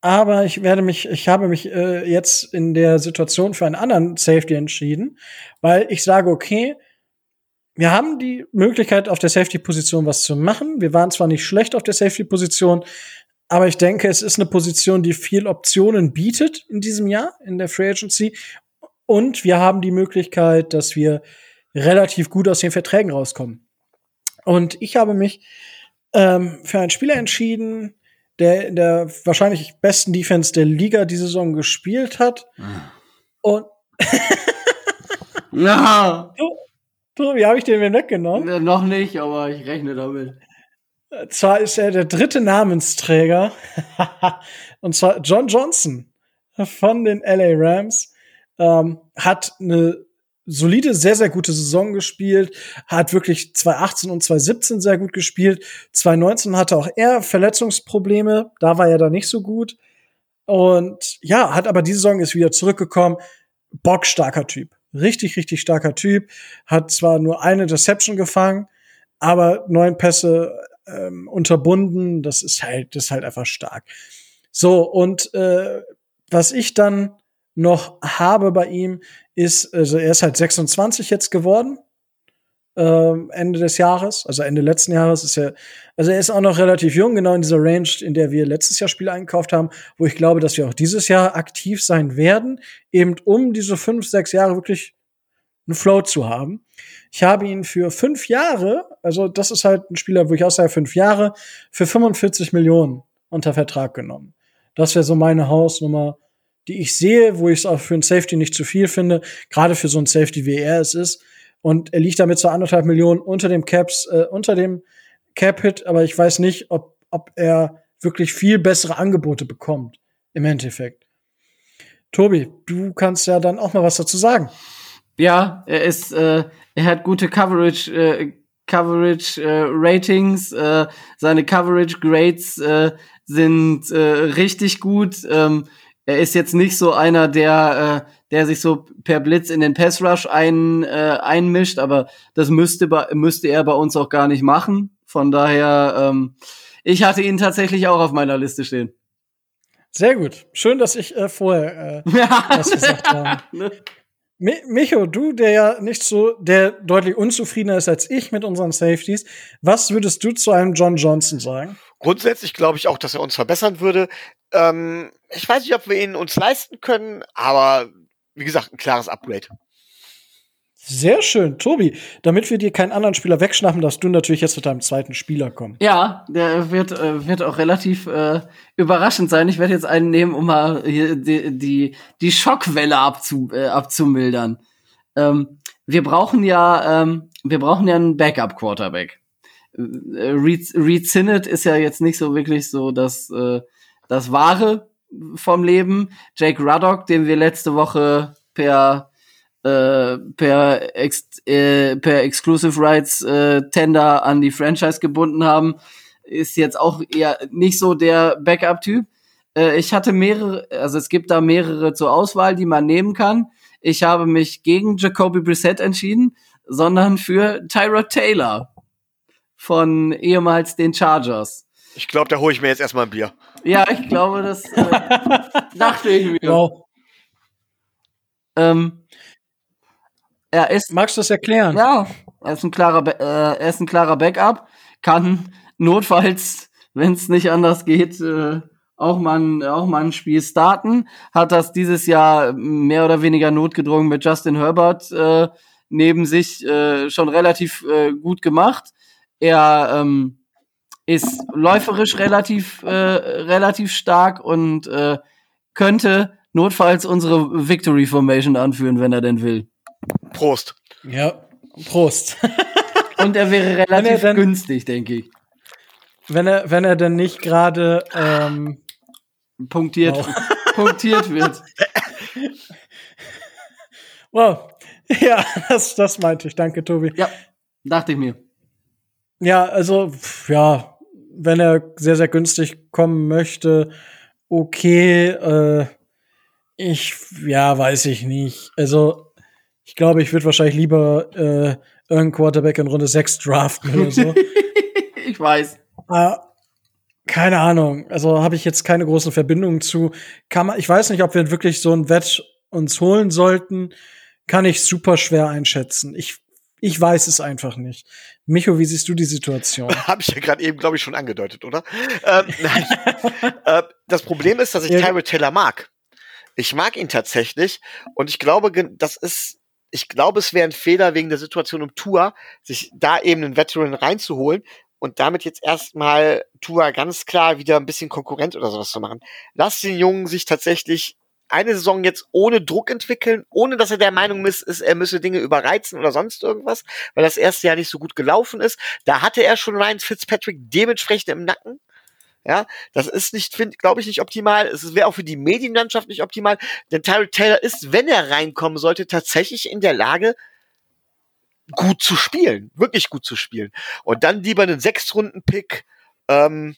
aber ich werde mich, ich habe mich äh, jetzt in der Situation für einen anderen Safety entschieden, weil ich sage, okay, wir haben die Möglichkeit auf der Safety-Position was zu machen. Wir waren zwar nicht schlecht auf der Safety-Position, aber ich denke, es ist eine Position, die viel Optionen bietet in diesem Jahr in der Free Agency. Und wir haben die Möglichkeit, dass wir relativ gut aus den Verträgen rauskommen. Und ich habe mich ähm, für einen Spieler entschieden, der in der wahrscheinlich besten Defense der Liga diese Saison gespielt hat. Und Ja, Tobi, habe ich den mir weggenommen? äh, noch nicht, aber ich rechne damit. Zwar ist er der dritte Namensträger, und zwar John Johnson von den LA Rams, ähm, hat eine solide, sehr, sehr gute Saison gespielt, hat wirklich 2018 und 2017 sehr gut gespielt. 2019 hatte auch er Verletzungsprobleme, da war er da nicht so gut. Und ja, hat aber diese Saison ist wieder zurückgekommen. Bockstarker Typ. Richtig, richtig starker Typ. Hat zwar nur eine Deception gefangen, aber neun Pässe ähm, unterbunden. Das ist halt, das ist halt einfach stark. So, und äh, was ich dann noch habe bei ihm, ist, also er ist halt 26 jetzt geworden. Ähm, Ende des Jahres, also Ende letzten Jahres ist er, also er ist auch noch relativ jung, genau in dieser Range, in der wir letztes Jahr Spiele eingekauft haben, wo ich glaube, dass wir auch dieses Jahr aktiv sein werden, eben um diese fünf, sechs Jahre wirklich einen Flow zu haben. Ich habe ihn für fünf Jahre, also das ist halt ein Spieler, wo ich auch sage, fünf Jahre, für 45 Millionen unter Vertrag genommen. Das wäre so meine Hausnummer, die ich sehe, wo ich es auch für einen Safety nicht zu viel finde, gerade für so einen Safety wie er es ist. Und er liegt damit so anderthalb Millionen unter dem Caps, äh, unter dem Cap-Hit, aber ich weiß nicht, ob, ob er wirklich viel bessere Angebote bekommt im Endeffekt. Tobi, du kannst ja dann auch mal was dazu sagen. Ja, er ist, äh, er hat gute Coverage, äh, Coverage äh, Ratings, äh, seine Coverage Grades äh, sind äh, richtig gut. Ähm, er ist jetzt nicht so einer, der, äh, der sich so per Blitz in den Pass Rush ein, äh, einmischt, aber das müsste, müsste er bei uns auch gar nicht machen. Von daher, ähm, ich hatte ihn tatsächlich auch auf meiner Liste stehen. Sehr gut. Schön, dass ich äh, vorher äh, was gesagt habe. Ne? Mi- Micho, du, der ja nicht so, der deutlich unzufriedener ist als ich mit unseren Safeties, was würdest du zu einem John Johnson sagen? Grundsätzlich glaube ich auch, dass er uns verbessern würde. Ähm, ich weiß nicht, ob wir ihn uns leisten können, aber wie gesagt, ein klares Upgrade. Sehr schön, Tobi. Damit wir dir keinen anderen Spieler wegschnappen, darfst du natürlich jetzt mit deinem zweiten Spieler kommen. Ja, der wird, äh, wird auch relativ äh, überraschend sein. Ich werde jetzt einen nehmen, um mal hier die, die, die Schockwelle abzu, äh, abzumildern. Ähm, wir brauchen ja, ähm, wir brauchen ja einen Backup-Quarterback. Äh, Reed, Reed Sinnett ist ja jetzt nicht so wirklich so das, äh, das Wahre vom Leben. Jake Ruddock, den wir letzte Woche per äh, per, ex äh, per Exclusive Rights äh, Tender an die Franchise gebunden haben, ist jetzt auch eher nicht so der Backup-Typ. Äh, ich hatte mehrere, also es gibt da mehrere zur Auswahl, die man nehmen kann. Ich habe mich gegen Jacoby Brissett entschieden, sondern für Tyrod Taylor von ehemals den Chargers. Ich glaube, da hole ich mir jetzt erstmal ein Bier. Ja, ich glaube, das äh, dachte ich mir. Wow. Ähm, er ist Magst du das erklären? Ja, er ist ein klarer, äh, er ist ein klarer Backup, kann notfalls, wenn es nicht anders geht, äh, auch mal, ein, auch mal ein Spiel starten. Hat das dieses Jahr mehr oder weniger notgedrungen mit Justin Herbert äh, neben sich äh, schon relativ äh, gut gemacht. Er ähm, ist läuferisch relativ, äh, relativ stark und äh, könnte notfalls unsere Victory Formation anführen, wenn er denn will. Prost. Ja. Prost. Und er wäre Wenn er relativ dann- günstig, denke ich. wenn er, wenn er denn nicht gerade ähm, punktiert, Wow. punktiert wird. Wow. Ja, das, das meinte ich. Danke, Tobi. Ja, dachte ich mir. Ja, also, pf, ja, wenn er sehr, sehr günstig kommen möchte, okay, äh, ich, ja, weiß ich nicht. Also, ich glaube, ich würde wahrscheinlich lieber äh, irgendeinen Quarterback in Runde 6 draften oder so. ich weiß. Ah, keine Ahnung. Also habe ich jetzt keine großen Verbindungen zu. Kann man, ich weiß nicht, ob wir wirklich so ein Wett uns holen sollten. Kann ich super schwer einschätzen. Ich, ich weiß es einfach nicht. Micho, wie siehst du die Situation? Habe ich ja gerade eben, glaube ich, schon angedeutet, oder? Ähm, nein. äh, das Problem ist, dass ich Ja. Tyrod Taylor mag. Ich mag ihn tatsächlich und ich glaube, das ist, ich glaube, es wäre ein Fehler wegen der Situation um Tour, sich da eben einen Veteran reinzuholen und damit jetzt erstmal Tour ganz klar wieder ein bisschen Konkurrent oder sowas zu machen. Lass den Jungen sich tatsächlich eine Saison jetzt ohne Druck entwickeln, ohne dass er der Meinung ist, er müsse Dinge überreizen oder sonst irgendwas, weil das erste Jahr nicht so gut gelaufen ist. Da hatte er schon Ryan Fitzpatrick dementsprechend im Nacken. Ja, das ist nicht, glaube ich, nicht optimal. Es wäre auch für die Medienlandschaft nicht optimal, denn Tyrell Taylor ist, wenn er reinkommen sollte, tatsächlich in der Lage, gut zu spielen, wirklich gut zu spielen. Und dann lieber einen Sechstrunden-Pick. Ähm,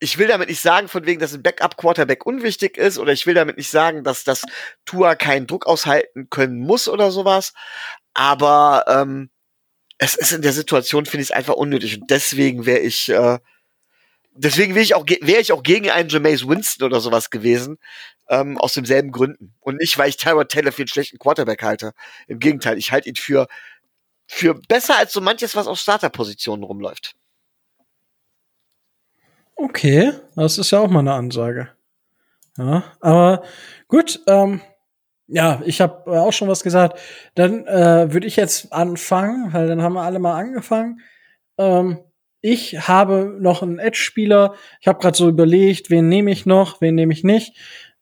ich will damit nicht sagen, von wegen, dass ein Backup-Quarterback unwichtig ist, oder ich will damit nicht sagen, dass das Tua keinen Druck aushalten können muss oder sowas. Aber ähm, es ist in der Situation, finde ich einfach unnötig. Und deswegen wäre ich, äh, deswegen wäre ich auch, wäre ich auch gegen einen Jameis Winston oder sowas gewesen, ähm, aus demselben Gründen. Und nicht, weil ich Tyrod Taylor für einen schlechten Quarterback halte. Im Gegenteil, ich halte ihn für für besser als so manches, was auf Starterpositionen rumläuft. Okay, das ist ja auch mal eine Ansage. Ja, aber gut, ähm, ja, ich habe auch schon was gesagt. Dann äh, würde ich jetzt anfangen, weil dann haben wir alle mal angefangen. Ähm, ich habe noch einen Edge-Spieler. Ich habe gerade so überlegt, wen nehme ich noch, wen nehme ich nicht.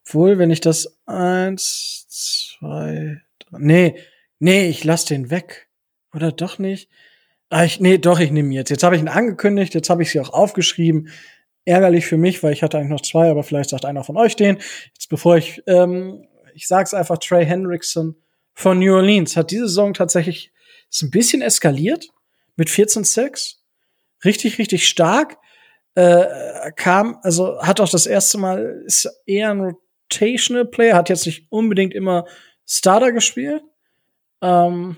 Obwohl, wenn ich das eins, zwei, drei, nee, nee, ich lass den weg. Oder doch nicht? Ah, ich, nee, doch, ich nehme ihn jetzt. Jetzt habe ich ihn angekündigt, jetzt habe ich sie auch aufgeschrieben. Ärgerlich für mich, weil ich hatte eigentlich noch zwei, aber vielleicht sagt einer von euch den. Jetzt bevor ich, ähm, ich sag's einfach, Trey Hendrickson von New Orleans hat diese Saison tatsächlich ist ein bisschen eskaliert mit 14 Sacks. Richtig, richtig stark. Äh, kam, also hat auch das erste Mal, ist eher ein Rotational Player, hat jetzt nicht unbedingt immer Starter gespielt. Ähm,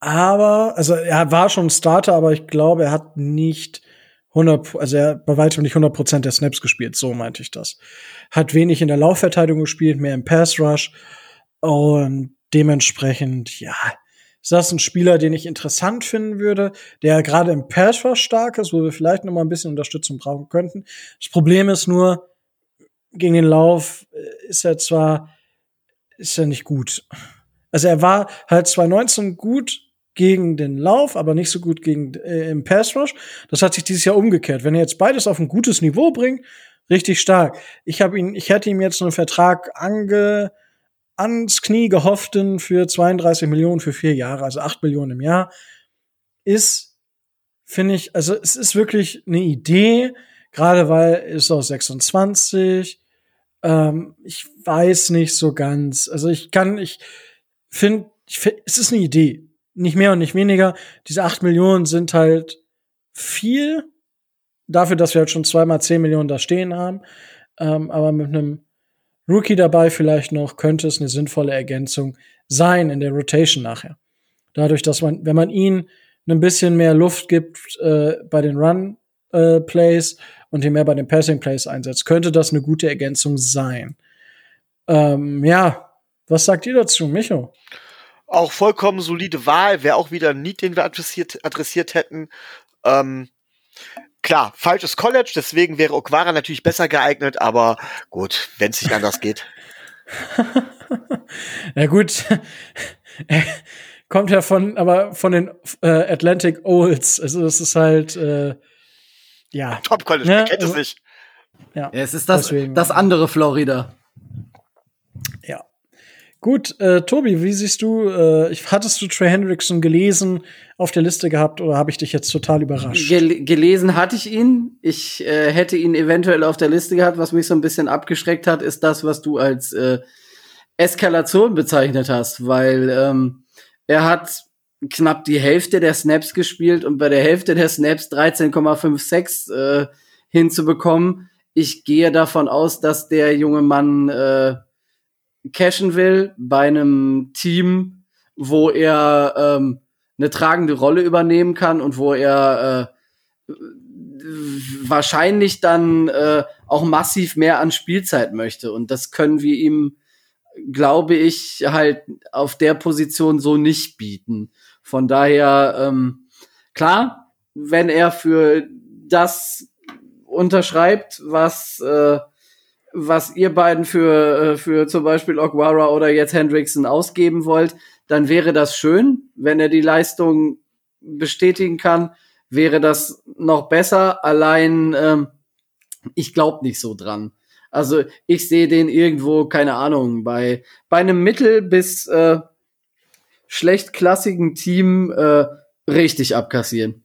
aber, also er war schon Starter, aber ich glaube, er hat nicht 100, also er bei weitem nicht 100 Prozent der Snaps gespielt, so meinte ich das. Hat wenig in der Laufverteidigung gespielt, mehr im Pass Rush und dementsprechend, ja, ist das ein Spieler, den ich interessant finden würde, der gerade im Pass Rush stark ist, wo wir vielleicht noch mal ein bisschen Unterstützung brauchen könnten. Das Problem ist nur, gegen den Lauf äh, ist er zwar, ist er nicht gut. Also er war halt 2019 gut gegen den Lauf, aber nicht so gut gegen äh, im Pass Rush. Das hat sich dieses Jahr umgekehrt. Wenn er jetzt beides auf ein gutes Niveau bringt, richtig stark. Ich habe ihn, ich hätte ihm jetzt einen Vertrag ange ans Knie gehofften für 32 Millionen für vier Jahre, also 8 Millionen im Jahr, ist, finde ich, also es ist wirklich eine Idee, gerade weil ist aus 26. Ähm, ich weiß nicht so ganz. Also ich kann, ich finde, find, es ist eine Idee. Nicht mehr und nicht weniger. Diese 8 Millionen sind halt viel dafür, dass wir halt schon zweimal 10 Millionen da stehen haben. Ähm, aber mit einem Rookie dabei vielleicht noch, könnte es eine sinnvolle Ergänzung sein in der Rotation nachher. Dadurch, dass man, wenn man ihn ein bisschen mehr Luft gibt äh, bei den Run äh, Plays und ihn mehr bei den Passing Plays einsetzt, könnte das eine gute Ergänzung sein. Ähm, ja, was sagt ihr dazu, Micho? Auch vollkommen solide Wahl, wäre auch wieder ein Need, den wir adressiert, adressiert hätten. Ähm, klar, falsches College, deswegen wäre Okwara natürlich besser geeignet, aber gut, wenn es nicht anders geht. ja gut, kommt ja von, aber von den äh, Atlantic Olds. Also das ist halt, äh, ja. Top College, ja, kennt es nicht. Ja, ja, es ist das, deswegen. das andere Florida. Gut, äh, Tobi, wie siehst du, äh, hattest du Trey Hendrickson gelesen, auf der Liste gehabt oder habe ich dich jetzt total überrascht? Gel gelesen hatte ich ihn. Ich äh, hätte ihn eventuell auf der Liste gehabt. Was mich so ein bisschen abgeschreckt hat, ist das, was du als äh, Eskalation bezeichnet hast, weil ähm, er hat knapp die Hälfte der Snaps gespielt und bei der Hälfte der Snaps 13,56 äh, hinzubekommen. Ich gehe davon aus, dass der junge Mann äh, cashen will bei einem Team, wo er ähm, eine tragende Rolle übernehmen kann und wo er äh, wahrscheinlich dann äh, auch massiv mehr an Spielzeit möchte. Und das können wir ihm, glaube ich, halt auf der Position so nicht bieten. Von daher, ähm, klar, wenn er für das unterschreibt, was äh, was ihr beiden für, äh, für zum Beispiel Okwara oder jetzt Hendrickson ausgeben wollt, dann wäre das schön. Wenn er die Leistung bestätigen kann, wäre das noch besser. Allein, ähm, ich glaube nicht so dran. Also ich sehe den irgendwo, keine Ahnung, bei, bei einem mittel- bis äh, schlechtklassigen Team äh, richtig abkassieren.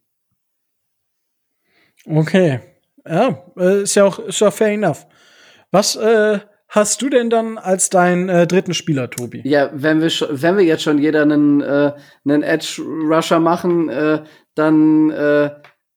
Okay. Ja, äh, ist ja auch, ist ja fair enough. Was äh, hast du denn dann als deinen äh, dritten Spieler, Tobi? Ja, wenn wir schon, wenn wir jetzt schon jeder einen, äh, einen Edge Rusher machen, äh, dann äh,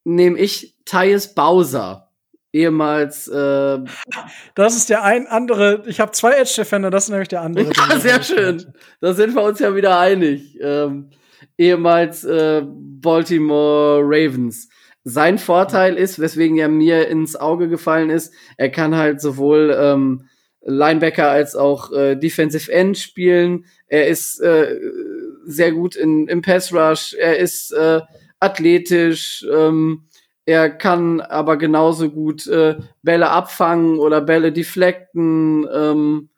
nehme ich Tyus Bowser ehemals. Äh, das ist der ein andere. Ich habe zwei Edge Defender, das ist nämlich der andere. Ja, sehr schön. Da sind wir uns ja wieder einig. Ähm, ehemals äh, Baltimore Ravens. Sein Vorteil ist, weswegen er mir ins Auge gefallen ist, er kann halt sowohl ähm, Linebacker als auch äh, Defensive End spielen. Er ist äh, sehr gut in, im Pass Rush, er ist äh, athletisch, ähm, er kann aber genauso gut äh, Bälle abfangen oder Bälle deflecten. Ähm,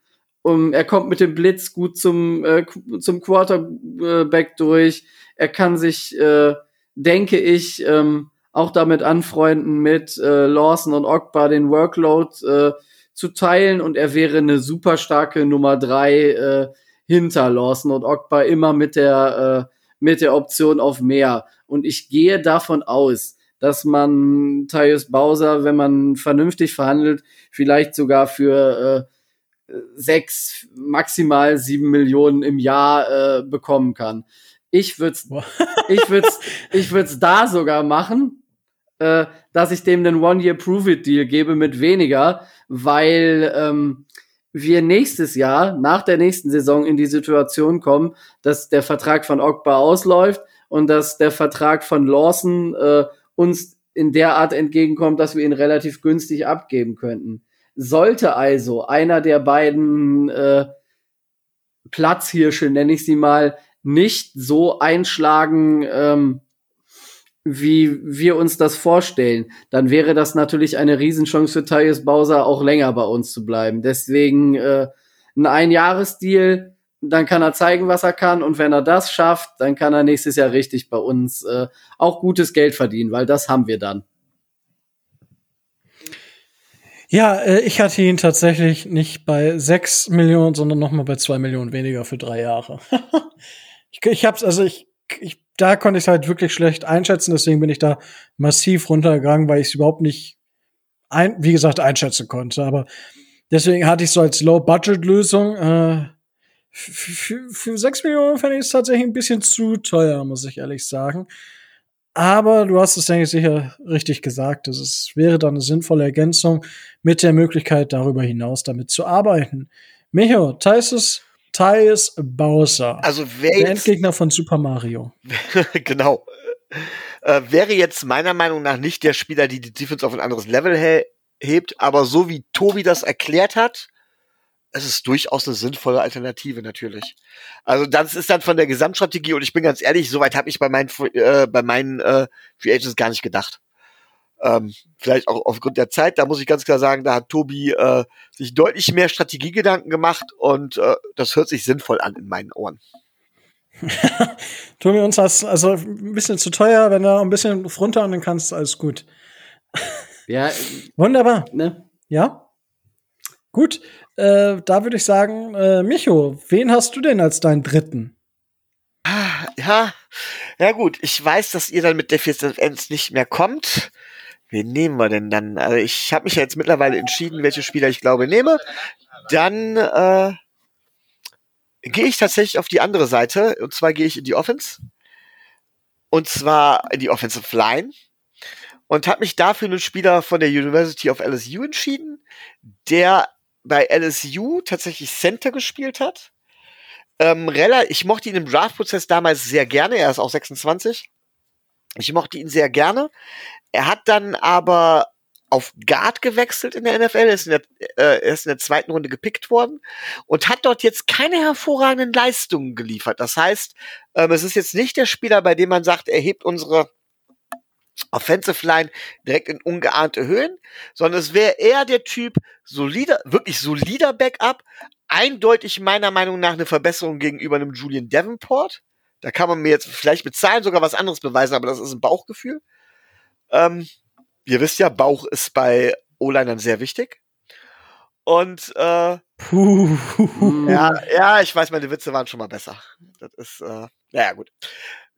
um, er kommt mit dem Blitz gut zum, äh, zum Quarterback durch. Er kann sich, äh, denke ich, ähm, auch damit anfreunden, mit äh, Lawson und Ogba den Workload äh, zu teilen und er wäre eine super starke Nummer drei äh, hinter Lawson und Ogba immer mit der äh, mit der Option auf mehr. Und ich gehe davon aus, dass man Tyus Bowser, wenn man vernünftig verhandelt, vielleicht sogar für äh, sechs, maximal sieben Millionen im Jahr äh, bekommen kann. Ich würde ich würde ich würde da sogar machen, äh, dass ich dem einen One-Year-Prove-It-Deal gebe mit weniger, weil ähm, wir nächstes Jahr, nach der nächsten Saison, in die Situation kommen, dass der Vertrag von Ogba ausläuft und dass der Vertrag von Lawson äh, uns in der Art entgegenkommt, dass wir ihn relativ günstig abgeben könnten. Sollte also einer der beiden äh, Platzhirsche, nenne ich sie mal, nicht so einschlagen, ähm, wie wir uns das vorstellen, dann wäre das natürlich eine Riesenchance für Thais Bowser, auch länger bei uns zu bleiben. Deswegen äh, ein Einjahresdeal, dann kann er zeigen, was er kann. Und wenn er das schafft, dann kann er nächstes Jahr richtig bei uns äh, auch gutes Geld verdienen, weil das haben wir dann. Ja, äh, ich hatte ihn tatsächlich nicht bei sechs Millionen, sondern noch mal bei zwei Millionen weniger für drei Jahre. ich, ich hab's, also ich, ich da konnte ich es halt wirklich schlecht einschätzen, deswegen bin ich da massiv runtergegangen, weil ich es überhaupt nicht, ein, wie gesagt, einschätzen konnte. Aber deswegen hatte ich so als Low-Budget-Lösung, äh, für, für 6 Millionen fände ich es tatsächlich ein bisschen zu teuer, muss ich ehrlich sagen. Aber du hast es, denke ich, sicher richtig gesagt. Es wäre dann eine sinnvolle Ergänzung mit der Möglichkeit, darüber hinaus damit zu arbeiten. Micho, teilst es Thais Bowser. Also wer der Endgegner von Super Mario. genau. Äh, wäre jetzt meiner Meinung nach nicht der Spieler, die die Defense auf ein anderes Level he hebt, aber so wie Tobi das erklärt hat, es ist durchaus eine sinnvolle Alternative natürlich. Also das ist dann von der Gesamtstrategie und ich bin ganz ehrlich, soweit habe ich bei meinen äh, bei meinen äh, Free Agents gar nicht gedacht. Ähm, vielleicht auch aufgrund der Zeit, da muss ich ganz klar sagen, da hat Tobi äh, sich deutlich mehr Strategiegedanken gemacht und äh, das hört sich sinnvoll an in meinen Ohren. Tobi, uns hast also ein bisschen zu teuer, wenn du ein bisschen runter und dann kannst, alles gut. Ja. Wunderbar. Ne? Ja? Gut, äh, da würde ich sagen, äh, Micho, wen hast du denn als deinen dritten? Ja, ja gut, ich weiß, dass ihr dann mit Deficient Ends nicht mehr kommt. Wen nehmen wir denn dann? Also ich habe mich ja jetzt mittlerweile entschieden, welche Spieler ich glaube nehme. Dann äh, gehe ich tatsächlich auf die andere Seite. Und zwar gehe ich in die Offense. Und zwar in die Offensive Line. Und habe mich dafür einen Spieler von der University of LSU entschieden, der bei LSU tatsächlich Center gespielt hat. Ähm, ich mochte ihn im Draft-Prozess damals sehr gerne. Er ist auch 26. Ich mochte ihn sehr gerne. Er hat dann aber auf Guard gewechselt in der NFL, er ist in der, äh, ist in der zweiten Runde gepickt worden und hat dort jetzt keine hervorragenden Leistungen geliefert. Das heißt, ähm, es ist jetzt nicht der Spieler, bei dem man sagt, er hebt unsere Offensive Line direkt in ungeahnte Höhen, sondern es wäre eher der Typ solider, wirklich solider Backup, eindeutig meiner Meinung nach eine Verbesserung gegenüber einem Julian Davenport. Da kann man mir jetzt vielleicht bezahlen, sogar was anderes beweisen, aber das ist ein Bauchgefühl. Ähm, ihr wisst ja, Bauch ist bei O-Linern sehr wichtig. Und äh, Puh. ja, ja, ich weiß, meine Witze waren schon mal besser. Das ist, äh, naja, gut.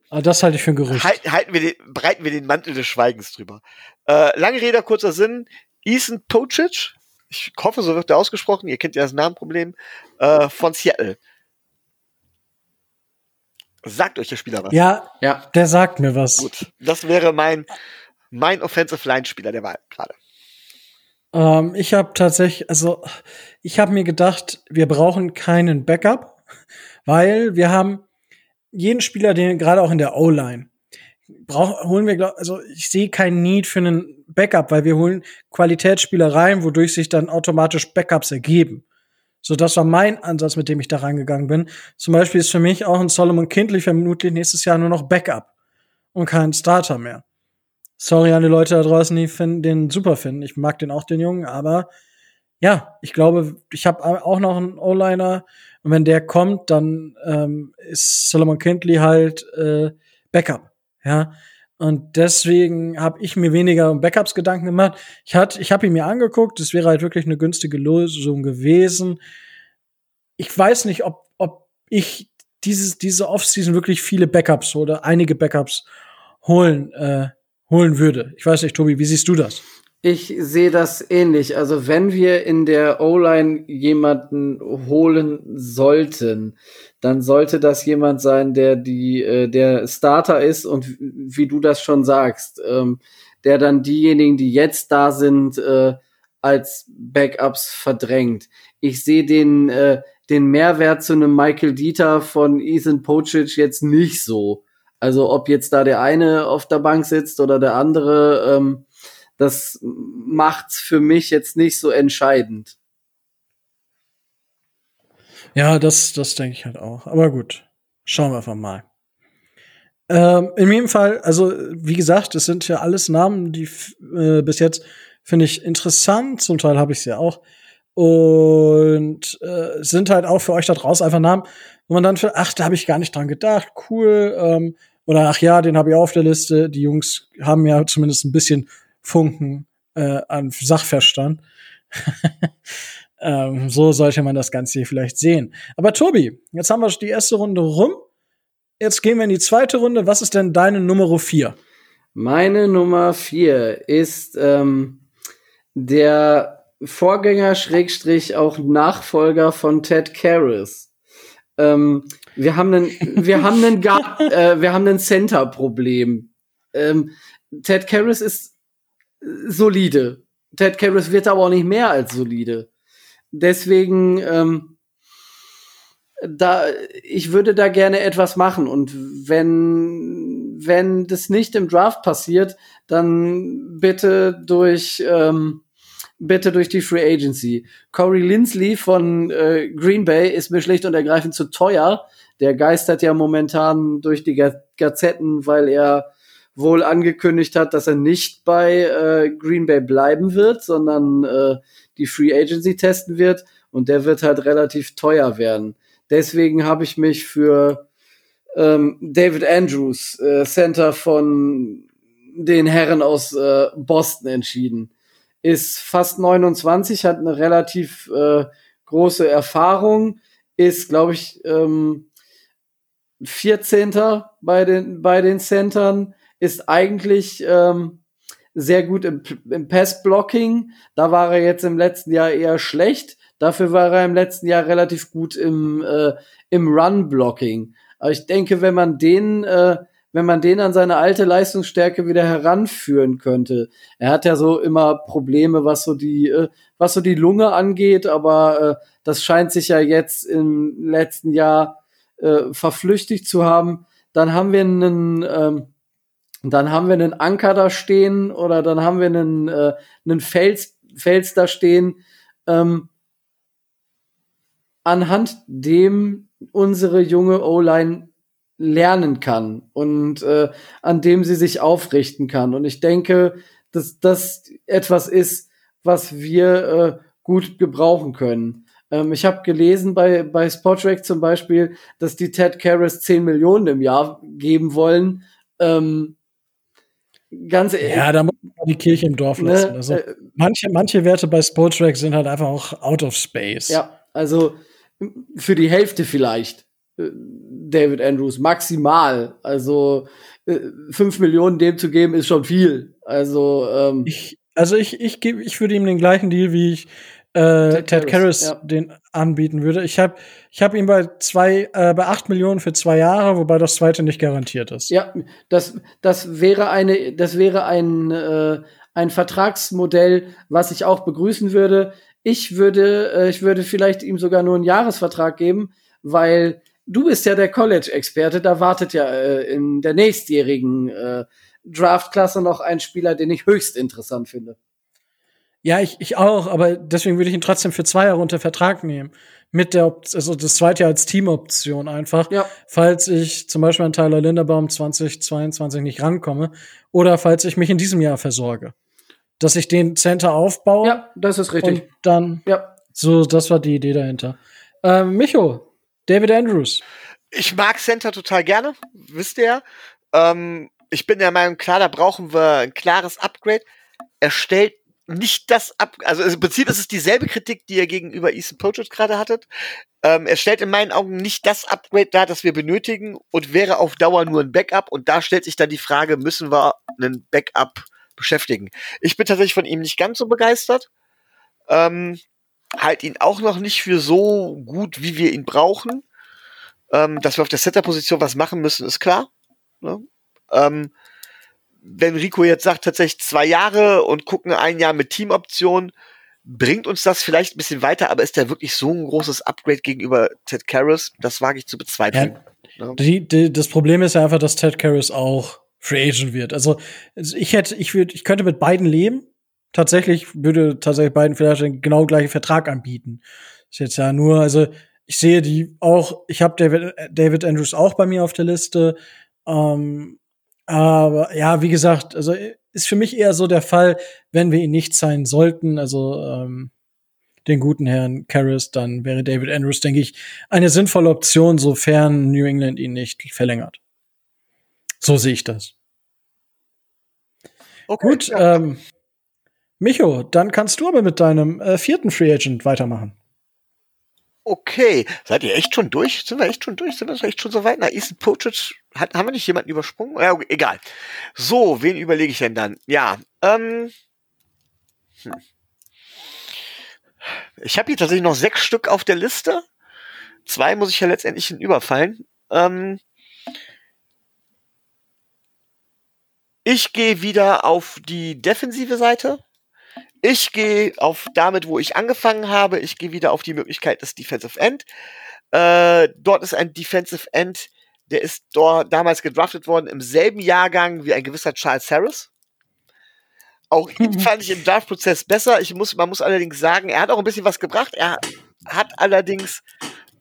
Aber ah, das halte ich für ein Gerücht. Halt, halten wir den, breiten wir den Mantel des Schweigens drüber. Äh, lange Rede, kurzer Sinn. Ethan Tocic, ich hoffe, so wird er ausgesprochen, ihr kennt ja das Namenproblem, äh, von Seattle. Sagt euch der Spieler was? Ja, ja, der sagt mir was. Gut, das wäre mein mein Offensive Line Spieler der Wahl gerade. Ähm, ich habe tatsächlich, also ich habe mir gedacht, wir brauchen keinen Backup, weil wir haben jeden Spieler, den gerade auch in der O-Line brauchen, holen wir, glaub, also ich sehe keinen Need für einen Backup, weil wir holen Qualitätsspieler rein, wodurch sich dann automatisch Backups ergeben. So, das war mein Ansatz, mit dem ich da reingegangen bin. Zum Beispiel ist für mich auch ein Solomon Kindley vermutlich nächstes Jahr nur noch Backup und kein Starter mehr. Sorry an die Leute da draußen, die finden, den super finden. Ich mag den auch, den Jungen, aber ja, ich glaube, ich habe auch noch einen O-Liner und wenn der kommt, dann ähm, ist Solomon Kindley halt äh, Backup. Ja, und deswegen habe ich mir weniger um Backups Gedanken gemacht. Ich hatte, ich habe ihn mir angeguckt. Es wäre halt wirklich eine günstige Lösung gewesen. Ich weiß nicht, ob, ob ich dieses, diese Offseason wirklich viele Backups oder einige Backups holen, äh, holen würde. Ich weiß nicht, Tobi, wie siehst du das? Ich sehe das ähnlich. Also wenn wir in der O-Line jemanden holen sollten, dann sollte das jemand sein, der die äh, der Starter ist und wie du das schon sagst, ähm, der dann diejenigen, die jetzt da sind, äh, als Backups verdrängt. Ich sehe den äh, den Mehrwert zu einem Michael Dieter von Ethan Pocic jetzt nicht so. Also ob jetzt da der eine auf der Bank sitzt oder der andere. Ähm, das macht's für mich jetzt nicht so entscheidend. Ja, das, das denke ich halt auch. Aber gut, schauen wir einfach mal. Ähm, in jedem Fall, also wie gesagt, es sind ja alles Namen, die äh, bis jetzt finde ich interessant. Zum Teil habe ich sie ja auch. Und äh, sind halt auch für euch da draußen einfach Namen, wo man dann für, ach, da habe ich gar nicht dran gedacht, cool. Ähm, oder ach ja, den habe ich auf der Liste. Die Jungs haben ja zumindest ein bisschen Funken äh, an Sachverstand. ähm, so sollte man das Ganze hier vielleicht sehen. Aber Tobi, jetzt haben wir die erste Runde rum. Jetzt gehen wir in die zweite Runde. Was ist denn deine Nummer vier? Meine Nummer vier ist ähm, der Vorgänger Schrägstrich auch Nachfolger von Ted Karras. Ähm, wir haben einen, wir haben einen, äh, wir haben ein Center-Problem. Ähm, Ted Karras ist solide. Ted Karras wird aber auch nicht mehr als solide. Deswegen, ähm, da, ich würde da gerne etwas machen und wenn, wenn das nicht im Draft passiert, dann bitte durch, ähm, bitte durch die Free Agency. Corey Lindsley von äh, Green Bay ist mir schlicht und ergreifend zu teuer. Der geistert ja momentan durch die Gazetten, weil er wohl angekündigt hat, dass er nicht bei äh, Green Bay bleiben wird, sondern äh, die Free Agency testen wird und der wird halt relativ teuer werden. Deswegen habe ich mich für ähm, David Andrews, äh, Center von den Herren aus äh, Boston entschieden. Ist fast 29, hat eine relativ äh, große Erfahrung, ist, glaube ich, ähm, 14. bei den, bei den Centern, ist eigentlich ähm, sehr gut im, im Pass-Blocking. Da war er jetzt im letzten Jahr eher schlecht. Dafür war er im letzten Jahr relativ gut im, äh, im Run-Blocking. Aber ich denke, wenn man den, äh, wenn man den an seine alte Leistungsstärke wieder heranführen könnte. Er hat ja so immer Probleme, was so die, äh, was so die Lunge angeht, aber äh, das scheint sich ja jetzt im letzten Jahr äh, verflüchtigt zu haben. Dann haben wir einen, ähm, und dann haben wir einen Anker da stehen oder dann haben wir einen, äh, einen Fels, Fels da stehen, ähm, anhand dem unsere junge O-Line lernen kann und äh, an dem sie sich aufrichten kann. Und ich denke, dass das etwas ist, was wir äh, gut gebrauchen können. Ähm, ich habe gelesen bei, bei Spotrack zum Beispiel, dass die Ted Karras 10 Millionen im Jahr geben wollen. Ähm, ganz ehrlich. Ja, da muss man die Kirche im Dorf ne, lassen. Ne, also, äh, manche, manche Werte bei Sportrack sind halt einfach auch out of space. Ja, also für die Hälfte vielleicht. Äh, David Andrews, maximal. Also äh, fünf Millionen dem zu geben, ist schon viel. Also, ähm, ich, also ich, ich, gebe, ich würde ihm den gleichen Deal, wie ich äh, Ted, Karras ja. den anbieten würde. Ich habe ich hab ihn bei zwei äh, bei acht Millionen für zwei Jahre, wobei das zweite nicht garantiert ist. Ja, das das wäre eine das wäre ein äh, ein Vertragsmodell, was ich auch begrüßen würde. Ich würde äh, ich würde vielleicht ihm sogar nur einen Jahresvertrag geben, weil du bist ja der College-Experte. Da wartet ja äh, in der nächstjährigen äh, Draftklasse noch ein Spieler, den ich höchst interessant finde. Ja, ich, ich auch, aber deswegen würde ich ihn trotzdem für zwei Jahre unter Vertrag nehmen. Mit der Option, also das zweite Jahr als Teamoption einfach. Ja. Falls ich zum Beispiel an Tyler Linderbaum 2022 nicht rankomme oder falls ich mich in diesem Jahr versorge. Dass ich den Center aufbaue Ja, das ist richtig. und dann, ja. so, das war die Idee dahinter. Ähm, Micho, David Andrews. Ich mag Center total gerne, wisst ihr ja. Ähm, ich bin der Meinung, klar, da brauchen wir ein klares Upgrade. Er stellt nicht das ab, also im Prinzip ist es dieselbe Kritik, die ihr gegenüber Ethan Pritchard gerade hattet. Ähm, er stellt in meinen Augen nicht das Upgrade dar, das wir benötigen und wäre auf Dauer nur ein Backup. Und da stellt sich dann die Frage, müssen wir einen Backup beschäftigen? Ich bin tatsächlich von ihm nicht ganz so begeistert. Ähm, halt ihn auch noch nicht für so gut, wie wir ihn brauchen. Ähm, dass wir auf der Center-Position was machen müssen, ist klar. Ne? Ähm, wenn Rico jetzt sagt, tatsächlich zwei Jahre und gucken ein Jahr mit Teamoption, bringt uns das vielleicht ein bisschen weiter, aber ist der wirklich so ein großes Upgrade gegenüber Ted Karras? Das wage ich zu bezweifeln. Ja. Die, die, das Problem ist ja einfach, dass Ted Karras auch Free Agent wird. Also ich hätte, ich würde, ich könnte mit beiden leben. Tatsächlich würde tatsächlich beiden vielleicht den genau gleichen Vertrag anbieten. Ist jetzt ja nur, also ich sehe die auch, ich habe David, David Andrews auch bei mir auf der Liste. Ähm, aber ja, wie gesagt, also ist für mich eher so der Fall, wenn wir ihn nicht sein sollten, also ähm, den guten Herrn Karras, dann wäre David Andrews, denke ich, eine sinnvolle Option, sofern New England ihn nicht verlängert. So sehe ich das. Okay, Gut, ja. ähm, Micho, dann kannst du aber mit deinem äh, vierten Free Agent weitermachen. Okay, seid ihr echt schon durch? Sind wir echt schon durch? Sind wir echt schon so weit? Na, Ethan Pochic, hat, haben wir nicht jemanden übersprungen? Ja, okay, egal. So, wen überlege ich denn dann? Ja, ähm, hm. ich habe hier tatsächlich noch sechs Stück auf der Liste. Zwei muss ich ja letztendlich hinüberfallen. Ähm, ich gehe wieder auf die defensive Seite. Ich gehe auf damit, wo ich angefangen habe. Ich gehe wieder auf die Möglichkeit des Defensive End. Äh, dort ist ein Defensive End, der ist dort damals gedraftet worden im selben Jahrgang wie ein gewisser Charles Harris. Auch ihn fand ich im Draftprozess besser. Ich muss, man muss allerdings sagen, er hat auch ein bisschen was gebracht. Er hat allerdings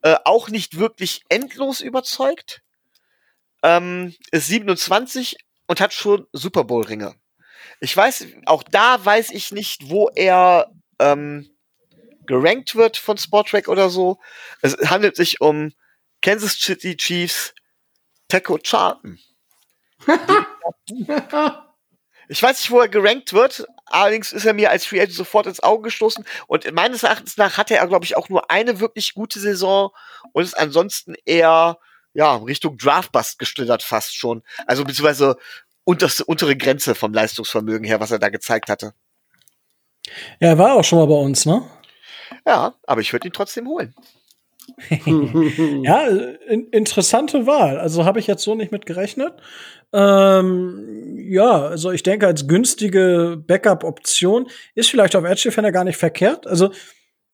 äh, auch nicht wirklich endlos überzeugt. Ähm, ist 27 und hat schon Super Bowl Ringe. Ich weiß, auch da weiß ich nicht, wo er ähm, gerankt wird von Sportrack oder so. Es handelt sich um Kansas City Chiefs Teco Charlton. Ich weiß nicht, wo er gerankt wird. Allerdings ist er mir als Free Agent sofort ins Auge gestoßen. Und meines Erachtens nach hatte er, glaube ich, auch nur eine wirklich gute Saison und ist ansonsten eher ja, Richtung Draftbust geschlittert fast schon. Also beziehungsweise unterste, untere Grenze vom Leistungsvermögen her, was er da gezeigt hatte. Ja, er war auch schon mal bei uns, ne? Ja, aber ich würde ihn trotzdem holen. Ja, in, interessante Wahl. Also habe ich jetzt so nicht mit gerechnet. Ähm, ja, also ich denke, als günstige Backup-Option ist vielleicht auf Edge Defender gar nicht verkehrt. Also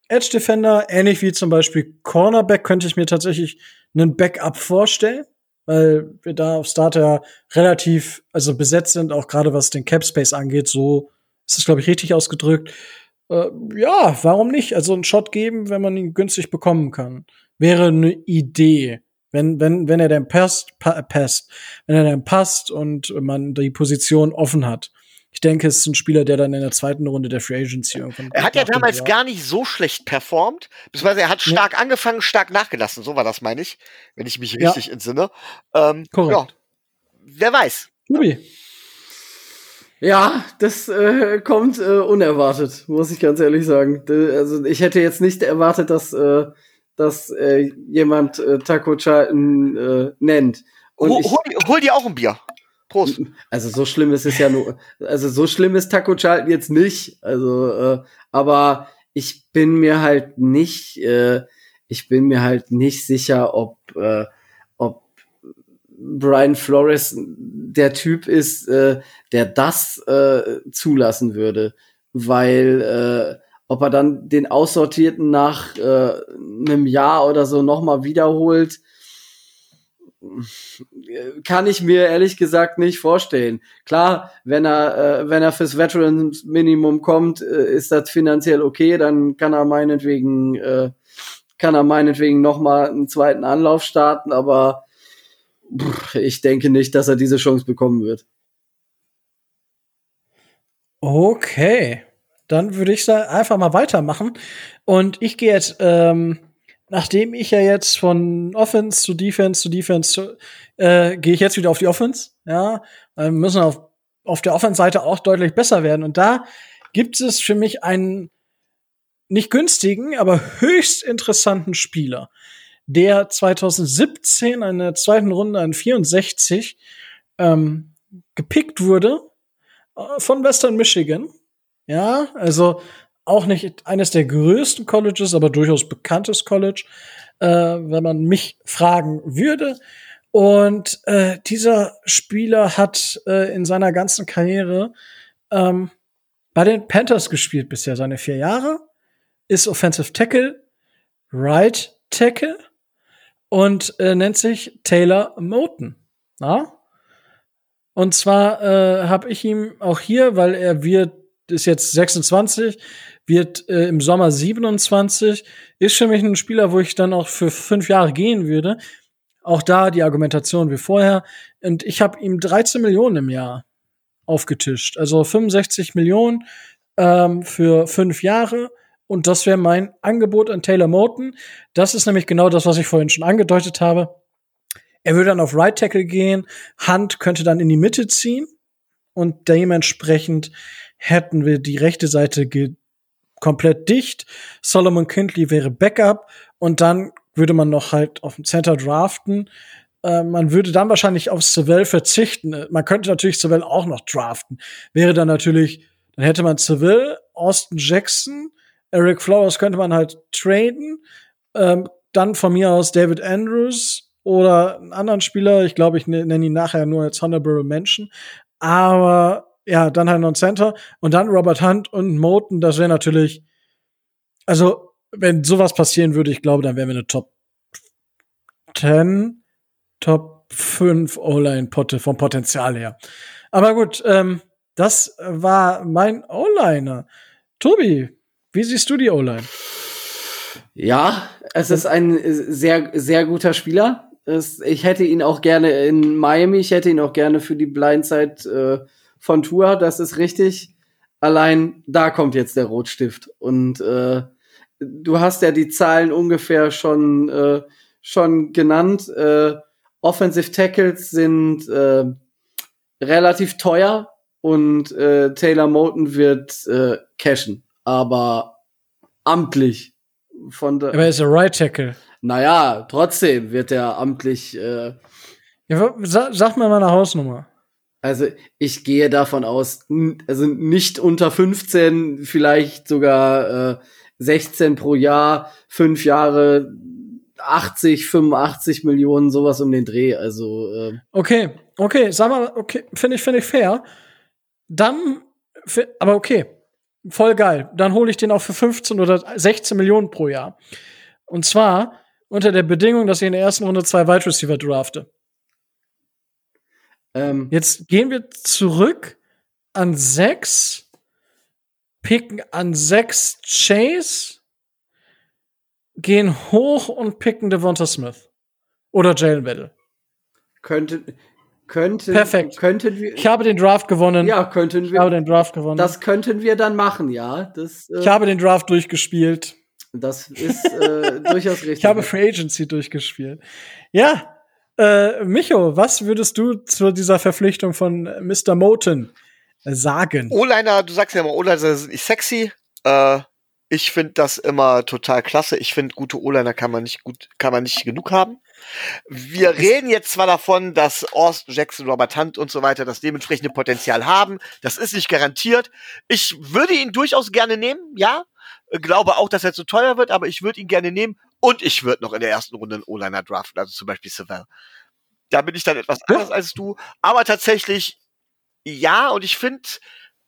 Edge Defender, ähnlich wie zum Beispiel Cornerback, könnte ich mir tatsächlich einen Backup vorstellen, weil wir da auf Starter relativ also besetzt sind, auch gerade was den Cap Space angeht. So ist es, glaube ich, richtig ausgedrückt. Äh, ja, warum nicht? Also einen Shot geben, wenn man ihn günstig bekommen kann. Wäre eine Idee. Wenn, wenn, wenn er denn passt, pa passt, wenn er dann passt und man die Position offen hat. Ich denke, es ist ein Spieler, der dann in der zweiten Runde der Free Agency irgendwann. Er hat ja damals gar nicht so schlecht performt, beziehungsweise er hat stark angefangen, stark nachgelassen. So war das, meine ich, wenn ich mich Ja. richtig entsinne. Ähm, Korrekt. Ja, wer weiß. Tobi. Ja, das äh, kommt äh, unerwartet, muss ich ganz ehrlich sagen. D- Also ich hätte jetzt nicht erwartet, dass, äh, dass äh, jemand äh, Taco Charlton äh, nennt. Und Hol, ich, hol, hol dir auch ein Bier. Prost. also so schlimm ist es ja nur, also so schlimm ist Taco Charlton jetzt nicht. Also, äh, aber ich bin mir halt nicht, äh, ich bin mir halt nicht sicher, ob, äh, ob Brian Flores der Typ ist, äh, der das äh, zulassen würde, weil äh, ob er dann den Aussortierten nach äh, einem Jahr oder so nochmal wiederholt, kann ich mir ehrlich gesagt nicht vorstellen. Klar, wenn er, äh, wenn er fürs Veterans Minimum kommt, äh, ist das finanziell okay, dann kann er meinetwegen, äh, kann er meinetwegen noch mal einen zweiten Anlauf starten, aber pff, ich denke nicht, dass er diese Chance bekommen wird. Okay, dann würde ich sa- einfach mal weitermachen. Und ich gehe jetzt, ähm, nachdem ich ja jetzt von Offense zu Defense zu Defense äh, gehe ich jetzt wieder auf die Offense. Ja, wir müssen auf, auf der Offense-Seite auch deutlich besser werden. Und da gibt es für mich einen nicht günstigen, aber höchst interessanten Spieler, der 2017 in der zweiten Runde an 64 ähm, gepickt wurde äh, von Western Michigan. Ja, also auch nicht eines der größten Colleges, aber durchaus bekanntes College, äh, wenn man mich fragen würde. Und äh, dieser Spieler hat äh, in seiner ganzen Karriere ähm, bei den Panthers gespielt bisher, seine vier Jahre, ist Offensive Tackle, Right Tackle und äh, nennt sich Taylor Moten. Ja? Und zwar äh, habe ich ihm auch hier, weil er wird, ist jetzt 26, wird äh, im Sommer 27, ist für mich ein Spieler, wo ich dann auch für fünf Jahre gehen würde. Auch da die Argumentation wie vorher. Und ich habe ihm 13 Millionen im Jahr aufgetischt. Also 65 Millionen ähm, für fünf Jahre. Und das wäre mein Angebot an Taylor Moten. Das ist nämlich genau das, was ich vorhin schon angedeutet habe. Er würde dann auf Right Tackle gehen. Hunt könnte dann in die Mitte ziehen. Und dementsprechend hätten wir die rechte Seite ge komplett dicht. Solomon Kindley wäre Backup. Und dann würde man noch halt auf den Center draften. Äh, man würde dann wahrscheinlich auf Seville verzichten. Man könnte natürlich Seville auch noch draften. Wäre dann natürlich, dann hätte man Seville, Austin Jackson, Eric Flowers könnte man halt traden. Ähm, dann von mir aus David Andrews oder einen anderen Spieler. Ich glaube, ich ne- nenne ihn nachher nur als Honorable Mention. Aber ja, dann halt noch ein Center und dann Robert Hunt und Moten. Das wäre natürlich, also wenn sowas passieren würde, ich glaube, dann wären wir eine Top 10, Top 5 O-Line-Potte vom Potenzial her. Aber gut, ähm, das war mein O-Liner. Tobi, wie siehst du die O-Line? Ja, es ist ein sehr, sehr guter Spieler. Es, ich hätte ihn auch gerne in Miami, ich hätte ihn auch gerne für die Blindside äh, von Tour, das ist richtig. Allein da kommt jetzt der Rotstift. Und äh, du hast ja die Zahlen ungefähr schon, äh, schon genannt. Äh, Offensive Tackles sind äh, relativ teuer und äh, Taylor Moten wird äh, cashen, aber amtlich. Von der, Aber er ist ein Right Tackle. naja, trotzdem wird er amtlich. Äh, Ja, wa- sa sag mir mal eine Hausnummer. Also ich gehe davon aus, also nicht unter 15, vielleicht sogar äh, 16 pro Jahr, fünf Jahre, 80, 85 Millionen, sowas um den Dreh. Also äh, Okay, okay, sag mal, okay, finde ich, finde ich fair. Dann, aber okay, voll geil. Dann hole ich den auch für 15 oder 16 Millionen pro Jahr. Und zwar unter der Bedingung, dass ich in der ersten Runde zwei Wide Receiver drafte. Ähm, Jetzt gehen wir zurück an sechs, picken an sechs Chase, gehen hoch und picken Devonta Smith. Oder Jalen Weddle. könnte, könnte, Perfekt. könnten wir, Ich habe den Draft gewonnen. ja, könnten Ich habe wir, den Draft gewonnen. das könnten wir dann machen, ja. Das, äh, ich habe den Draft durchgespielt. das ist äh, durchaus richtig. Ich habe Free Agency durchgespielt. Ja, äh, Micho, was würdest du zu dieser Verpflichtung von Mr. Moten sagen? O-Liner, du sagst ja immer, O-Liner sind nicht sexy. Äh, ich finde das immer total klasse. Ich finde, gute O-Liner kann man nicht gut, kann man nicht genug haben. Wir reden jetzt zwar davon, dass Austin Jackson, Robert Hunt und so weiter das dementsprechende Potenzial haben. Das ist nicht garantiert. Ich würde ihn durchaus gerne nehmen, ja. Glaube auch, dass er zu teuer wird, aber ich würde ihn gerne nehmen. Und ich würde noch in der ersten Runde einen O-Liner draften, also zum Beispiel Savell. Da bin ich dann etwas anders als du. Aber tatsächlich, ja, und ich finde,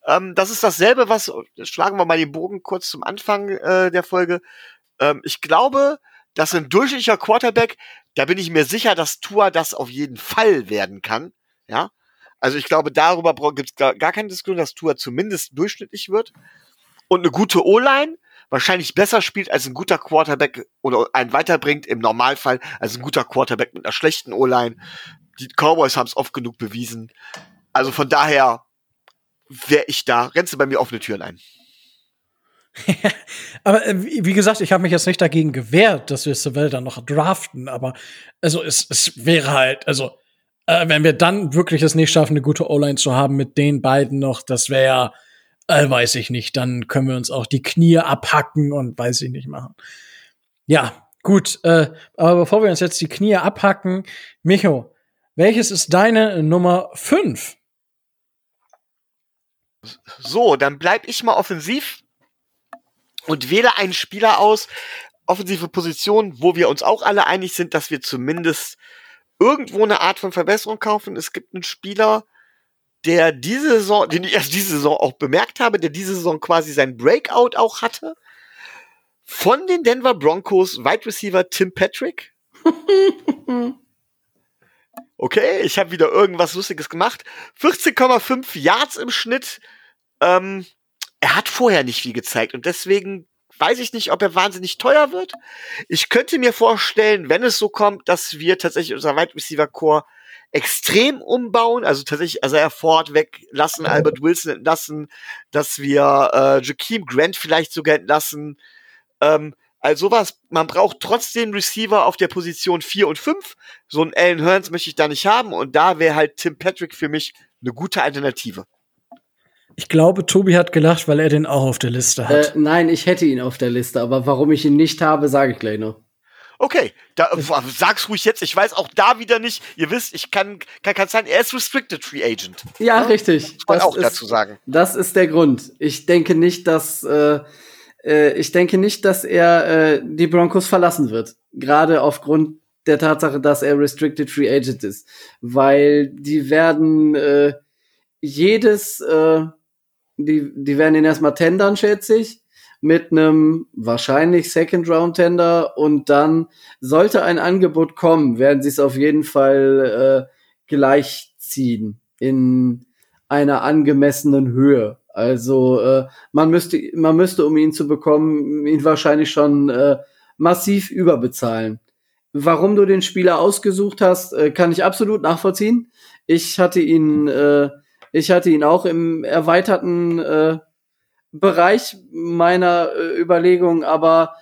ähm, das ist dasselbe, was, schlagen wir mal den Bogen kurz zum Anfang äh, der Folge. Ähm, ich glaube, dass ein durchschnittlicher Quarterback Da bin ich mir sicher, dass Tua das auf jeden Fall werden kann. Ja. Also ich glaube, darüber gibt es gar, gar keine Diskussion, dass Tua zumindest durchschnittlich wird. Und eine gute O-Line wahrscheinlich besser spielt als ein guter Quarterback oder einen weiterbringt im Normalfall als ein guter Quarterback mit einer schlechten O-Line. Die Cowboys haben es oft genug bewiesen. Also von daher wäre ich da, rennst du bei mir offene Türen ein. aber äh, wie gesagt, ich habe mich jetzt nicht dagegen gewehrt, dass wir Savell dann noch draften, aber also es, es wäre halt, also äh, wenn wir dann wirklich es nicht schaffen, eine gute O-Line zu haben mit den beiden noch, das wäre, äh, weiß ich nicht, dann können wir uns auch die Knie abhacken und weiß ich nicht machen. Ja, gut, äh, aber bevor wir uns jetzt die Knie abhacken, Micho, welches ist deine Nummer 5? So, dann bleib ich mal offensiv und wähle einen Spieler aus, offensive Position, wo wir uns auch alle einig sind, dass wir zumindest irgendwo eine Art von Verbesserung kaufen. Es gibt einen Spieler, der diese Saison, den ich erst diese Saison auch bemerkt habe, der diese Saison quasi sein Breakout auch hatte. Von den Denver Broncos, Wide Receiver Tim Patrick. Okay, ich habe wieder irgendwas Lustiges gemacht. 14,5 Yards im Schnitt. Ähm, er hat vorher nicht viel gezeigt und deswegen weiß ich nicht, ob er wahnsinnig teuer wird. Ich könnte mir vorstellen, wenn es so kommt, dass wir tatsächlich unser Wide Receiver Core extrem umbauen, also tatsächlich, also er Ford weglassen, Albert Wilson entlassen, dass wir äh, Jakeem Grant vielleicht sogar entlassen. Ähm, also sowas, man braucht trotzdem Receiver auf der Position 4 und 5. So einen Alan Hearns möchte ich da nicht haben und da wäre halt Tim Patrick für mich eine gute Alternative. Ich glaube, Tobi hat gelacht, weil er den auch auf der Liste hat. Äh, nein, ich hätte ihn auf der Liste, aber warum ich ihn nicht habe, sage ich gleich noch. Okay, da, sag's ruhig jetzt. Ich weiß auch da wieder nicht. Ihr wisst, ich kann, kann, kann sein, er ist Restricted Free Agent. Ja, richtig. Muss man Das auch ist- dazu sagen. Das ist der Grund. Ich denke nicht, dass äh, äh, ich denke nicht, dass er äh, die Broncos verlassen wird. Gerade aufgrund der Tatsache, dass er Restricted Free Agent ist, weil die werden äh, jedes, äh, die die werden ihn erstmal tendern, schätze ich, mit einem wahrscheinlich Second Round Tender und dann sollte ein Angebot kommen, werden sie es auf jeden Fall äh, gleichziehen in einer angemessenen Höhe. Also äh, man müsste, man müsste, um ihn zu bekommen, ihn wahrscheinlich schon äh, massiv überbezahlen. Warum du den Spieler ausgesucht hast, äh, kann ich absolut nachvollziehen. Ich hatte ihn, äh, ich hatte ihn auch im erweiterten äh, Bereich meiner äh, Überlegung, aber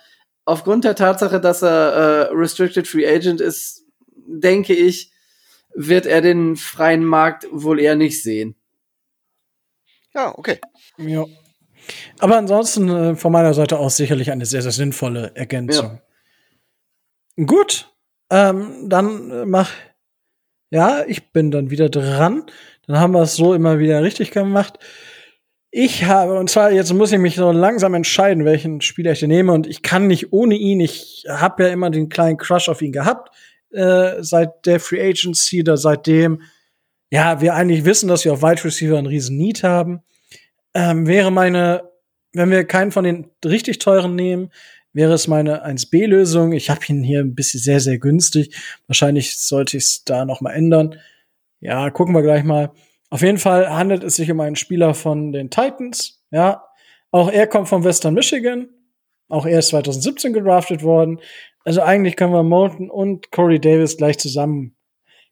aufgrund der Tatsache, dass er äh, Restricted Free Agent ist, denke ich, wird er den freien Markt wohl eher nicht sehen. Ja, okay. Ja. Aber ansonsten äh, von meiner Seite aus sicherlich eine sehr, sehr sinnvolle Ergänzung. Gut, ähm, dann äh, mach. Ja, ich bin dann wieder dran. Dann haben wir es so immer wieder richtig gemacht. Ich habe, und zwar jetzt muss ich mich so langsam entscheiden, welchen Spieler ich nehme. Und ich kann nicht ohne ihn. Ich habe ja immer den kleinen Crush auf ihn gehabt. Äh, seit der Free Agency, da seitdem, ja, wir eigentlich wissen, dass wir auf Wide Receiver einen riesen Need haben. Ähm, wäre meine, wenn wir keinen von den richtig teuren nehmen, wäre es meine 1B-Lösung. Ich habe ihn hier ein bisschen sehr, sehr günstig. Wahrscheinlich sollte ich es da noch mal ändern. Ja, gucken wir gleich mal. Auf jeden Fall handelt es sich um einen Spieler von den Titans. Ja, auch er kommt von Western Michigan. Auch er ist 2017 gedraftet worden. Also eigentlich können wir Moulton und Corey Davis gleich zusammen.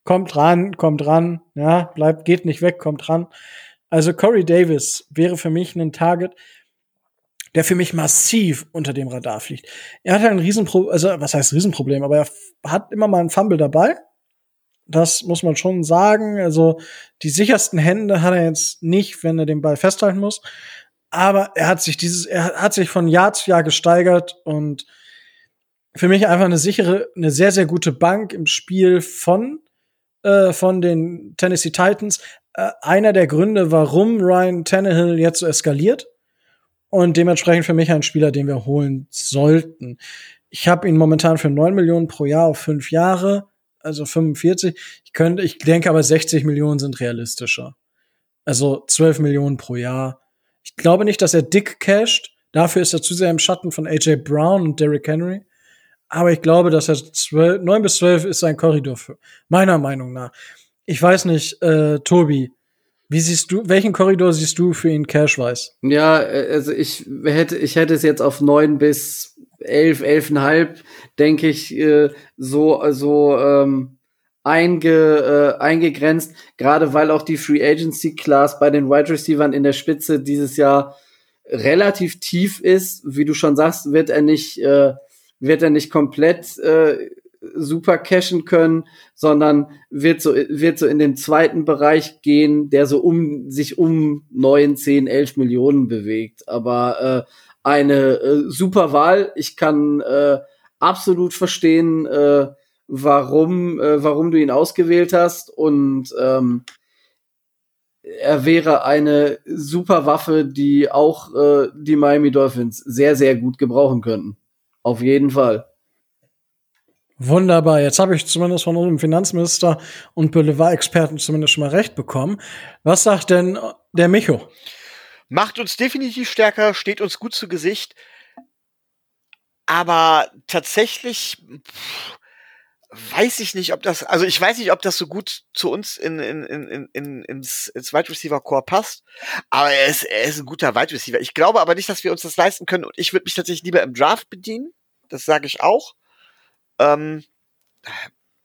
Kommt ran, kommt ran. Ja, bleibt, geht nicht weg, kommt ran. Also Corey Davis wäre für mich ein Target, der für mich massiv unter dem Radar fliegt. Er hat ein Riesenproblem, also was heißt Riesenproblem, aber er hat immer mal einen Fumble dabei. Das muss man schon sagen. Also die sichersten Hände hat er jetzt nicht, wenn er den Ball festhalten muss. Aber er hat sich dieses, er hat sich von Jahr zu Jahr gesteigert und für mich einfach eine sichere, eine sehr, sehr gute Bank im Spiel von, äh, von den Tennessee Titans. Äh, einer der Gründe, warum Ryan Tannehill jetzt so eskaliert. Und dementsprechend für mich ein Spieler, den wir holen sollten. Ich habe ihn momentan für 9 Millionen pro Jahr auf fünf Jahre, also 45. Ich könnte, ich denke aber 60 Millionen sind realistischer. Also 12 Millionen pro Jahr. Ich glaube nicht, dass er dick casht. Dafür ist er zu sehr im Schatten von AJ Brown und Derrick Henry. Aber ich glaube, dass er 12, 9 bis 12 ist sein Korridor für, meiner Meinung nach. Ich weiß nicht, äh, Tobi, wie siehst du, welchen Korridor siehst du für ihn Cash-Wise? Ja, äh, also ich hätte, ich hätte es jetzt auf neun bis elf, elfeinhalb, denke ich, äh, so, so ähm, einge, äh, eingegrenzt, gerade weil auch die Free Agency Class bei den Wide Receivers in der Spitze dieses Jahr relativ tief ist. Wie du schon sagst, wird er nicht, äh, wird er nicht komplett äh, super cashen können, sondern wird so, wird so in den zweiten Bereich gehen, der so um, sich um neun, zehn, elf Millionen bewegt. Aber äh, eine äh, super Wahl. Ich kann äh, absolut verstehen, äh, warum, äh, warum du ihn ausgewählt hast und ähm, er wäre eine super Waffe, die auch äh, die Miami Dolphins sehr, sehr gut gebrauchen könnten. Auf jeden Fall. Wunderbar. Jetzt habe ich zumindest von unserem Finanzminister und Boulevard-Experten zumindest schon mal recht bekommen. Was sagt denn der Micho? Macht uns definitiv stärker, steht uns gut zu Gesicht. Aber tatsächlich pff, weiß ich nicht, ob das, also ich weiß nicht, ob das so gut zu uns in, in, in, in, ins, ins Wide Receiver Core passt. Aber er ist, er ist ein guter Wide Receiver. Ich glaube aber nicht, dass wir uns das leisten können. Und ich würde mich tatsächlich lieber im Draft bedienen. Das sage ich auch. Ähm,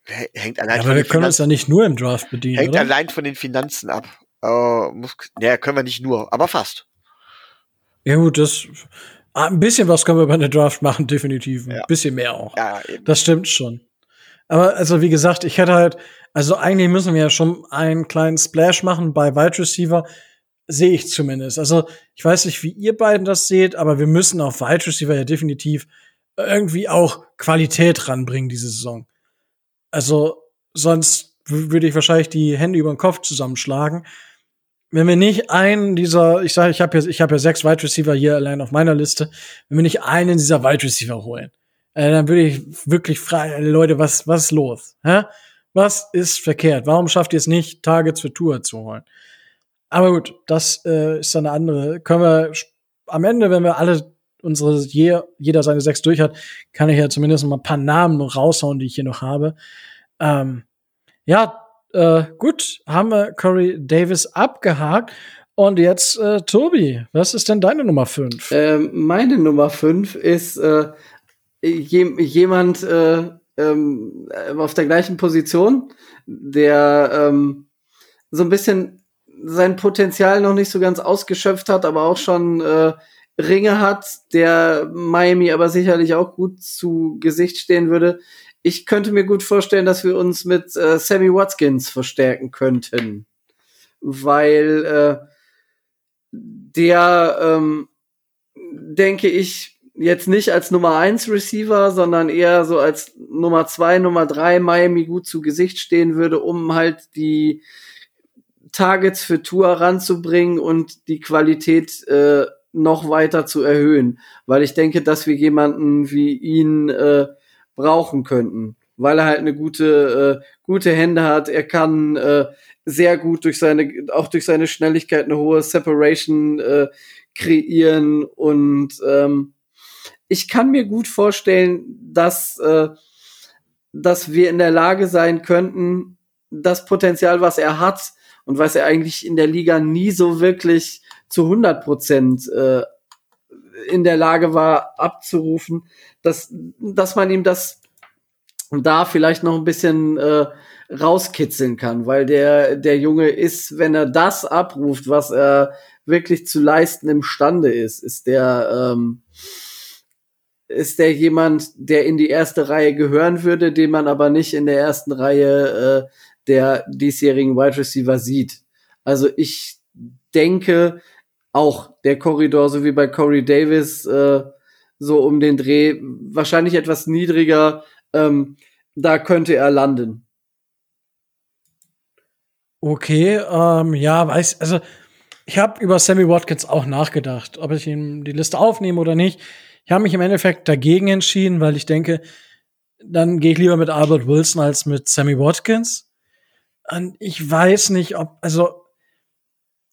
hängt allein Ja, aber wir können uns Finanzen, ja nicht nur im Draft bedienen, hängt oder? allein von den Finanzen ab. Äh, muss, ja, können wir nicht nur, aber fast. Ja gut, das ah, ein bisschen was können wir bei der Draft machen, definitiv. Ein Ja. bisschen mehr auch. Ja, eben. Das stimmt schon. Aber also wie gesagt, ich hätte halt, also eigentlich müssen wir ja schon einen kleinen Splash machen bei Wide Receiver, sehe ich zumindest. Also ich weiß nicht, wie ihr beiden das seht, aber wir müssen auf Wide Receiver ja definitiv irgendwie auch Qualität ranbringen diese Saison. Also sonst würde ich wahrscheinlich die Hände über den Kopf zusammenschlagen. Wenn wir nicht einen dieser, ich sage, ich habe ja, ich habe ja sechs Wide Receiver hier allein auf meiner Liste, wenn wir nicht einen dieser Wide Receiver holen, äh, dann würde ich wirklich fragen, äh, Leute, was, was ist los? Hä? Was ist verkehrt? Warum schafft ihr es nicht, Targets für Tour zu holen? Aber gut, das äh, ist dann eine andere. Können wir am Ende, wenn wir alle unsere, je, jeder seine sechs durch hat, kann ich ja zumindest mal ein paar Namen raushauen, die ich hier noch habe. Ähm, ja, äh, gut, haben wir Corey Davis abgehakt. Und jetzt, äh, Tobi, was ist denn deine Nummer fünf? Ähm, meine Nummer fünf ist äh, je, jemand äh, ähm, auf der gleichen Position, der ähm, so ein bisschen sein Potenzial noch nicht so ganz ausgeschöpft hat, aber auch schon äh, Ringe hat, der Miami aber sicherlich auch gut zu Gesicht stehen würde. Ich könnte mir gut vorstellen, dass wir uns mit äh, Sammy Watkins verstärken könnten, weil äh, der, ähm, denke ich, jetzt nicht als Nummer eins Receiver, sondern eher so als Nummer zwei, Nummer drei Miami gut zu Gesicht stehen würde, um halt die Targets für Tour ranzubringen und die Qualität äh, noch weiter zu erhöhen. Weil ich denke, dass wir jemanden wie ihn äh, brauchen könnten. Weil er halt eine gute, äh, gute Hände hat. Er kann äh, sehr gut durch seine, auch durch seine Schnelligkeit eine hohe Separation äh, kreieren und ähm, ich kann mir gut vorstellen, dass, äh, dass wir in der Lage sein könnten, das Potenzial, was er hat und was er eigentlich in der Liga nie so wirklich zu 100 Prozent äh, in der Lage war abzurufen, dass, dass man ihm das da vielleicht noch ein bisschen äh, rauskitzeln kann, weil der, der Junge ist, wenn er das abruft, was er wirklich zu leisten imstande ist, ist der, ähm, ist der jemand, der in die erste Reihe gehören würde, den man aber nicht in der ersten Reihe äh, der diesjährigen Wide Receiver sieht. Also ich denke, auch der Korridor, so wie bei Corey Davis, äh, so um den Dreh, wahrscheinlich etwas niedriger, ähm, da könnte er landen. Okay, ähm, ja, weiß, also ich habe über Sammy Watkins auch nachgedacht, ob ich ihm die Liste aufnehme oder nicht. Ich habe mich im Endeffekt dagegen entschieden, weil ich denke, dann gehe ich lieber mit Albert Wilson als mit Sammy Watkins. Und ich weiß nicht, ob, also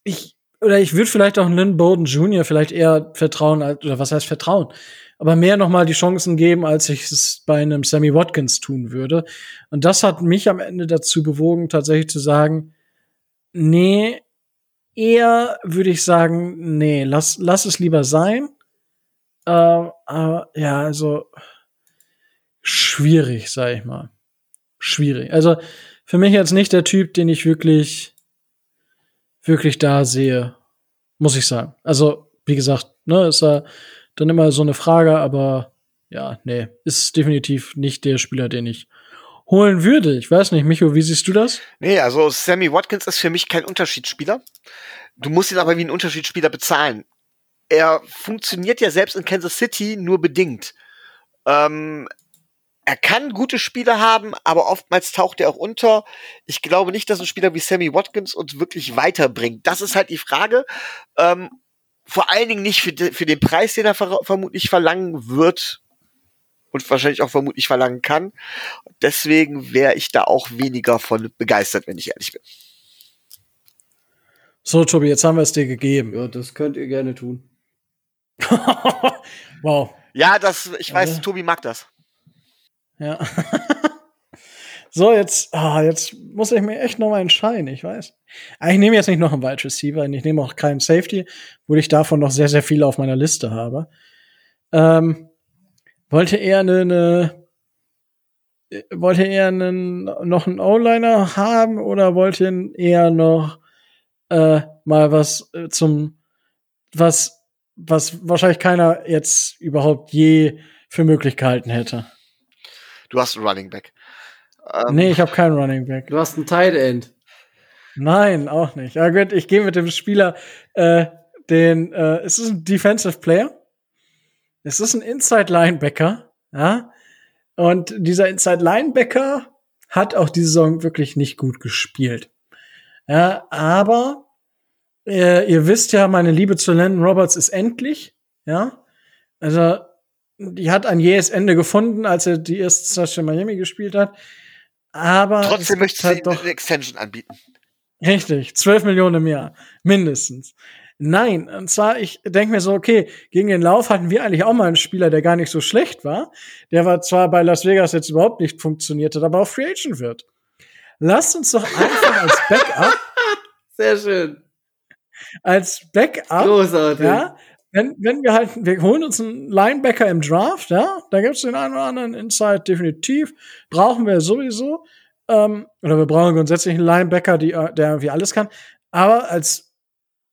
ich, oder ich würde vielleicht auch Lynn Bowden Jr. vielleicht eher vertrauen, als, oder was heißt vertrauen? aber mehr noch mal die Chancen geben, als ich es bei einem Sammy Watkins tun würde. Und das hat mich am Ende dazu bewogen, tatsächlich zu sagen, nee, eher würde ich sagen, nee, lass, lass es lieber sein. Äh, aber ja, also schwierig, sag ich mal. Schwierig. Also für mich jetzt nicht der Typ, den ich wirklich, wirklich da sehe, muss ich sagen. Also, wie gesagt, ne, ist ja dann immer so eine Frage, aber ja, nee, ist definitiv nicht der Spieler, den ich holen würde. Ich weiß nicht, Micho, wie siehst du das? Nee, also Sammy Watkins ist für mich kein Unterschiedsspieler. Du musst ihn aber wie ein Unterschiedsspieler bezahlen. Er funktioniert ja selbst in Kansas City nur bedingt. Ähm, er kann gute Spiele haben, aber oftmals taucht er auch unter. Ich glaube nicht, dass ein Spieler wie Sammy Watkins uns wirklich weiterbringt. Das ist halt die Frage. Ähm, vor allen Dingen nicht für, de, für den Preis, den er ver vermutlich verlangen wird und wahrscheinlich auch vermutlich verlangen kann. Deswegen wäre ich da auch weniger von begeistert, wenn ich ehrlich bin. So, Tobi, jetzt haben wir es dir gegeben. Ja, das könnt ihr gerne tun. wow. Ja, das, ich weiß, Also- Tobi mag das. Ja. so, jetzt, ah, jetzt muss ich mir echt noch mal entscheiden, ich weiß. Aber ich nehme jetzt nicht noch einen Wide Receiver ich nehme auch keinen Safety, wo ich davon noch sehr, sehr viele auf meiner Liste habe. Ähm, wollte eher eine, eine wollte eher einen, noch einen O-Liner haben oder wollte eher noch äh, mal was äh, zum was was wahrscheinlich keiner jetzt überhaupt je für möglich gehalten hätte. Du hast einen Running Back. Ähm, Nee, ich habe keinen Running Back. Du hast ein Tight End. Nein, auch nicht. Ja gut, ich gehe mit dem Spieler, äh, den, äh, es ist ein Defensive Player. Es ist ein Inside Linebacker, ja. Und dieser Inside Linebacker hat auch diese Saison wirklich nicht gut gespielt. Ja, aber äh, ihr wisst ja, meine Liebe zu Landon Roberts ist endlich, ja. Also die hat ein jähes Ende gefunden, als er die erste in Miami gespielt hat. Aber Trotzdem du halt doch eine Extension anbieten. Richtig, 12 Millionen im Jahr, mindestens. Nein, und zwar, ich denke mir so, okay, gegen den Lauf hatten wir eigentlich auch mal einen Spieler, der gar nicht so schlecht war. Der war zwar bei Las Vegas jetzt überhaupt nicht funktioniert hat, aber auch Free Agent wird. Lasst uns doch einfach als Backup, Sehr schön. als Backup, Großartig. ja, wenn, wenn wir halt, wir holen uns einen Linebacker im Draft, ja, da gibt's den einen oder anderen Inside definitiv, brauchen wir sowieso, ähm, oder wir brauchen grundsätzlich einen Linebacker, die, äh, der irgendwie alles kann, aber als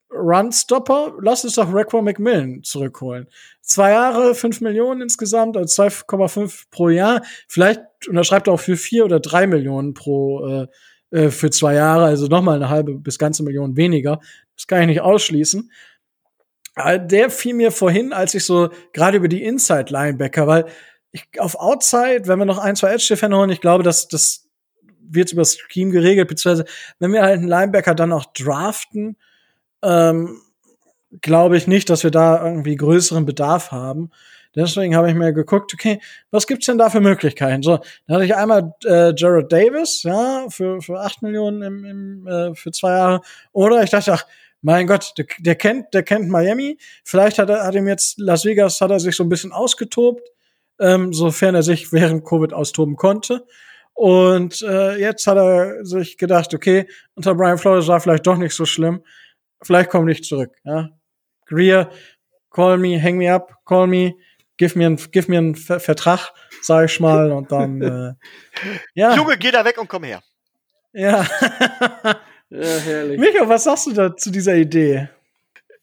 Runstopper, lass uns doch Raquan McMillan zurückholen. Zwei Jahre, fünf Millionen insgesamt, also 2,5 pro Jahr. Vielleicht unterschreibt er auch für vier oder drei Millionen pro äh, äh, für zwei Jahre, also nochmal eine halbe bis ganze Million weniger. Das kann ich nicht ausschließen. Aber der fiel mir vorhin, als ich so gerade über die Inside Linebacker, weil ich auf Outside, wenn wir noch ein, zwei Edge Defender holen, ich glaube, dass das wird über das Scheme geregelt, beziehungsweise wenn wir halt einen Linebacker dann auch draften, ähm, glaube ich nicht, dass wir da irgendwie größeren Bedarf haben. Deswegen habe ich mir geguckt, okay, was gibt's denn da für Möglichkeiten? So, dann hatte ich einmal äh, Jared Davis, ja, für, für acht Millionen im, im, äh, für zwei Jahre. Oder ich dachte, ach, mein Gott, der, der kennt, der kennt Miami. Vielleicht hat er, hat ihm jetzt Las Vegas, hat er sich so ein bisschen ausgetobt, ähm, sofern er sich während Covid austoben konnte. Und äh, jetzt hat er sich gedacht, okay, unter Brian Flores war vielleicht doch nicht so schlimm. Vielleicht komme ich zurück. Ja? Greer, call me, hang me up, call me, give mir einen, give mir einen Ver Vertrag, sag ich mal, und dann äh, ja, Junge, geh da weg und komm her. ja. Ja, herrlich. Micho, was sagst du da zu dieser Idee?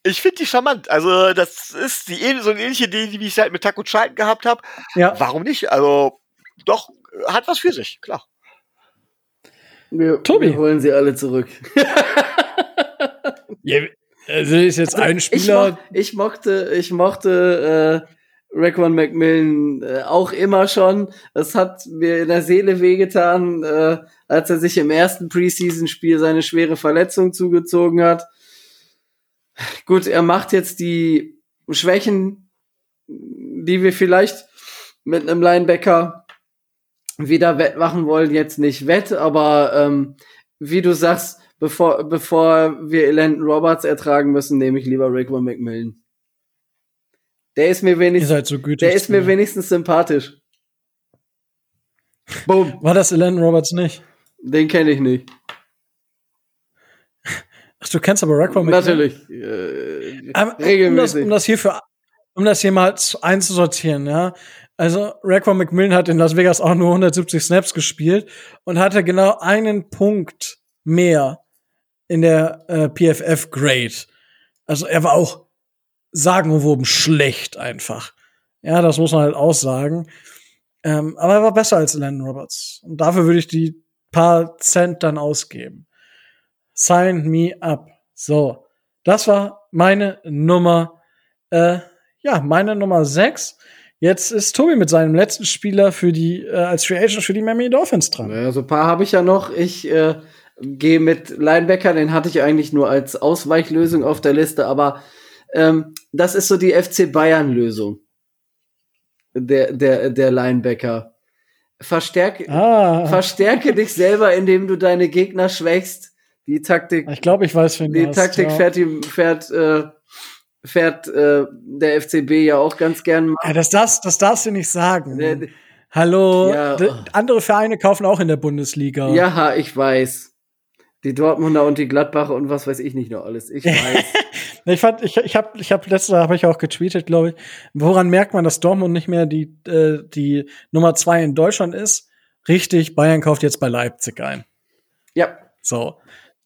Ich finde die charmant. Also, das ist die, so eine ähnliche Idee, wie ich halt mit Taco Charlton gehabt habe. Ja, Warum nicht? Also, doch, hat was für sich, klar. Wir, Tobi. wir holen sie alle zurück. also ist jetzt ein Ich, Spieler. moch, ich mochte, ich mochte äh, Raquan McMillan äh, auch immer schon. Es hat mir in der Seele wehgetan, äh, als er sich im ersten Preseason-Spiel seine schwere Verletzung zugezogen hat. Gut, er macht jetzt die Schwächen, die wir vielleicht mit einem Linebacker wieder wettmachen wollen, jetzt nicht wett, aber ähm, wie du sagst, bevor, bevor wir Landon Roberts ertragen müssen, nehme ich lieber Raquan McMillan. Der ist mir Ihr wenigstens, seid so gütig. der ist mir wenigstens sympathisch. Boom, War das Elan Roberts nicht? den kenne ich nicht. Ach, du kennst aber McMillan? Natürlich. Äh, Aber Um das, regelmäßig. um das hier für, um das hier mal zu- einzusortieren, ja. Also, Raquan McMillan hat in Las Vegas auch nur 170 Snaps gespielt und hatte genau einen Punkt mehr in der äh, PFF Grade. Also, er war auch sagenumwoben schlecht einfach. Ja, das muss man halt auch sagen. Ähm, aber er war besser als Landon Roberts. Und dafür würde ich die paar Cent dann ausgeben. Sign me up. So, das war meine Nummer, äh, ja, meine Nummer 6. Jetzt ist Tobi mit seinem letzten Spieler für die, äh, als Free Agent für die Miami Dolphins dran. Ja, so ein paar habe ich ja noch. Ich äh, gehe mit Linebacker, den hatte ich eigentlich nur als Ausweichlösung auf der Liste, aber ähm, das ist so die FC Bayern-Lösung. Der, der, der Linebacker. Verstärke, Ah, verstärke dich selber, indem du deine Gegner schwächst. Die Taktik, ich glaube, ich weiß, wen die hast, Taktik ja. fährt, die, fährt, äh, fährt äh, der FCB ja auch ganz gern mal. Ja, das, das, das darfst du nicht sagen. Der- Hallo, Ja. andere Vereine kaufen auch in der Bundesliga. Ja, ich weiß. Die Dortmunder und die Gladbacher und was weiß ich nicht noch alles. Ich weiß. Ich fand, ich, ich habe, ich habe letzte habe ich auch getweetet, glaube ich. Woran merkt man, dass Dortmund nicht mehr die äh, die Nummer zwei in Deutschland ist? Richtig, Bayern kauft jetzt bei Leipzig ein. ja, So.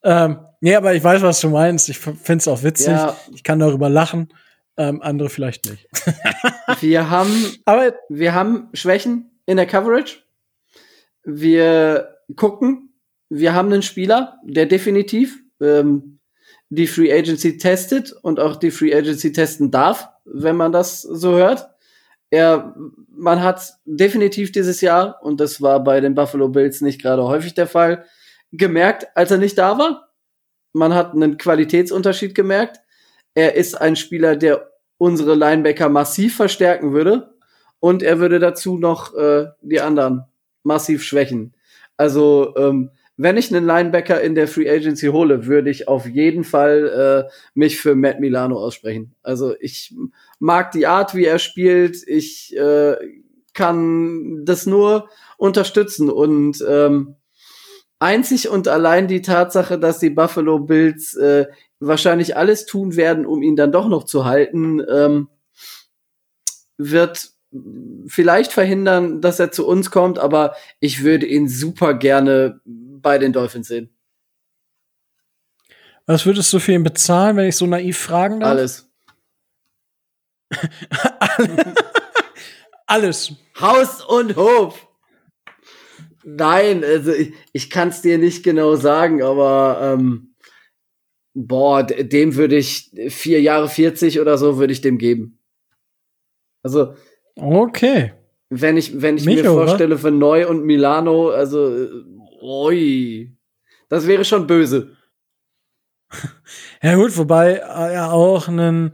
Ähm, nee, aber ich weiß, was du meinst. Ich find's auch witzig. Ja. Ich kann darüber lachen. Ähm, andere vielleicht nicht. wir haben, Aber wir haben Schwächen in der Coverage. Wir gucken, wir haben einen Spieler, der definitiv ähm, die Free Agency testet und auch die Free Agency testen darf, wenn man das so hört. Er, man hat definitiv dieses Jahr, und das war bei den Buffalo Bills nicht gerade häufig der Fall, gemerkt, als er nicht da war. Man hat einen Qualitätsunterschied gemerkt. Er ist ein Spieler, der unsere Linebacker massiv verstärken würde. Und er würde dazu noch äh, die anderen massiv schwächen. Also, ähm, wenn ich einen Linebacker in der Free Agency hole, würde ich auf jeden Fall äh, mich für Matt Milano aussprechen. Also ich mag die Art, wie er spielt. Ich äh, kann das nur unterstützen und ähm, einzig und allein die Tatsache, dass die Buffalo Bills äh, wahrscheinlich alles tun werden, um ihn dann doch noch zu halten, ähm, wird vielleicht verhindern, dass er zu uns kommt, aber ich würde ihn super gerne bei den Dolphins sehen. was würdest du für ihn bezahlen, wenn ich so naiv fragen darf? Alles. Alles. Haus und Hof. Nein, also ich, ich kann es dir nicht genau sagen, aber ähm, boah, dem würde ich vier Jahre 40 oder so würde ich dem geben. Also Okay. wenn ich wenn ich mir Micho, was? vorstelle für Neu und Milano, also äh, ui, das wäre schon böse. Ja gut, wobei äh, ja auch ein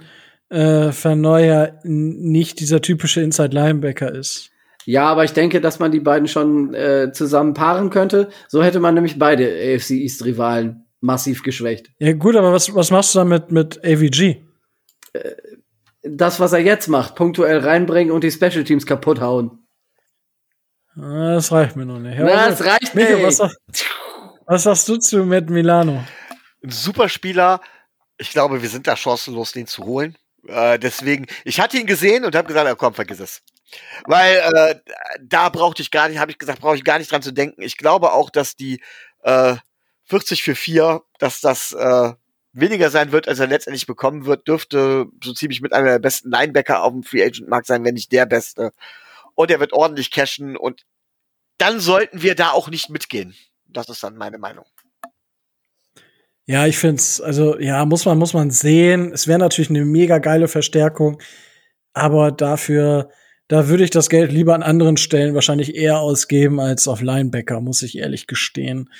äh, Verneuer nicht dieser typische Inside Linebacker ist. Ja, aber ich denke, dass man die beiden schon äh, zusammen paaren könnte. So hätte man nämlich beide AFC East Rivalen massiv geschwächt. Ja gut, aber was, was machst du dann mit, mit AVG? Das, was er jetzt macht, punktuell reinbringen und die Special Teams kaputt hauen. Das reicht mir noch nicht. Ja, Na, was- das reicht nicht. was, sag, was sagst du zu Matt Milano? ein super Spieler. Ich glaube, wir sind da chancenlos, den zu holen. Äh, deswegen, ich hatte ihn gesehen und habe gesagt, ja, komm, vergiss es. Weil äh, da brauchte ich gar nicht, habe ich gesagt, brauche ich gar nicht dran zu denken. Ich glaube auch, dass die äh, 40 für 4, dass das äh, weniger sein wird, als er letztendlich bekommen wird, dürfte so ziemlich mit einer der besten Linebacker auf dem Free Agent Markt sein, wenn nicht der beste. Und er wird ordentlich cashen und dann sollten wir da auch nicht mitgehen. Das ist dann meine Meinung. Ja, ich find's, also ja, muss man, muss man sehen. Es wäre natürlich eine mega geile Verstärkung, aber dafür, da würde ich das Geld lieber an anderen Stellen wahrscheinlich eher ausgeben als auf Linebacker, muss ich ehrlich gestehen.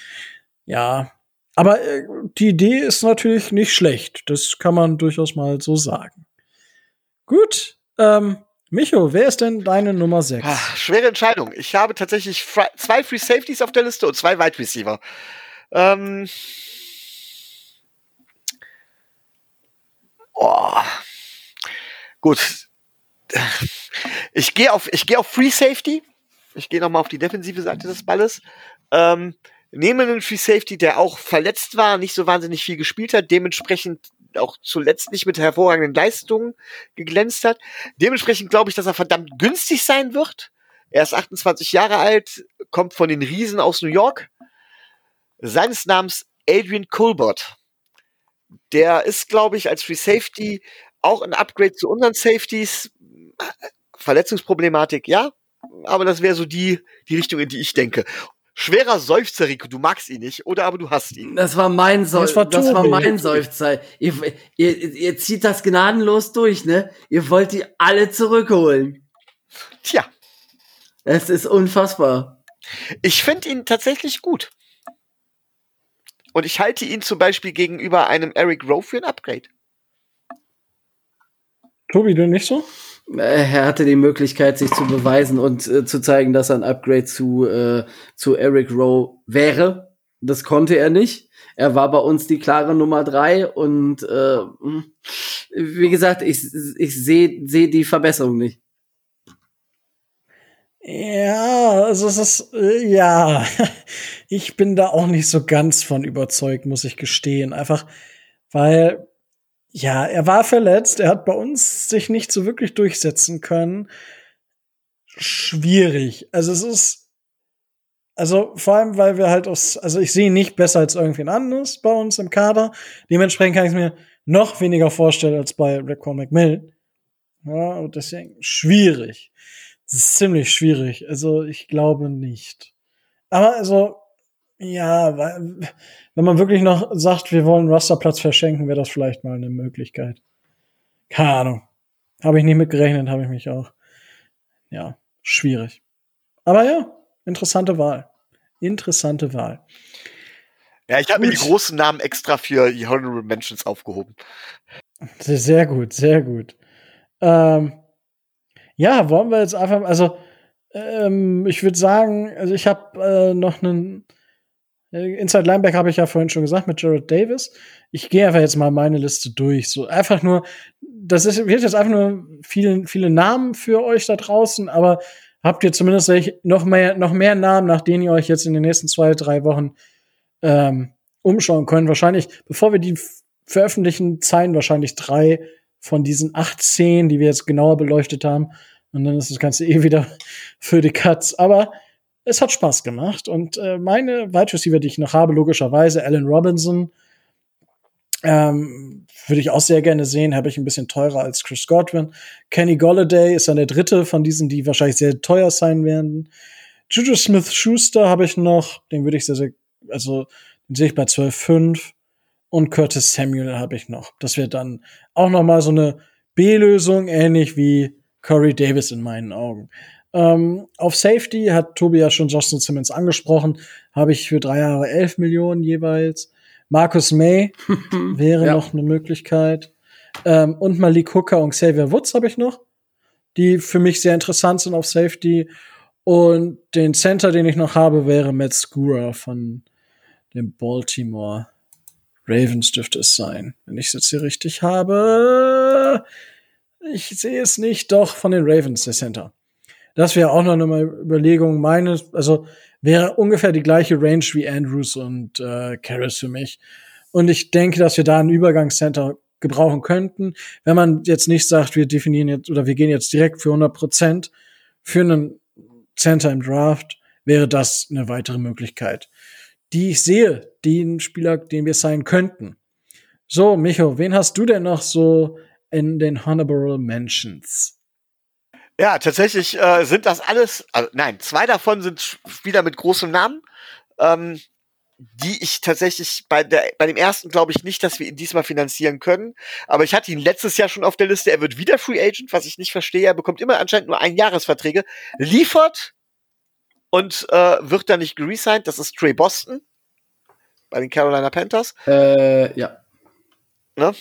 Ja, aber äh, die Idee ist natürlich nicht schlecht. Das kann man durchaus mal so sagen. Gut, ähm, Micho, wer ist denn deine Nummer 6? Ah, schwere Entscheidung. Ich habe tatsächlich zwei Free Safeties auf der Liste und zwei Wide Receiver. Ähm. Oh. Gut. ich gehe auf, ich auf Free Safety. Ich gehe nochmal auf die defensive Seite des Balles. Ähm, nehme einen Free Safety, der auch verletzt war, nicht so wahnsinnig viel gespielt hat, dementsprechend auch zuletzt nicht mit hervorragenden Leistungen geglänzt hat. Dementsprechend glaube ich, dass er verdammt günstig sein wird. Er ist 28 Jahre alt, kommt von den Riesen aus New York. Seines Namens Adrian Colbert. Der ist, glaube ich, als Free Safety auch ein Upgrade zu unseren Safeties. Verletzungsproblematik, ja. Aber das wäre so die, die Richtung, in die ich denke. Schwerer Seufzer, Rico, du magst ihn nicht, oder aber du hast ihn. Das war mein Seufzer. Das war Das war mein Seufzer. Ihr, ihr, ihr zieht das gnadenlos durch, ne? Ihr wollt die alle zurückholen. Tja, Es ist unfassbar. ich finde ihn tatsächlich gut. Und ich halte ihn zum Beispiel gegenüber einem Eric Rowe für ein Upgrade. Tobi, du nicht so? Äh, Er hatte die Möglichkeit, sich zu beweisen und äh, zu zeigen, dass er ein Upgrade zu, äh, zu Eric Rowe wäre. Das konnte er nicht. Er war bei uns die klare Nummer drei und äh, wie gesagt, ich, ich sehe seh die Verbesserung nicht. Ja, also es ist, äh, ja, ich bin da auch nicht so ganz von überzeugt, muss ich gestehen. Einfach, weil, ja, er war verletzt, er hat bei uns sich nicht so wirklich durchsetzen können. Schwierig. Also es ist, also vor allem, weil wir halt aus, also ich sehe ihn nicht besser als irgendwen anderes bei uns im Kader. Dementsprechend kann ich es mir noch weniger vorstellen als bei Raquan McMillan. Ja, und deswegen schwierig. Es ist ziemlich schwierig. Also ich glaube nicht. Aber also, ja, weil- wenn man wirklich noch sagt, wir wollen Rasterplatz verschenken, wäre das vielleicht mal eine Möglichkeit. Keine Ahnung. Habe ich nicht mitgerechnet, habe ich mich auch. Ja, schwierig. Aber ja, interessante Wahl. Interessante Wahl. Ja, ich habe mir die großen Namen extra für die Honorable Mentions aufgehoben. Sehr, sehr gut, sehr gut. Ähm, ja, wollen wir jetzt einfach, also ähm, ich würde sagen, also ich habe äh, noch einen Inside Linebacker habe ich ja vorhin schon gesagt mit Jared Davis. Ich gehe einfach jetzt mal meine Liste durch. So einfach nur, das ist wird jetzt einfach nur viele viele Namen für euch da draußen, aber habt ihr zumindest noch mehr noch mehr Namen, nach denen ihr euch jetzt in den nächsten zwei drei Wochen ähm, umschauen könnt. Wahrscheinlich, bevor wir die veröffentlichen, zeigen wahrscheinlich drei von diesen 18, die wir jetzt genauer beleuchtet haben. Und dann ist das Ganze eh wieder für die Cuts. Aber es hat Spaß gemacht. Und äh, meine Wide Receiver, die ich noch habe, logischerweise Allen Robinson, ähm, würde ich auch sehr gerne sehen, habe ich ein bisschen teurer als Chris Godwin. Kenny Golladay ist dann der dritte von diesen, die wahrscheinlich sehr teuer sein werden. Juju Smith Schuster habe ich noch, den würde ich sehr, sehr, also den sehe ich bei 12,5. Und Curtis Samuel habe ich noch. Das wäre dann auch noch mal so eine B-Lösung, ähnlich wie Corey Davis in meinen Augen. Ähm, auf Safety hat Tobi ja schon Justin Simmons angesprochen. Habe ich für drei Jahre 11 Millionen jeweils. Marcus May wäre Ja. noch eine Möglichkeit. Ähm, und Malik Hooker und Xavier Woods habe ich noch, die für mich sehr interessant sind auf Safety. Und den Center, den ich noch habe, wäre Matt Skura von den Baltimore Ravens dürfte es sein, wenn ich es jetzt hier richtig habe. Ich sehe es nicht, doch von den Ravens, der Center. Das wäre auch noch eine Überlegung. Meine, also wäre ungefähr die gleiche Range wie Andrews und äh, Karras für mich. Und ich denke, dass wir da einen Übergangscenter gebrauchen könnten. Wenn man jetzt nicht sagt, wir definieren jetzt oder wir gehen jetzt direkt für 100 Prozent für einen Center im Draft, wäre das eine weitere Möglichkeit, die ich sehe, den Spieler, den wir sein könnten. So, Micho, wen hast du denn noch so in den Honorable Mentions? Ja, tatsächlich äh, sind das alles, also nein, zwei davon sind Spieler mit großem Namen, ähm, die ich tatsächlich bei der bei dem ersten glaube ich nicht, dass wir ihn diesmal finanzieren können. Aber ich hatte ihn letztes Jahr schon auf der Liste. Er wird wieder Free Agent, was ich nicht verstehe. Er bekommt immer anscheinend nur Einjahresverträge, liefert und äh, wird dann nicht geresigned. Das ist Trey Boston bei den Carolina Panthers. Äh, ja. Ne?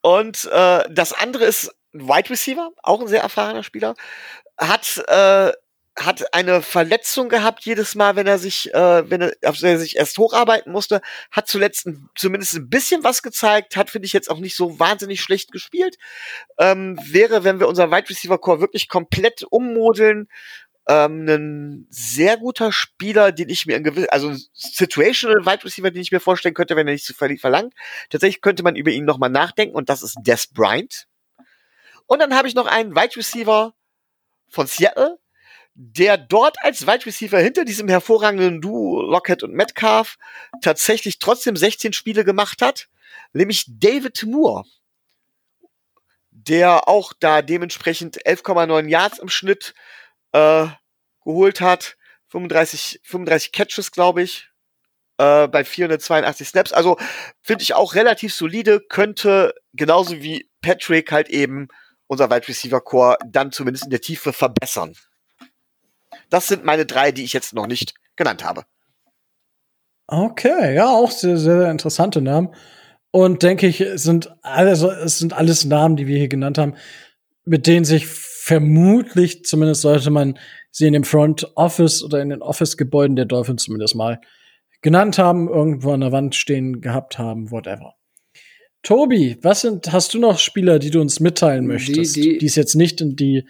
Und äh, das andere ist ein Wide Receiver, auch ein sehr erfahrener Spieler, hat äh, hat eine Verletzung gehabt jedes Mal, wenn er sich, äh, wenn er, der er sich erst hocharbeiten musste, hat zuletzt ein, zumindest ein bisschen was gezeigt, hat finde ich jetzt auch nicht so wahnsinnig schlecht gespielt. Ähm, wäre, wenn wir unser Wide Receiver Core wirklich komplett ummodeln, ähm, ein sehr guter Spieler, den ich mir in gewissen, also situational Wide Receiver, den ich mir vorstellen könnte, wenn er nicht zu verlangt. Tatsächlich könnte man über ihn nochmal nachdenken und das ist Des Bryant. Und dann habe ich noch einen Wide Receiver von Seattle, der dort als Wide Receiver hinter diesem hervorragenden Duo Lockett und Metcalf tatsächlich trotzdem 16 Spiele gemacht hat, nämlich David Moore, der auch da dementsprechend 11,9 Yards im Schnitt äh, geholt hat, 35, 35 Catches, glaube ich, äh, bei 482 Snaps. Also finde ich auch relativ solide, könnte genauso wie Patrick halt eben unser Wide Receiver Core dann zumindest in der Tiefe verbessern. Das sind meine drei, die ich jetzt noch nicht genannt habe. Okay, ja, auch sehr, sehr interessante Namen. Und denke ich, sind alles, es sind alles Namen, die wir hier genannt haben, mit denen sich vermutlich, zumindest sollte man sie in dem Front Office oder in den Office-Gebäuden der Dolphins zumindest mal genannt haben, irgendwo an der Wand stehen gehabt haben, whatever. Tobi, was sind, hast du noch Spieler, die du uns mitteilen möchtest, die, die es jetzt nicht in die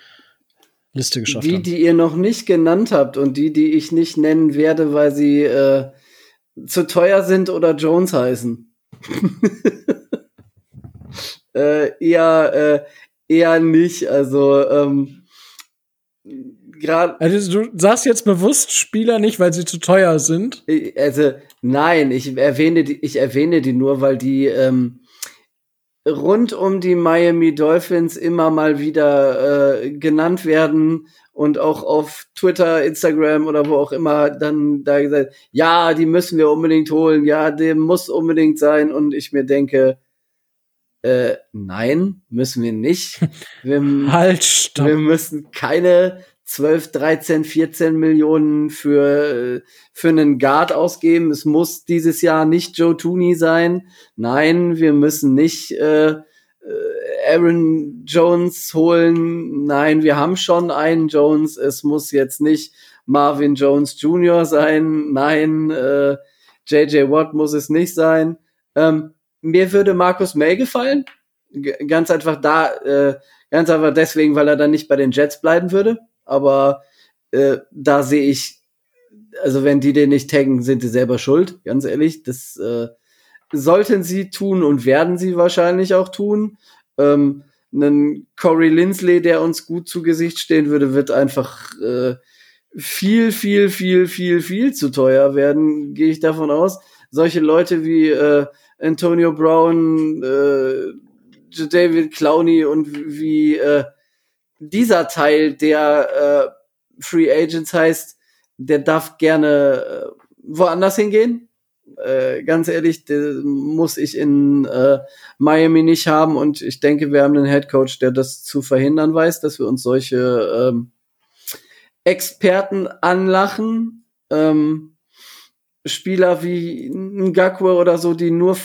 Liste geschafft die, haben? die ihr noch nicht genannt habt und die, die ich nicht nennen werde, weil sie äh, zu teuer sind oder Jones heißen. äh, eher, äh, eher nicht. Also ähm, gerade. Also du sagst jetzt bewusst Spieler nicht, weil sie zu teuer sind. Also nein, ich erwähne die, ich erwähne die nur, weil die ähm, rund um die Miami Dolphins immer mal wieder äh, genannt werden und auch auf Twitter, Instagram oder wo auch immer dann da gesagt, ja, die müssen wir unbedingt holen, ja, der muss unbedingt sein und ich mir denke, äh, nein, müssen wir nicht. Wir, Halt, stopp. wir müssen keine 12, 13, 14 Millionen für, für einen Guard ausgeben. Es muss dieses Jahr nicht Joe Tooney sein. Nein, wir müssen nicht äh, äh, Aaron Jones holen. Nein, wir haben schon einen Jones. Es muss jetzt nicht Marvin Jones Jr. sein. Nein, äh, JJ Watt muss es nicht sein. Ähm, mir würde Markus May gefallen. G ganz einfach da, äh, ganz einfach deswegen, weil er dann nicht bei den Jets bleiben würde aber äh, da sehe ich, also wenn die den nicht taggen, sind die selber schuld, ganz ehrlich. Das äh, sollten sie tun und werden sie wahrscheinlich auch tun. Ähm, einen Corey Lindsley, der uns gut zu Gesicht stehen würde, wird einfach äh, viel, viel, viel, viel, viel zu teuer werden, gehe ich davon aus. Solche Leute wie äh, Antonio Brown, äh, David Clowney und wie äh, dieser Teil der äh, Free Agents heißt, der darf gerne äh, woanders hingehen. Äh, ganz ehrlich, den muss ich in äh, Miami nicht haben und ich denke, wir haben einen Head Coach, der das zu verhindern weiß, dass wir uns solche ähm, Experten anlachen. Ähm, Spieler wie Ngakwe oder so, die nur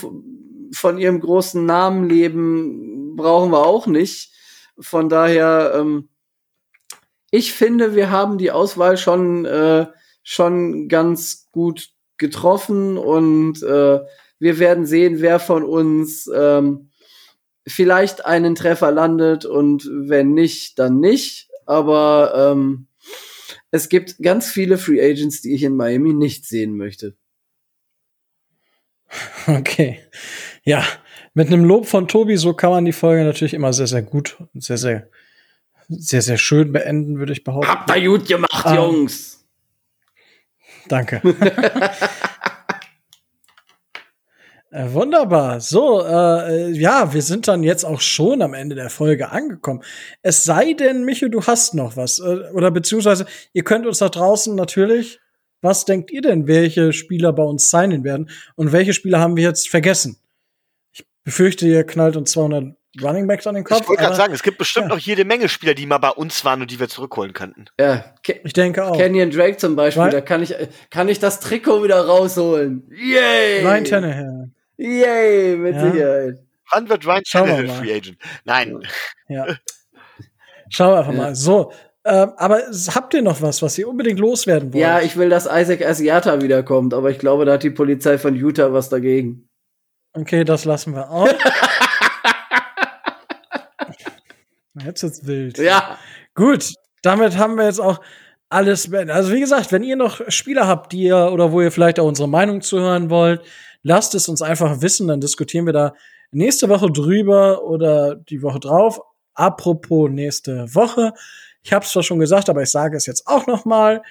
von ihrem großen Namen leben, brauchen wir auch nicht. Von daher, ähm, ich finde, wir haben die Auswahl schon, äh, schon ganz gut getroffen und äh, wir werden sehen, wer von uns ähm, vielleicht einen Treffer landet und wenn nicht, dann nicht. Aber ähm, es gibt ganz viele Free Agents, die ich in Miami nicht sehen möchte. Okay. Ja, mit einem Lob von Tobi, so kann man die Folge natürlich immer sehr, sehr gut und sehr, sehr, sehr, sehr schön beenden, würde ich behaupten. Habt ihr gut gemacht, Ähm, Jungs. Danke. Äh, wunderbar. So, äh, ja, wir sind dann jetzt auch schon am Ende der Folge angekommen. Es sei denn, Micho, du hast noch was. Äh, oder beziehungsweise, ihr könnt uns da draußen natürlich, was denkt ihr denn, welche Spieler bei uns signen werden? Und welche Spieler haben wir jetzt vergessen? Ich befürchte, ihr knallt uns 200 Running Backs an den Kopf. Ich wollte gerade sagen, es gibt bestimmt ja. noch jede Menge Spieler, die mal bei uns waren und die wir zurückholen könnten. Ja, Ke Ich denke auch. Kenyon Drake zum Beispiel, Right. da kann ich, kann ich das Trikot wieder rausholen. Yay! Ryan Tannehill. Yay, mit Ja. Sicherheit. Wann wird Ryan Schauen wir Tannehill mal. Free Agent? Nein. Ja. Schauen wir einfach Ja. mal. So, Ähm, aber habt ihr noch was, was ihr unbedingt loswerden wollt? Ja, ich will, dass Isaac Asiata wiederkommt, aber ich glaube, da hat die Polizei von Utah was dagegen. Okay, das lassen wir auch. Jetzt wird's wild. Ja. Gut, damit haben wir jetzt auch alles. Also wie gesagt, wenn ihr noch Spieler habt, die ihr oder wo ihr vielleicht auch unsere Meinung zuhören wollt, lasst es uns einfach wissen, dann diskutieren wir da nächste Woche drüber oder die Woche drauf. Apropos nächste Woche, ich habe es zwar schon gesagt, aber ich sage es jetzt auch noch mal.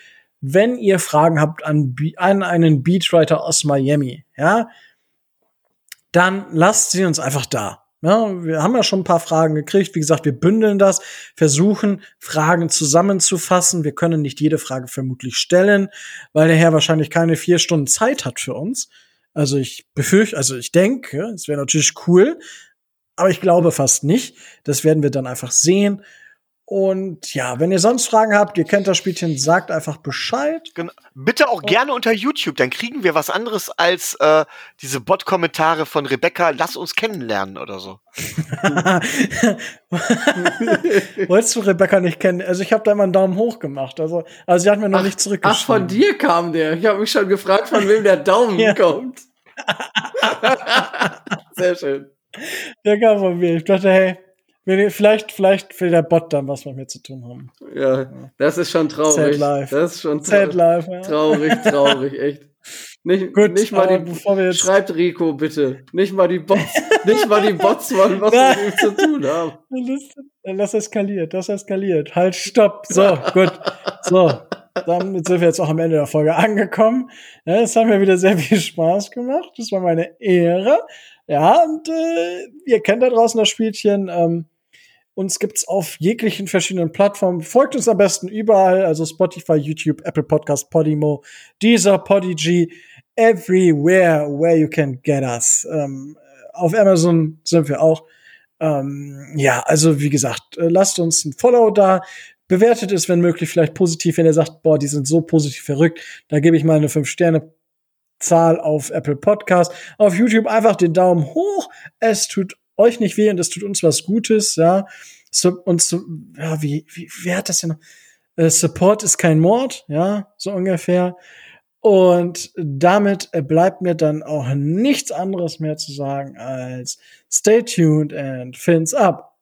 Wenn ihr Fragen habt an, an einen Beatwriter aus Miami, ja, dann lasst sie uns einfach da. Ja, wir haben ja schon ein paar Fragen gekriegt. Wie gesagt, wir bündeln das, versuchen Fragen zusammenzufassen. Wir können nicht jede Frage vermutlich stellen, weil der Herr wahrscheinlich keine vier Stunden Zeit hat für uns. Also ich befürchte, also ich denke, es wäre natürlich cool, aber ich glaube fast nicht. Das werden wir dann einfach sehen. Und ja, wenn ihr sonst Fragen habt, ihr kennt das Spielchen, sagt einfach Bescheid. Genau. Bitte auch gerne unter YouTube, dann kriegen wir was anderes als äh, diese Bot-Kommentare von Rebecca, lass uns kennenlernen oder so. Wolltest du Rebecca nicht kennen? Also ich habe da immer einen Daumen hoch gemacht. Also, also sie hat mir noch nicht Ach, zurückgeschrieben. von dir kam der. Ich habe mich schon gefragt, von wem der Daumen Ja. kommt. Sehr schön. Der kam von mir. Ich dachte, hey, vielleicht, vielleicht will der Bot dann was mit mir zu tun haben. Ja, das ist schon traurig. Sad life. Das ist schon Sad traurig. life. Ja. Traurig, traurig, echt. Nicht, Gut, nicht mal die, bevor wir jetzt- schreibt Rico bitte. Nicht mal die Bots, nicht mal die Bots wollen was Nein. mit ihm zu tun haben. Das, das eskaliert, das eskaliert. Halt, stopp. So, gut. So, damit sind wir jetzt auch am Ende der Folge angekommen. Ja, es hat mir wieder sehr viel Spaß gemacht. Das war meine Ehre. Ja, und äh, ihr kennt da draußen das Spielchen. Ähm, uns gibt's auf jeglichen verschiedenen Plattformen. Folgt uns am besten überall, also Spotify, YouTube, Apple Podcast, Podimo, Deezer, Podigy, everywhere where you can get us. Ähm, auf Amazon sind wir auch. Ähm, ja, also wie gesagt, äh, lasst uns ein Follow da. Bewertet es, wenn möglich, vielleicht positiv, wenn ihr sagt, boah, die sind so positiv verrückt, da gebe ich mal eine 5-Sterne-Zahl auf Apple Podcast. Auf YouTube einfach den Daumen hoch. Es tut euch nicht weh und es tut uns was Gutes, ja. Und so, ja, wie, wie, wer hat das denn? Äh, Support ist kein Mord, ja, so ungefähr. Und damit äh, bleibt mir dann auch nichts anderes mehr zu sagen als stay tuned and fins up.